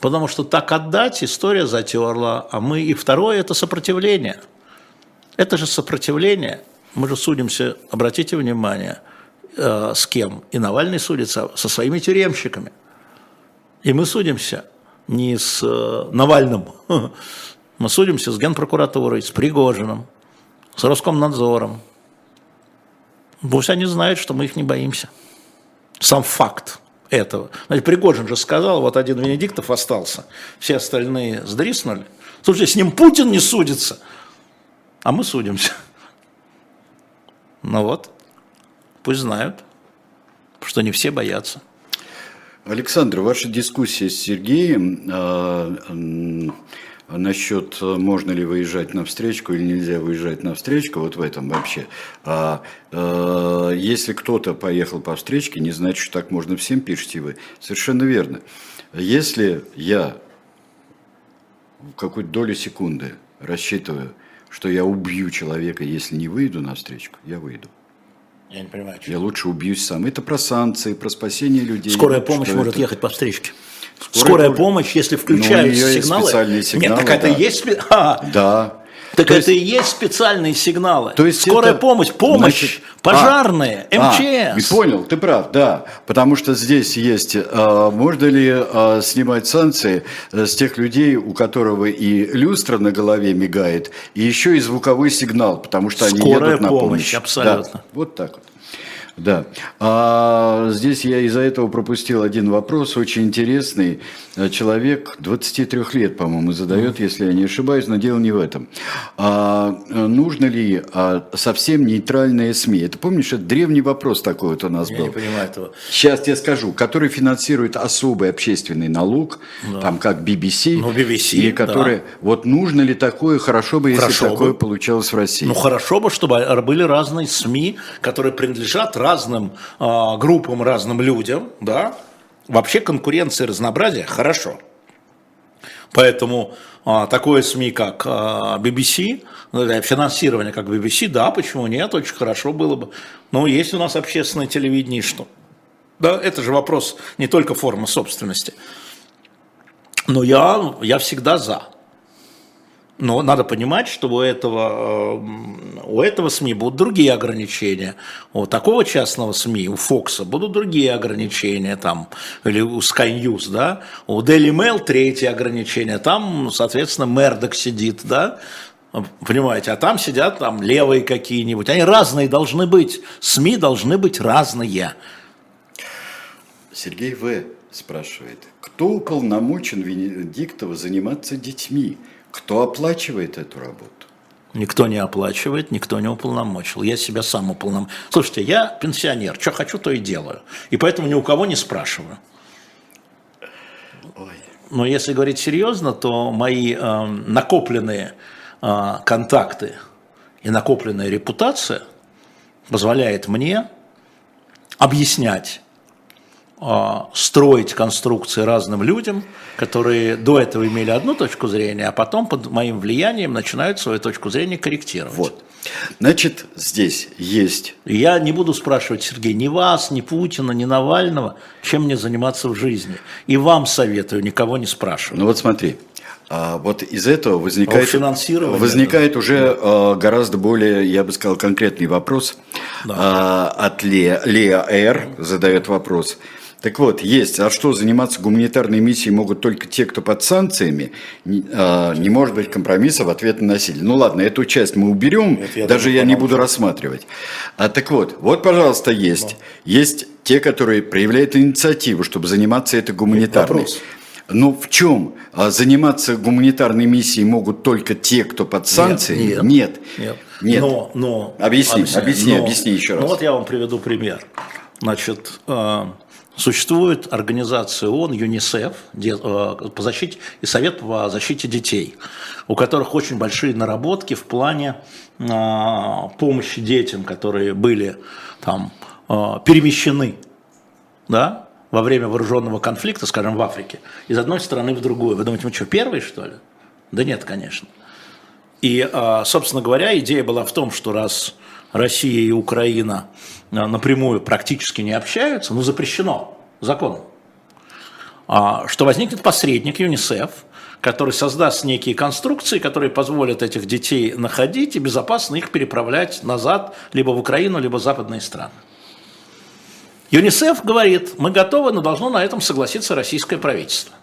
потому что так отдать история затерла, а мы и второе это сопротивление – это же сопротивление. Мы же судимся, обратите внимание, э, с кем? И Навальный судится со своими тюремщиками. И мы судимся не с э, Навальным, (laughs) мы судимся с Генпрокуратурой, с Пригожиным, с Роскомнадзором. Пусть они знают, что мы их не боимся. Сам факт этого. Значит, Пригожин же сказал, вот один Венедиктов остался, все остальные сдриснули. Слушайте, с ним Путин не судится – а мы судимся. Ну вот, пусть знают, что не все боятся.
Александр, ваша дискуссия с Сергеем э, насчет можно ли выезжать на встречку или нельзя выезжать на встречку, вот в этом вообще. А, э, если кто-то поехал по встречке, не значит, что так можно всем, пишите вы. Совершенно верно. Если я в какую-то долю секунды рассчитываю, что я убью человека, если не выйду на встречку, я выйду.
Я не понимаю.
Что. Я лучше убьюсь сам. Это про санкции, про спасение людей.
Скорая помощь может это... ехать по встречке. Скорая, Скорая помощь, если включаются ну, сигналы.
сигналы.
Нет, так да. это есть. (laughs)
А, да.
Так то это есть, и есть специальные сигналы. То есть Скорая это, помощь, помощь, значит, пожарные, а, МЧС.
А, понял, ты прав, да. Потому что здесь есть, а, можно ли а, снимать санкции а, с тех людей, у которого и люстра на голове мигает, и еще и звуковой сигнал, потому что они
Скорая
едут на
помощь.
помощь.
Абсолютно.
Да, вот так вот. Да. А здесь я из-за этого пропустил один вопрос, очень интересный. Человек 23 лет, по-моему, задает, если я не ошибаюсь, но дело не в этом. А, нужно ли а, совсем нейтральные СМИ? Это помнишь, это древний вопрос такой вот у нас
я
был.
Я не понимаю этого.
Сейчас я скажу, который финансирует особый общественный налог, да. там как BBC,
ну, BBC
и который, да. вот нужно ли такое, хорошо бы, если хорошо такое бы. получалось в России.
Ну хорошо бы, чтобы были разные СМИ, которые принадлежат разным э, группам, разным людям, да, вообще конкуренция и разнообразие хорошо. Поэтому а, такое СМИ, как а, BBC, ну, финансирование как BBC, да, почему нет, очень хорошо было бы. Но есть у нас общественное телевидение, что? Да, это же вопрос не только формы собственности. Но я, я всегда за. Но надо понимать, что у этого, э, у этого СМИ будут другие ограничения. У такого частного СМИ, у Фокса, будут другие ограничения, там, или у Sky News, да. У Daily Mail третье ограничение, там, соответственно, Мердок сидит, да. Понимаете, а там сидят там левые какие-нибудь. Они разные должны быть. СМИ должны быть разные.
Сергей В. спрашивает, кто уполномочен Венедиктова заниматься детьми? Кто оплачивает эту работу?
Никто не оплачивает, никто не уполномочил. Я себя сам уполномочил. Слушайте, я пенсионер, что хочу, то и делаю. И поэтому ни у кого не спрашиваю. Ой. Но если говорить серьезно, то мои э, накопленные э, контакты и накопленная репутация позволяет мне объяснять строить конструкции разным людям, которые до этого имели одну точку зрения, а потом под моим влиянием начинают свою точку зрения корректировать.
Вот. Значит, здесь есть...
Я не буду спрашивать, Сергей, ни вас, ни Путина, ни Навального, чем мне заниматься в жизни. И вам советую, никого не спрашивать.
Ну вот смотри, а вот из этого возникает, возникает уже да. гораздо более, я бы сказал, конкретный вопрос. Да. А, от Лея, Лея Р. задает вопрос. Так вот, есть. А что, заниматься гуманитарной миссией могут только те, кто под санкциями? Не, а, не может быть компромисса в ответ на насилие. Ну ладно, эту часть мы уберем, Это я даже я не буду рассматривать. А так вот, вот, пожалуйста, есть. Да. Есть те, которые проявляют инициативу, чтобы заниматься этой гуманитарной. Но в чем а, заниматься гуманитарной миссией могут только те, кто под санкциями?
Нет. Нет. нет. нет.
Но, но, объясни, объясни, но, объясни еще раз.
Ну вот я вам приведу пример. Значит, а, Существует организация ООН ЮНИСЕФ э, по защите, и Совет по защите детей, у которых очень большие наработки в плане а, помощи детям, которые были там, а, перемещены да, во время вооруженного конфликта, скажем, в Африке, из одной страны в другую. Вы думаете, мы что, первые, что ли? Да нет, конечно. И, собственно говоря, идея была в том, что раз Россия и Украина а, напрямую практически не общаются, ну запрещено законом, а, что возникнет посредник ЮНИСЕФ, который создаст некие конструкции, которые позволят этих детей находить и безопасно их переправлять назад либо в Украину, либо в западные страны. ЮНИСЕФ говорит, мы готовы, но должно на этом согласиться российское правительство.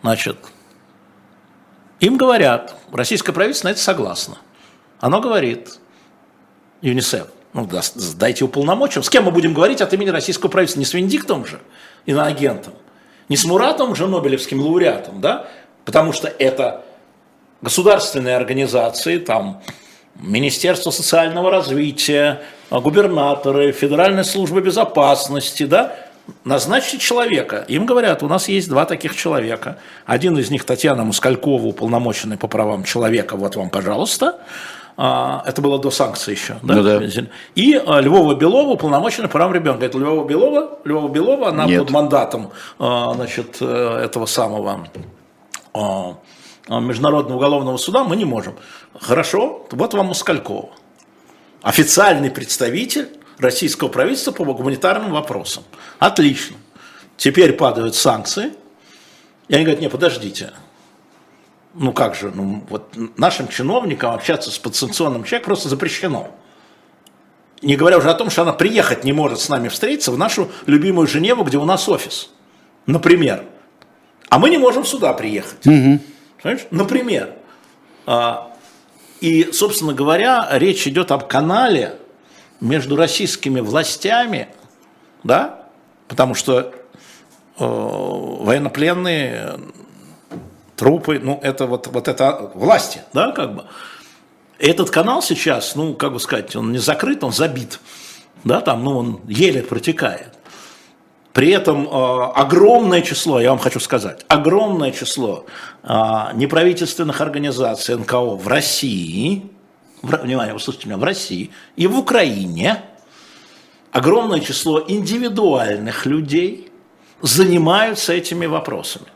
Значит, им говорят, российское правительство на это согласно. Оно говорит, ЮНИСЕФ. Ну, да, дайте уполномочим. С кем мы будем говорить от имени российского правительства? Не с Венедиктом же, иноагентом, не с Муратом же, Нобелевским лауреатом, да? Потому что это государственные организации, там, Министерство социального развития, губернаторы, Федеральная служба безопасности, да? назначьте человека. Им говорят, у нас есть два таких человека. Один из них Татьяна Москалькова, уполномоченный по правам человека, вот вам, пожалуйста. А, это было до санкций еще. Да?
Ну, да.
И а, Львова Белова, уполномоченный по правам ребенка. Это Львова Белова. Львова Белова, она
Нет.
под мандатом а, значит, э, этого самого Международного уголовного суда мы не можем. Хорошо, вот вам Москалькова. Официальный представитель российского правительства по гуманитарным вопросам. Отлично. Теперь падают санкции. И они говорят, не, подождите. Ну как же, ну вот нашим чиновникам общаться с подсанкционным человеком просто запрещено. Не говоря уже о том, что она приехать не может с нами встретиться в нашу любимую Женеву, где у нас офис. Например. А мы не можем сюда приехать. Понимаешь? Например. А, И, собственно говоря, речь идет об канале между российскими властями, да, потому что э, военнопленные трупы, ну, это вот, вот это власти, да, как бы. Этот канал сейчас, ну, как бы сказать, он не закрыт, он забит, да, там, ну, он еле протекает. При этом э, огромное число, я вам хочу сказать, огромное число э, неправительственных организаций НКО в России, в, внимание, услышите меня, в России и в Украине, огромное число индивидуальных людей занимаются этими вопросами.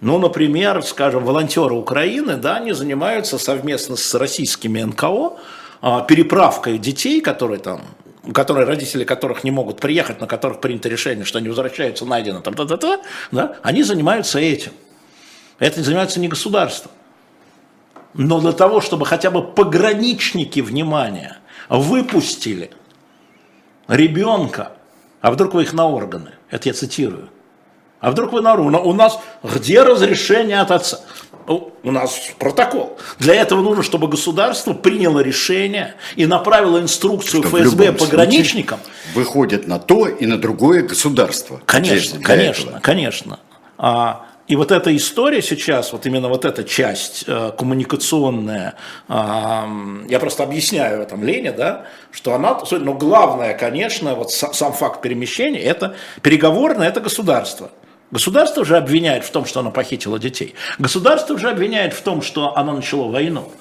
Ну, например, скажем, волонтеры Украины, да, они занимаются совместно с российскими НКО а, переправкой детей, которые там которые, родители которых не могут приехать, на которых принято решение, что они возвращаются, найдено, там, та -та -та, да, они занимаются этим. Это занимается не государство. Но для того, чтобы хотя бы пограничники внимания выпустили ребенка, а вдруг вы их на органы, это я цитирую, а вдруг вы на органы, у нас где разрешение от отца? У нас протокол. Для этого нужно, чтобы государство приняло решение и направило инструкцию
Что
ФСБ пограничникам.
Выходит на то и на другое государство.
Конечно, конечно,
этого.
конечно. А, и вот эта история сейчас, вот именно вот эта часть э, коммуникационная, м, я просто объясняю в этом Лене, да, что она, но главное, конечно, вот са- сам факт перемещения, это переговорное, это государство. Государство же обвиняет в том, что оно похитило детей. Государство же обвиняет в том, что оно начало войну.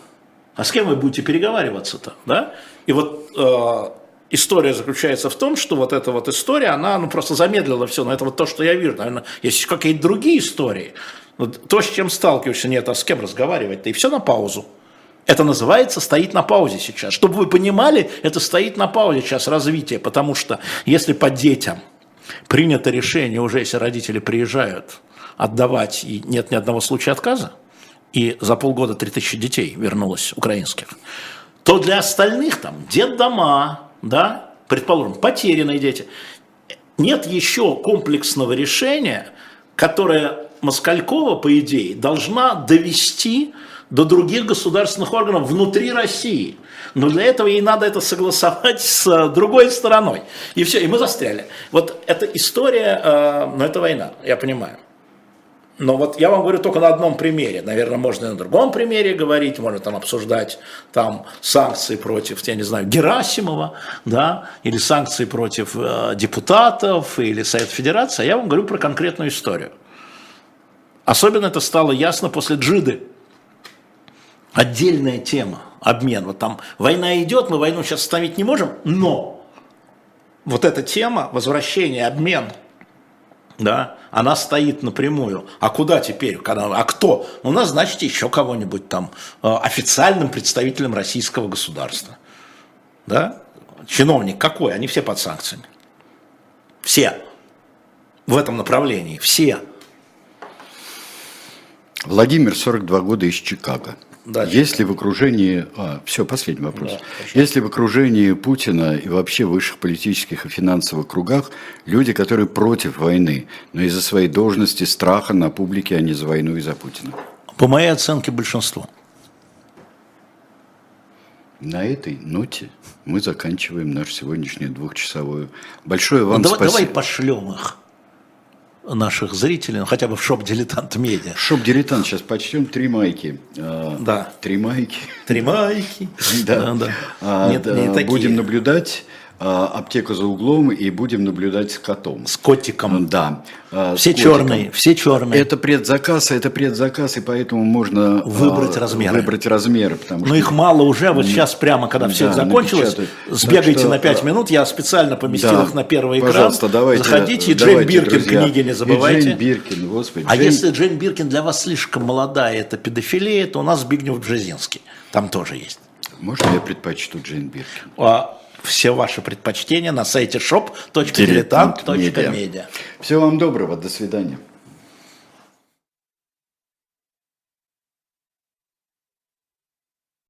А с кем вы будете переговариваться-то, да? И вот э, история заключается в том, что вот эта вот история, она ну, просто замедлила все. Но это вот то, что я вижу. Наверное, есть какие-то другие истории. Вот то, с чем сталкиваешься, нет, а с кем разговаривать-то, и все на паузу. Это называется стоит на паузе сейчас. Чтобы вы понимали, это стоит на паузе сейчас развитие, потому что если по детям принято решение уже, если родители приезжают отдавать, и нет ни одного случая отказа, и за полгода 3000 детей вернулось украинских, то для остальных там детдома, да, предположим, потерянные дети, нет еще комплексного решения, которое Москалькова, по идее, должна довести до других государственных органов внутри России. Но для этого ей надо это согласовать с э, другой стороной. И все, и мы застряли. Вот эта история, э, ну это война, я понимаю. Но вот я вам говорю только на одном примере. Наверное, можно и на другом примере говорить, можно там обсуждать там санкции против, я не знаю, Герасимова, да, или санкции против э, депутатов, или Совет Федерации. А я вам говорю про конкретную историю. Особенно это стало ясно после Джиды. Отдельная тема, обмен. Вот там война идет, мы войну сейчас остановить не можем, но вот эта тема, возвращение, обмен, да, она стоит напрямую. А куда теперь? Когда, а кто? Ну, назначьте еще кого-нибудь там э, официальным представителем российского государства. Да? Чиновник какой? Они все под санкциями. Все. В этом направлении. Все.
Владимир, 42 года из Чикаго.
Да,
Если в окружении... А, все, последний вопрос.
Да.
Если в окружении Путина и вообще в высших политических и финансовых кругах люди, которые против войны, но из-за своей должности, страха на публике, а не за войну и за Путина.
По моей оценке, большинство.
На этой ноте мы заканчиваем нашу сегодняшнюю двухчасовую. Большое
Ну,
вам
давай, давай
спасибо.
пошлем их, наших зрителей, ну, хотя бы в shop «Дилетант Медиа».
Shop-дилетант, сейчас почтем три майки. А,
Да.
Три майки.
Три майки.
Да.
да.
А,
Нет, не такие.
Будем наблюдать. А, аптеку за углом и будем наблюдать с котом.
С котиком.
Да. а, с
Все черные, все черные.
Это предзаказ, это предзаказ, и поэтому можно
Выбрать
а,
размеры.
Выбрать размеры, потому
Но
что
их мало уже, вот сейчас прямо, когда все
Да,
закончилось,
напечатают.
сбегайте
что,
на 5
а,
минут, я специально поместил
Да.
их на первый экран.
Пожалуйста, давайте.
Заходите, и Джейн Биркин
друзья.
книги не
И
забывайте.
Джейн Биркин, господи.
А
Джейн-
если Джейн Биркин для вас слишком молодая, это педофилия, то у нас Збигнев Бжезинский. Там тоже есть.
Можно я предпочту Джейн Биркин?
А все ваши предпочтения на сайте shop.diletant.media.
Всего вам доброго, до свидания.